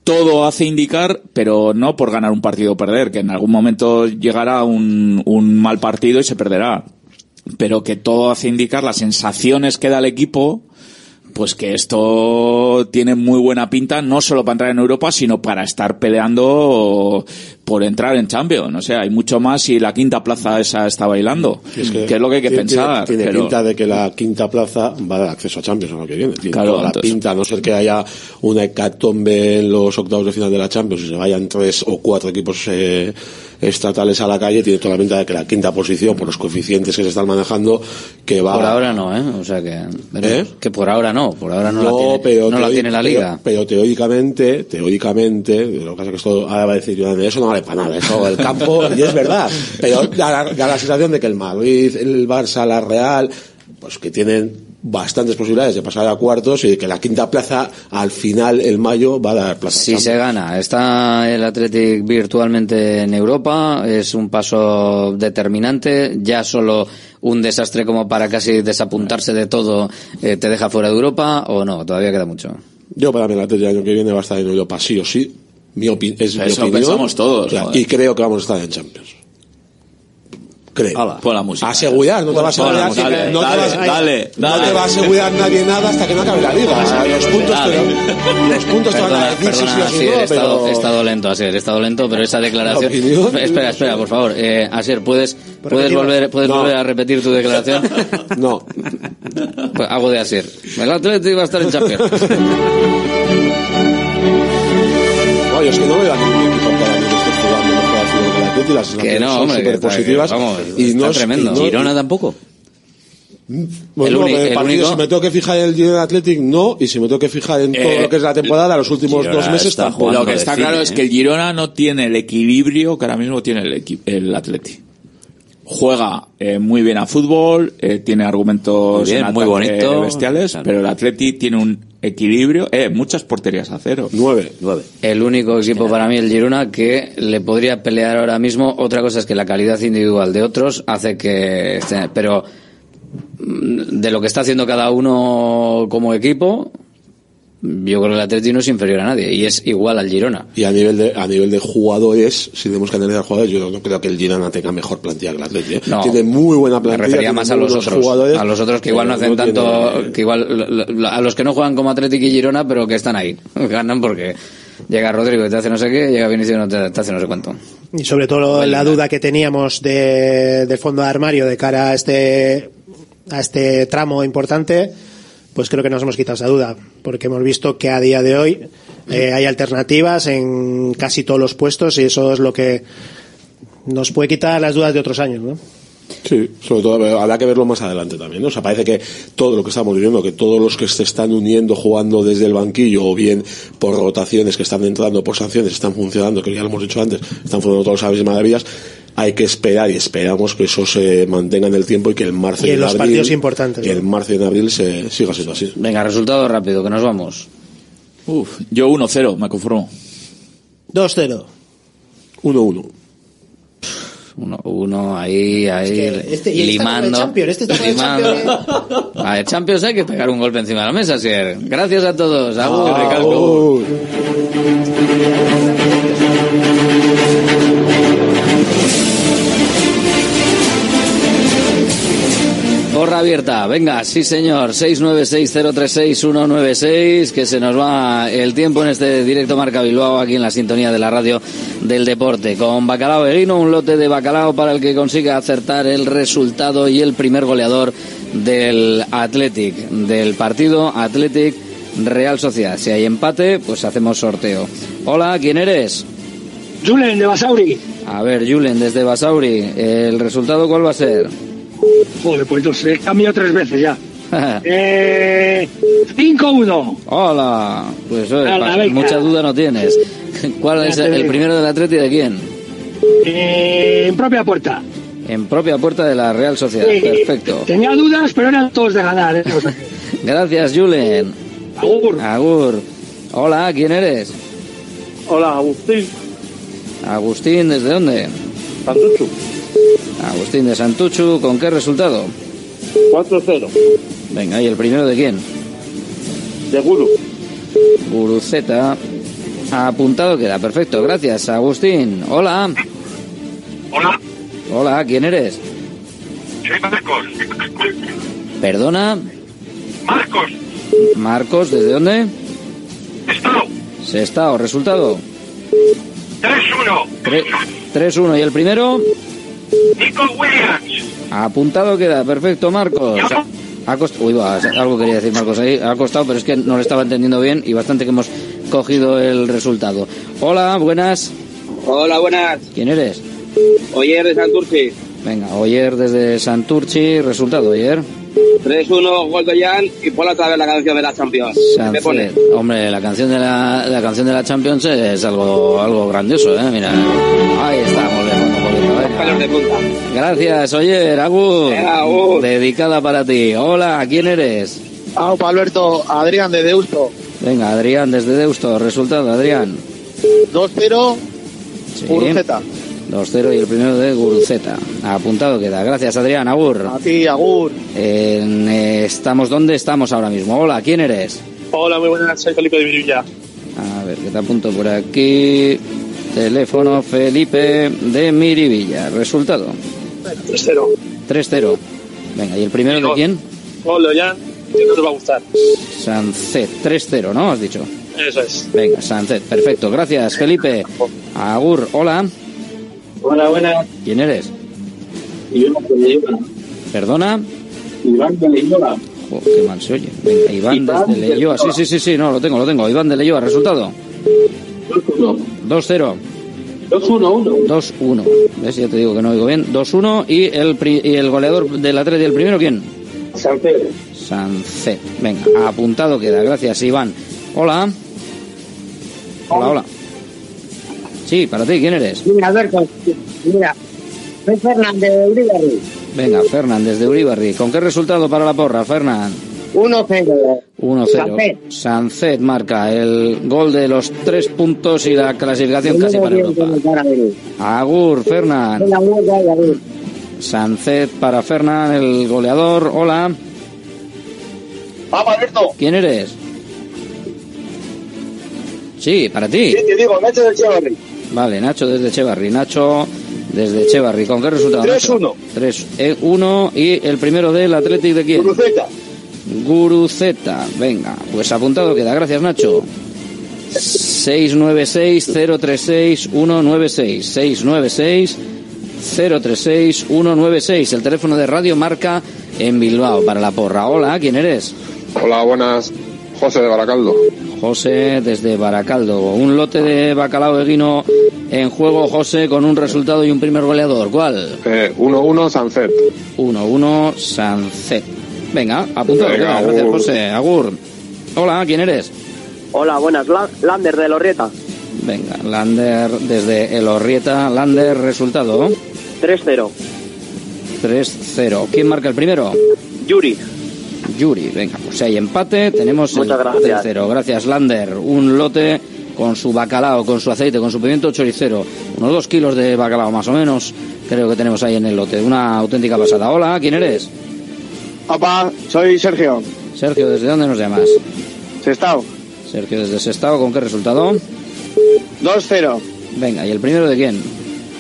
todo hace indicar, pero no por ganar un partido o perder, que en algún momento llegará un, un mal partido y se perderá. Pero que todo hace indicar las sensaciones que da el equipo, pues que esto tiene muy buena pinta, no solo para entrar en Europa, sino para estar peleando por entrar en Champions. O sea, hay mucho más si la quinta plaza esa está bailando. que es lo que hay que tiene- pensar. Tiene, pero- pinta de que la quinta plaza va a dar acceso a Champions el año que viene. Tiene Claro, toda la pinta, a no ser que haya una hecatombe en los octavos de final de la Champions y se vayan tres o cuatro equipos eh, estatales a la calle, tiene toda la pinta de que la quinta posición, por los coeficientes que se están manejando, que va Por ahora no, ¿eh? O sea que... ¿Eh? Que por ahora no, por ahora no, la No, tiene, pero no la tiene la liga. Pero, pero teóricamente, teóricamente, lo que pasa es que esto ahora va a decir eso no vale para nada, eso el campo, <laughs> y es verdad, pero da, la- da la sensación de que el Madrid, el Barça, la Real, pues que tienen bastantes posibilidades de pasar a cuartos y que la quinta plaza al final, el mayo, va a dar plaza. Si se gana, está el Athletic virtualmente en Europa, es un paso determinante, ya solo un desastre como para casi desapuntarse de todo eh, te deja fuera de Europa o no, todavía queda mucho. Yo para mí el Atlético el año que viene va a estar en Europa sí o sí. Mi opi- es mi Eso opinión. pensamos todos, y creo que vamos a estar en Champions. Creo. Pon la música. Asegurar, no te va a asegurar. música. no, te Dale, vas- dale, no dale. te va a asegurar nadie nada hasta que no acabe la liga. Los puntos, te, lo- los puntos te van a decir si sí o si no, pero... he estado lento, Asier, he estado lento, pero esa declaración... <laughs> Espera, espera, por favor. Eh, Asier, ¿puedes, puedes, volver, ¿puedes No. volver a repetir tu declaración? <laughs> No. Pues hago de Asier. El Athletic va a estar en Champions. <laughs> No, yo es que no veo a ningún equipo que el Atleti, las Que sensaciones no, son hombre, que súper está- positivas. que, vamos, y está no es- tremendo. y no- Girona tampoco. Bueno, El uni- el el partido, único- si me tengo que fijar en el Girona Athletic, no, y si me tengo que fijar en todo Eh, lo que es la temporada, los últimos Girona dos meses está tampoco. Lo que está claro es que el Girona no tiene el equilibrio que ahora mismo tiene el, el Atleti. Juega eh, muy bien a fútbol, eh, tiene argumentos Muy bien, en muy bonito. bestiales, pero el Atleti tiene un equilibrio, eh, muchas porterías a cero. Nueve. Nueve. El único equipo para mí, el Girona, que le podría pelear ahora mismo. Otra cosa es que la calidad individual de otros hace que... Pero mm, de lo que está haciendo cada uno como equipo, yo creo que el Atleti no es inferior a nadie y es igual al Girona. Y a nivel de a nivel de jugadores, si tenemos que analizar jugadores, yo no creo que el Girona tenga mejor plantilla que el Atleti. ¿eh? No. tiene muy buena Me plantilla. refería tiene más a los otros, jugadores, a los otros que igual no hacen tanto, tiene- que igual a los que no juegan como Atlético y Girona, pero que están ahí, <laughs> ganan porque llega Rodrigo y te hace no sé qué, llega Vinicius y te, te hace no sé cuánto. Y sobre todo la duda que teníamos de, del fondo de armario de cara a este, a este tramo importante, pues creo que nos hemos quitado esa duda, porque hemos visto que a día de hoy eh, hay alternativas en casi todos los puestos y eso es lo que nos puede quitar las dudas de otros años, ¿no? Sí, sobre todo habrá que verlo más adelante también. ¿no? O sea, parece que todo lo que estamos viviendo, que todos los que se están uniendo jugando desde el banquillo o bien por rotaciones que están entrando, por sanciones, están funcionando, que ya lo hemos dicho antes, están funcionando todos los aves y maravillas. Hay que esperar y esperamos que eso se mantenga en el tiempo y que el marzo Y en en los abril, partidos importantes, que ¿no? el marzo y en abril se siga siendo así. Venga, resultado rápido, que nos vamos. Uf, yo 1-0, me conformo. 2-0. 1-1. Uno, uno ahí, ahí, este- y este el limando. Champions, este está con el limando. A el Champions hay que pegar un golpe encima de la mesa, Sier. Gracias a todos. Agur. Agur. Porra abierta, venga, sí señor, 696036196, que se nos va el tiempo en este directo Marca Bilbao aquí en la sintonía de la radio del deporte. Con Bacalao Eguino, un lote de bacalao para el que consiga acertar el resultado y el primer goleador del Athletic, del partido Athletic Real Sociedad. Si hay empate, pues hacemos sorteo. Hola, ¿quién eres? Julen de Basauri. A ver, Julen, desde Basauri, ¿el resultado cuál va a ser? Joder, pues no sé, he cambiado tres veces ya. <laughs> Eh, 5-1. Hola, pues oye, mucha duda no tienes. <laughs> ¿Cuál Ya es el digo. primero del Atleti de quién? Eh, en propia puerta. En propia puerta de la Real Sociedad. Sí. Perfecto. Tenía dudas, pero eran todos de ganar. ¿eh? <laughs> Gracias, Julen. Agur. Agur. Hola, ¿quién eres? Hola, Agustín. Agustín, ¿desde dónde? Santuchu. Agustín de Santuchu, ¿con qué resultado? 4-0. Venga, ¿y el primero de quién? De Guru. Guruceta. Apuntado queda, perfecto, gracias, Agustín. Hola. Hola, Hola, ¿quién eres? soy Marcos. Perdona, Marcos, Marcos, ¿desde dónde? Estado. Sestao, resultado. 3-1. Tre- 3-1. ¿Y el primero? Nico Williams. Apuntado queda, perfecto, Marcos. Ha cost- Uy, va, algo quería decir Marcos ahí. Ha costado, pero es que no lo estaba entendiendo bien y bastante que hemos cogido el resultado. Hola, buenas. Hola, buenas. ¿Quién eres? Oyer de Santurci. Venga, Oyer desde Santurchi. Resultado, Oyer. 3-1, gol de Jan y pon otra vez la canción de la Champions. ¿Qué me pone? Hombre, la canción de la, la canción de la Champions es algo, algo grandioso, ¿eh? Mira. Ahí está, muy Pelos de punta. Gracias, Oyer, Agur. Dedicada para ti. Hola, ¿quién eres? Aupa Alberto, Adrián de Deusto. Venga, Adrián, desde Deusto. Resultado, Adrián. 2-0, Sí. Guruceta. 2-0 y el primero de Guruceta. Apuntado queda. Gracias, Adrián. Agur. A ti, Agur. En, eh, estamos donde estamos ahora mismo. Hola, ¿quién eres? Hola, muy buenas, soy Felipe de Virilla. A ver, que te apunto por aquí. Teléfono Felipe de Miribilla. Resultado. 3-0. 3-0. Venga, ¿y el primero de quién? De Jan, que no te va a gustar. Sancet. 3-0, ¿no? Has dicho. Eso es. Venga, Sancet. Perfecto. Gracias, Felipe. Agur. Hola. Hola, buenas. ¿Quién eres? Iván de Leyoa. ¿Perdona? Iván de Leyoa. Jo, qué mal se oye. Venga, Iván Iván desde de Leyoa. Sí, sí, sí, sí, no, lo tengo, lo tengo. Iván de Leyoa. Resultado. 2-1. 2-0. 2-1-1. 2-1. ¿Ves? Ya te digo que no oigo bien. 2-1 y el, pri- y el goleador del Atleti, el primero, ¿quién? Sancet. Sancet. Venga, apuntado queda. Gracias, Iván. Hola. Hola, hola. Sí, para ti, ¿quién eres? Mira, Alberto, mira, soy Fernández de Uribarri. Venga, Fernández de Uribarri. ¿Con qué resultado para la porra, Fernán? 1-0. 1-0. Sancet. Marca el gol de los tres puntos y la clasificación casi para Europa. Agur, Fernán. Sancet para Fernán, el goleador. Hola. Vamos, Alberto. ¿Quién eres? Sí, para ti. Sí, te digo, Nacho del Chevarri. Vale, Nacho desde Echevarri. Nacho desde Echevarri. ¿Con qué resultado? 3-1. 3-1. ¿Y el primero del Athletic de quién? Guruceta. Guruceta. Venga, pues apuntado queda. Gracias, Nacho. 696-036-196. 696-036-196. El teléfono de Radio Marca en Bilbao para la porra. Hola, ¿quién eres? Hola, buenas. José de Baracaldo. José desde Baracaldo. Un lote de bacalao de guino en juego, José, con un resultado y un primer goleador. ¿Cuál? Eh, 1-1 Sancet. 1-1 Sancet. Venga, queda. Gracias, Agur. José. Agur. Hola, ¿quién eres? Hola, buenas. La- Lander de Lorrieta. Venga, Lander desde El Orrieta. Lander, resultado 3-0. 3-0. ¿Quién marca el primero? Yuri. Yuri, venga, pues si hay empate, tenemos Muchas el gracias. 3-0. Gracias, Lander. Un lote con su bacalao, con su aceite, con su pimiento choricero. Unos dos kilos de bacalao más o menos, creo que tenemos ahí en el lote. Una auténtica pasada. Hola, ¿quién eres? Papá, soy Sergio. Sergio, ¿desde dónde nos llamas? Sestao. Sergio, desde Sestao, ¿con qué resultado? 2-0. Venga, ¿y el primero de quién?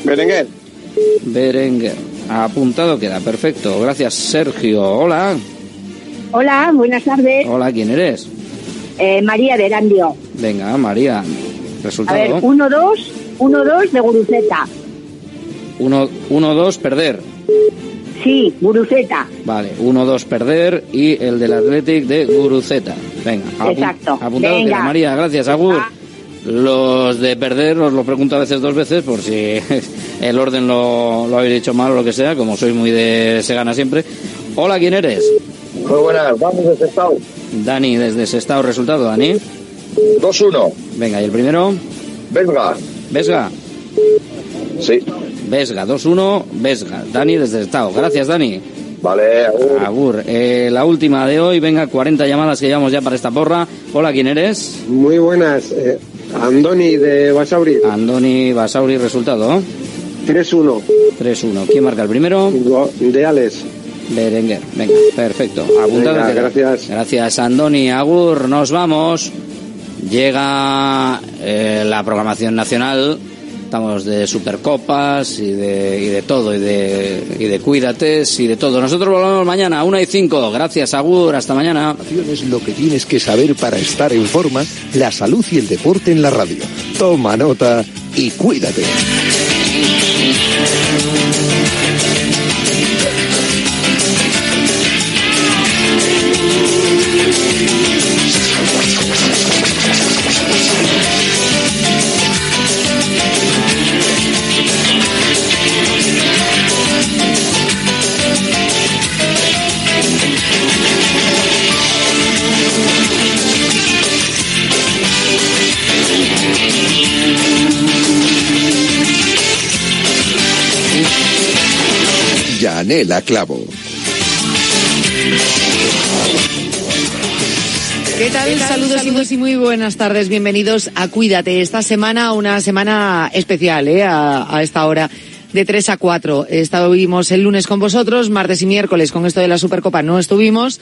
Berenguer. Berenguer. Apuntado queda, perfecto. Gracias, Sergio. Hola. Hola, buenas tardes. Hola, ¿quién eres? Eh, María de Erandio. Venga, María. A ver, Resultado. 1-2, 1-2 de Guruceta. 1-2, perder. Sí, Guruceta. Vale, 1-2 perder y el del Athletic de Guruceta. Venga, apu- Exacto. apuntado Venga. queda, María, gracias, Agur. Los de perder os lo pregunto a veces dos veces por si <laughs> el orden lo, lo habéis dicho mal o lo que sea, como sois muy de se gana siempre. Hola, ¿quién eres? Muy buenas, vamos desde Sestao. Dani, desde Sestao, resultado, Dani. 2-1. Venga, ¿y el primero? Vesga. Vesga. Sí. Vesga, 2-1, Vesga. Dani desde Sestao. Gracias, Dani. Vale, agur. Agur. Eh, la última de hoy, venga, 40 llamadas que llevamos ya para esta porra. Hola, ¿quién eres? Muy buenas. eh, Andoni de Basauri. Andoni Basauri, resultado. 3-1. 3-1. ¿Quién marca el primero? De Alex. Berenguer. Venga, perfecto. Apuntado. Venga, gracias. Gracias, Andoni. Agur, nos vamos. Llega eh, la programación nacional. Estamos de Supercopas y de, y de todo, y de, y de Cuídates y de todo. Nosotros volvemos mañana a 1 y 5. Gracias, Agur. Hasta mañana. Es lo que tienes que saber para estar en forma, la salud y el deporte en la radio. Toma nota y cuídate. Yanela Clavo. ¿Qué tal? Saludos y muy, y muy buenas tardes. Bienvenidos a Cuídate. Esta semana, una semana especial, ¿eh? A, a esta hora. De 3 a 4. Estuvimos el lunes con vosotros, martes y miércoles con esto de la Supercopa no estuvimos.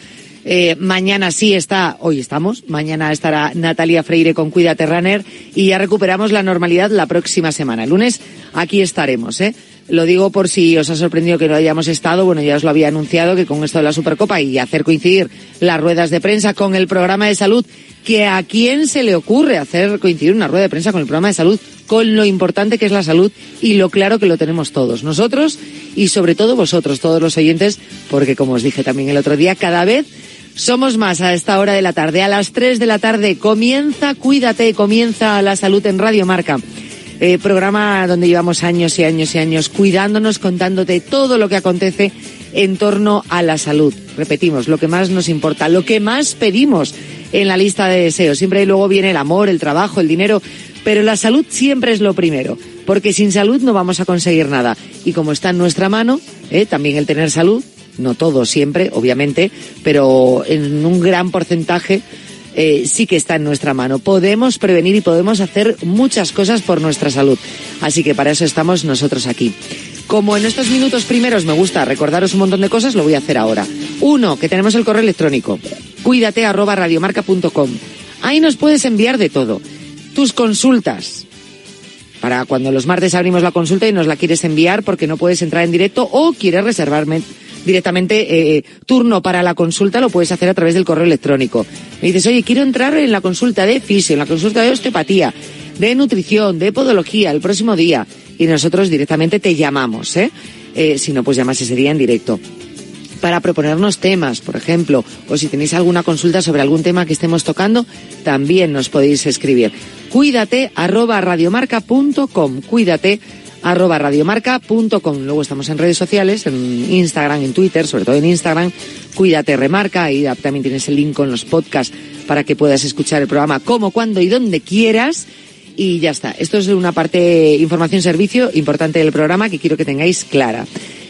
Eh, mañana sí está, hoy estamos, mañana estará Natalia Freire con Cuídate Runner y ya recuperamos la normalidad la próxima semana. El lunes aquí estaremos, ¿eh? Lo digo por si os ha sorprendido que no hayamos estado. Bueno, ya os lo había anunciado que con esto de la Supercopa y hacer coincidir las ruedas de prensa con el programa de salud, que a quién se le ocurre hacer coincidir una rueda de prensa con el programa de salud, con lo importante que es la salud y lo claro que lo tenemos todos. Nosotros y sobre todo vosotros, todos los oyentes, porque como os dije también el otro día, cada vez Somos más a esta hora de la tarde. A las 3 de la tarde comienza Cuídate, comienza la salud en Radio Marca. Eh, programa donde llevamos años y años y años cuidándonos, contándote todo lo que acontece en torno a la salud. Repetimos, lo que más nos importa, lo que más pedimos en la lista de deseos. Siempre luego viene el amor, el trabajo, el dinero, pero la salud siempre es lo primero, porque sin salud no vamos a conseguir nada. Y como está en nuestra mano, eh, también el tener salud, no todo siempre, obviamente, pero en un gran porcentaje eh, sí que está en nuestra mano. Podemos prevenir y podemos hacer muchas cosas por nuestra salud. Así que para eso estamos nosotros aquí. Como en estos minutos primeros me gusta recordaros un montón de cosas, lo voy a hacer ahora. Uno, que tenemos el correo electrónico. Cuídate arroba. Ahí nos puedes enviar de todo. Tus consultas. Para cuando los martes abrimos la consulta y nos la quieres enviar porque no puedes entrar en directo o quieres reservarme directamente eh, turno para la consulta, lo puedes hacer a través del correo electrónico. Me dices, oye, quiero entrar en la consulta de fisio, en la consulta de osteopatía, de nutrición, de podología, el próximo día. Y nosotros directamente te llamamos, ¿eh? eh si no, pues llamas ese día en directo para proponernos temas, por ejemplo, o si tenéis alguna consulta sobre algún tema que estemos tocando, también nos podéis escribir. Cuídate arroba radiomarca.com, cuídate arroba radiomarca.com. Luego estamos en redes sociales, en Instagram, en Twitter, sobre todo en Instagram, cuídate remarca, ahí también tienes el link con los podcasts para que puedas escuchar el programa como, cuando y donde quieras. Y ya está. Esto es una parte, información, servicio importante del programa que quiero que tengáis clara.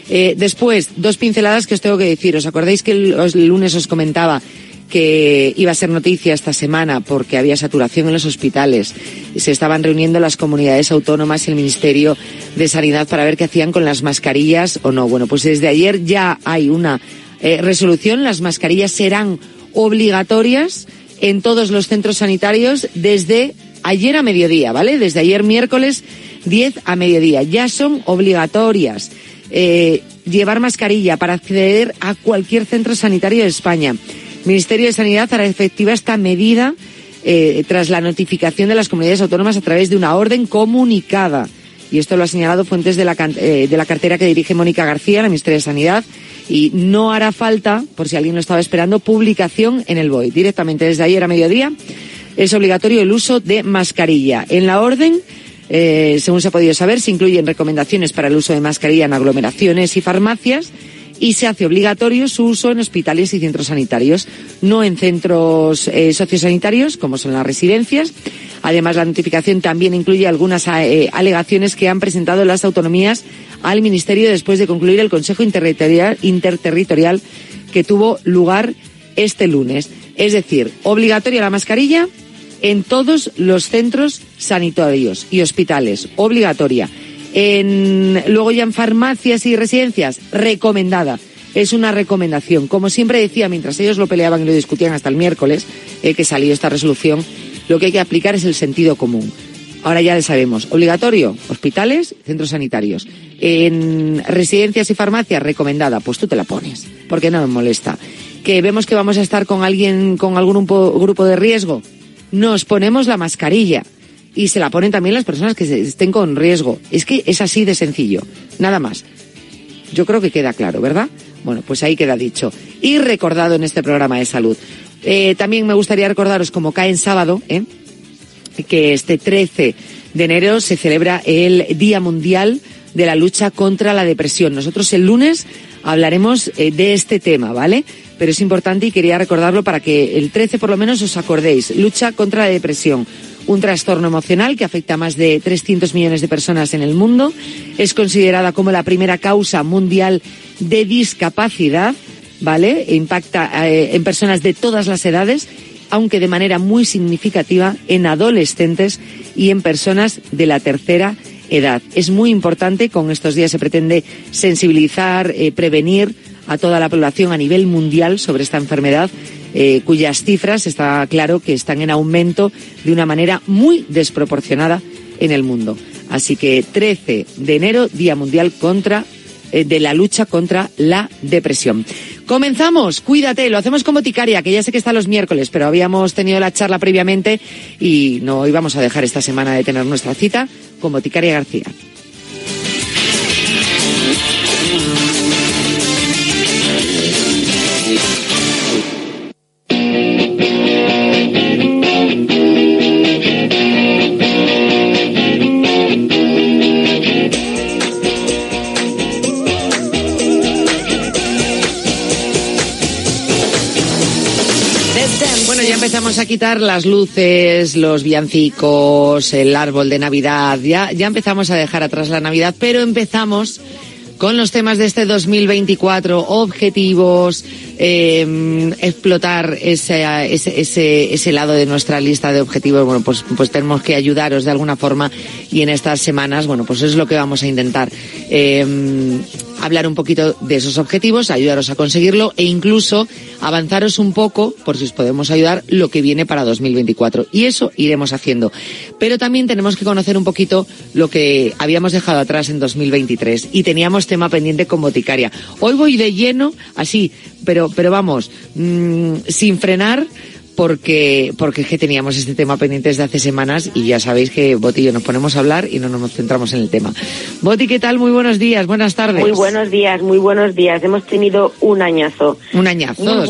Eh, después, dos pinceladas que os tengo que decir. ¿Os acordáis que el, lunes os comentaba que iba a ser noticia esta semana porque había saturación en los hospitales. Se estaban reuniendo las comunidades autónomas y el Ministerio de Sanidad para ver qué hacían con las mascarillas o no. Bueno, pues desde ayer ya hay una eh, resolución. Las mascarillas serán obligatorias en todos los centros sanitarios desde ayer a mediodía, ¿vale? Desde ayer miércoles 10 a mediodía. Ya son obligatorias eh, llevar mascarilla para acceder a cualquier centro sanitario de España. Ministerio de Sanidad hará efectiva esta medida eh, tras la notificación de las comunidades autónomas a través de una orden comunicada. Y esto lo ha señalado fuentes de la, eh, de la cartera que dirige Mónica García, la Ministeria de Sanidad. Y no hará falta, por si alguien lo estaba esperando, publicación en el BOE. Directamente desde ayer a mediodía es obligatorio el uso de mascarilla. En la orden eh, según se ha podido saber, se incluyen recomendaciones para el uso de mascarilla en aglomeraciones y farmacias y se hace obligatorio su uso en hospitales y centros sanitarios, no en centros eh, sociosanitarios, como son las residencias. Además, la notificación también incluye algunas eh, alegaciones que han presentado las autonomías al Ministerio después de concluir el Consejo Interterritorial, Interterritorial que tuvo lugar este lunes. Es decir, obligatoria la mascarilla en todos los centros sanitarios y hospitales, obligatoria. En, luego ya en farmacias y residencias, recomendada. Es una recomendación. Como siempre decía, mientras ellos lo peleaban y lo discutían hasta el miércoles, eh, que salió esta resolución, lo que hay que aplicar es el sentido común. Ahora ya lo sabemos. Obligatorio, hospitales, centros sanitarios. En residencias y farmacias, recomendada. Pues tú te la pones, porque no me molesta. Que vemos que vamos a estar con alguien, con algún grupo de riesgo, nos ponemos la mascarilla y se la ponen también las personas que estén con riesgo. Es que es así de sencillo, nada más. Yo creo que queda claro, ¿verdad? Bueno, pues ahí queda dicho. Y recordado en este programa de salud. Eh, también me gustaría recordaros, como cae en sábado, ¿eh? que este 13 de enero se celebra el Día Mundial de la Lucha contra la Depresión. Nosotros el lunes hablaremos eh, de este tema, ¿vale? pero es importante y quería recordarlo para que el 13 por lo menos os acordéis. Lucha contra la depresión, un trastorno emocional que afecta a más de 300 millones de personas en el mundo. Es considerada como la primera causa mundial de discapacidad, ¿vale? E impacta eh, en personas de todas las edades, aunque de manera muy significativa en adolescentes y en personas de la tercera edad. Es muy importante, con estos días se pretende sensibilizar, eh, prevenir a toda la población a nivel mundial sobre esta enfermedad, eh, cuyas cifras está claro que están en aumento de una manera muy desproporcionada en el mundo. Así que 13 de enero, Día Mundial contra eh, de la lucha contra la depresión. Comenzamos, cuídate, lo hacemos como Ticaria, que ya sé que está los miércoles, pero habíamos tenido la charla previamente y no íbamos a dejar esta semana de tener nuestra cita como Ticaria García. Empezamos a quitar las luces, los villancicos, el árbol de Navidad. Ya, empezamos a dejar atrás la Navidad, pero empezamos con los temas de este 2024, objetivos, eh, explotar ese, ese, ese, lado de nuestra lista de objetivos. Bueno, pues, pues tenemos que ayudaros de alguna forma y en estas semanas, bueno, pues es lo que vamos a intentar. Eh, hablar un poquito de esos objetivos, ayudaros a conseguirlo e incluso avanzaros un poco, por si os podemos ayudar, lo que viene para 2024. Y eso iremos haciendo. Pero también tenemos que conocer un poquito lo que habíamos dejado atrás en 2023 y teníamos tema pendiente con Boticaria. Hoy voy de lleno, así, pero, pero vamos, mmm, sin frenar porque, porque es que teníamos este tema pendiente desde hace semanas y ya sabéis que Boti y yo nos ponemos a hablar y no nos centramos en el tema. Boti, ¿qué tal? Muy buenos días, buenas tardes. Muy buenos días, muy buenos días. Hemos tenido un añazo. Un añazo, Muy buenos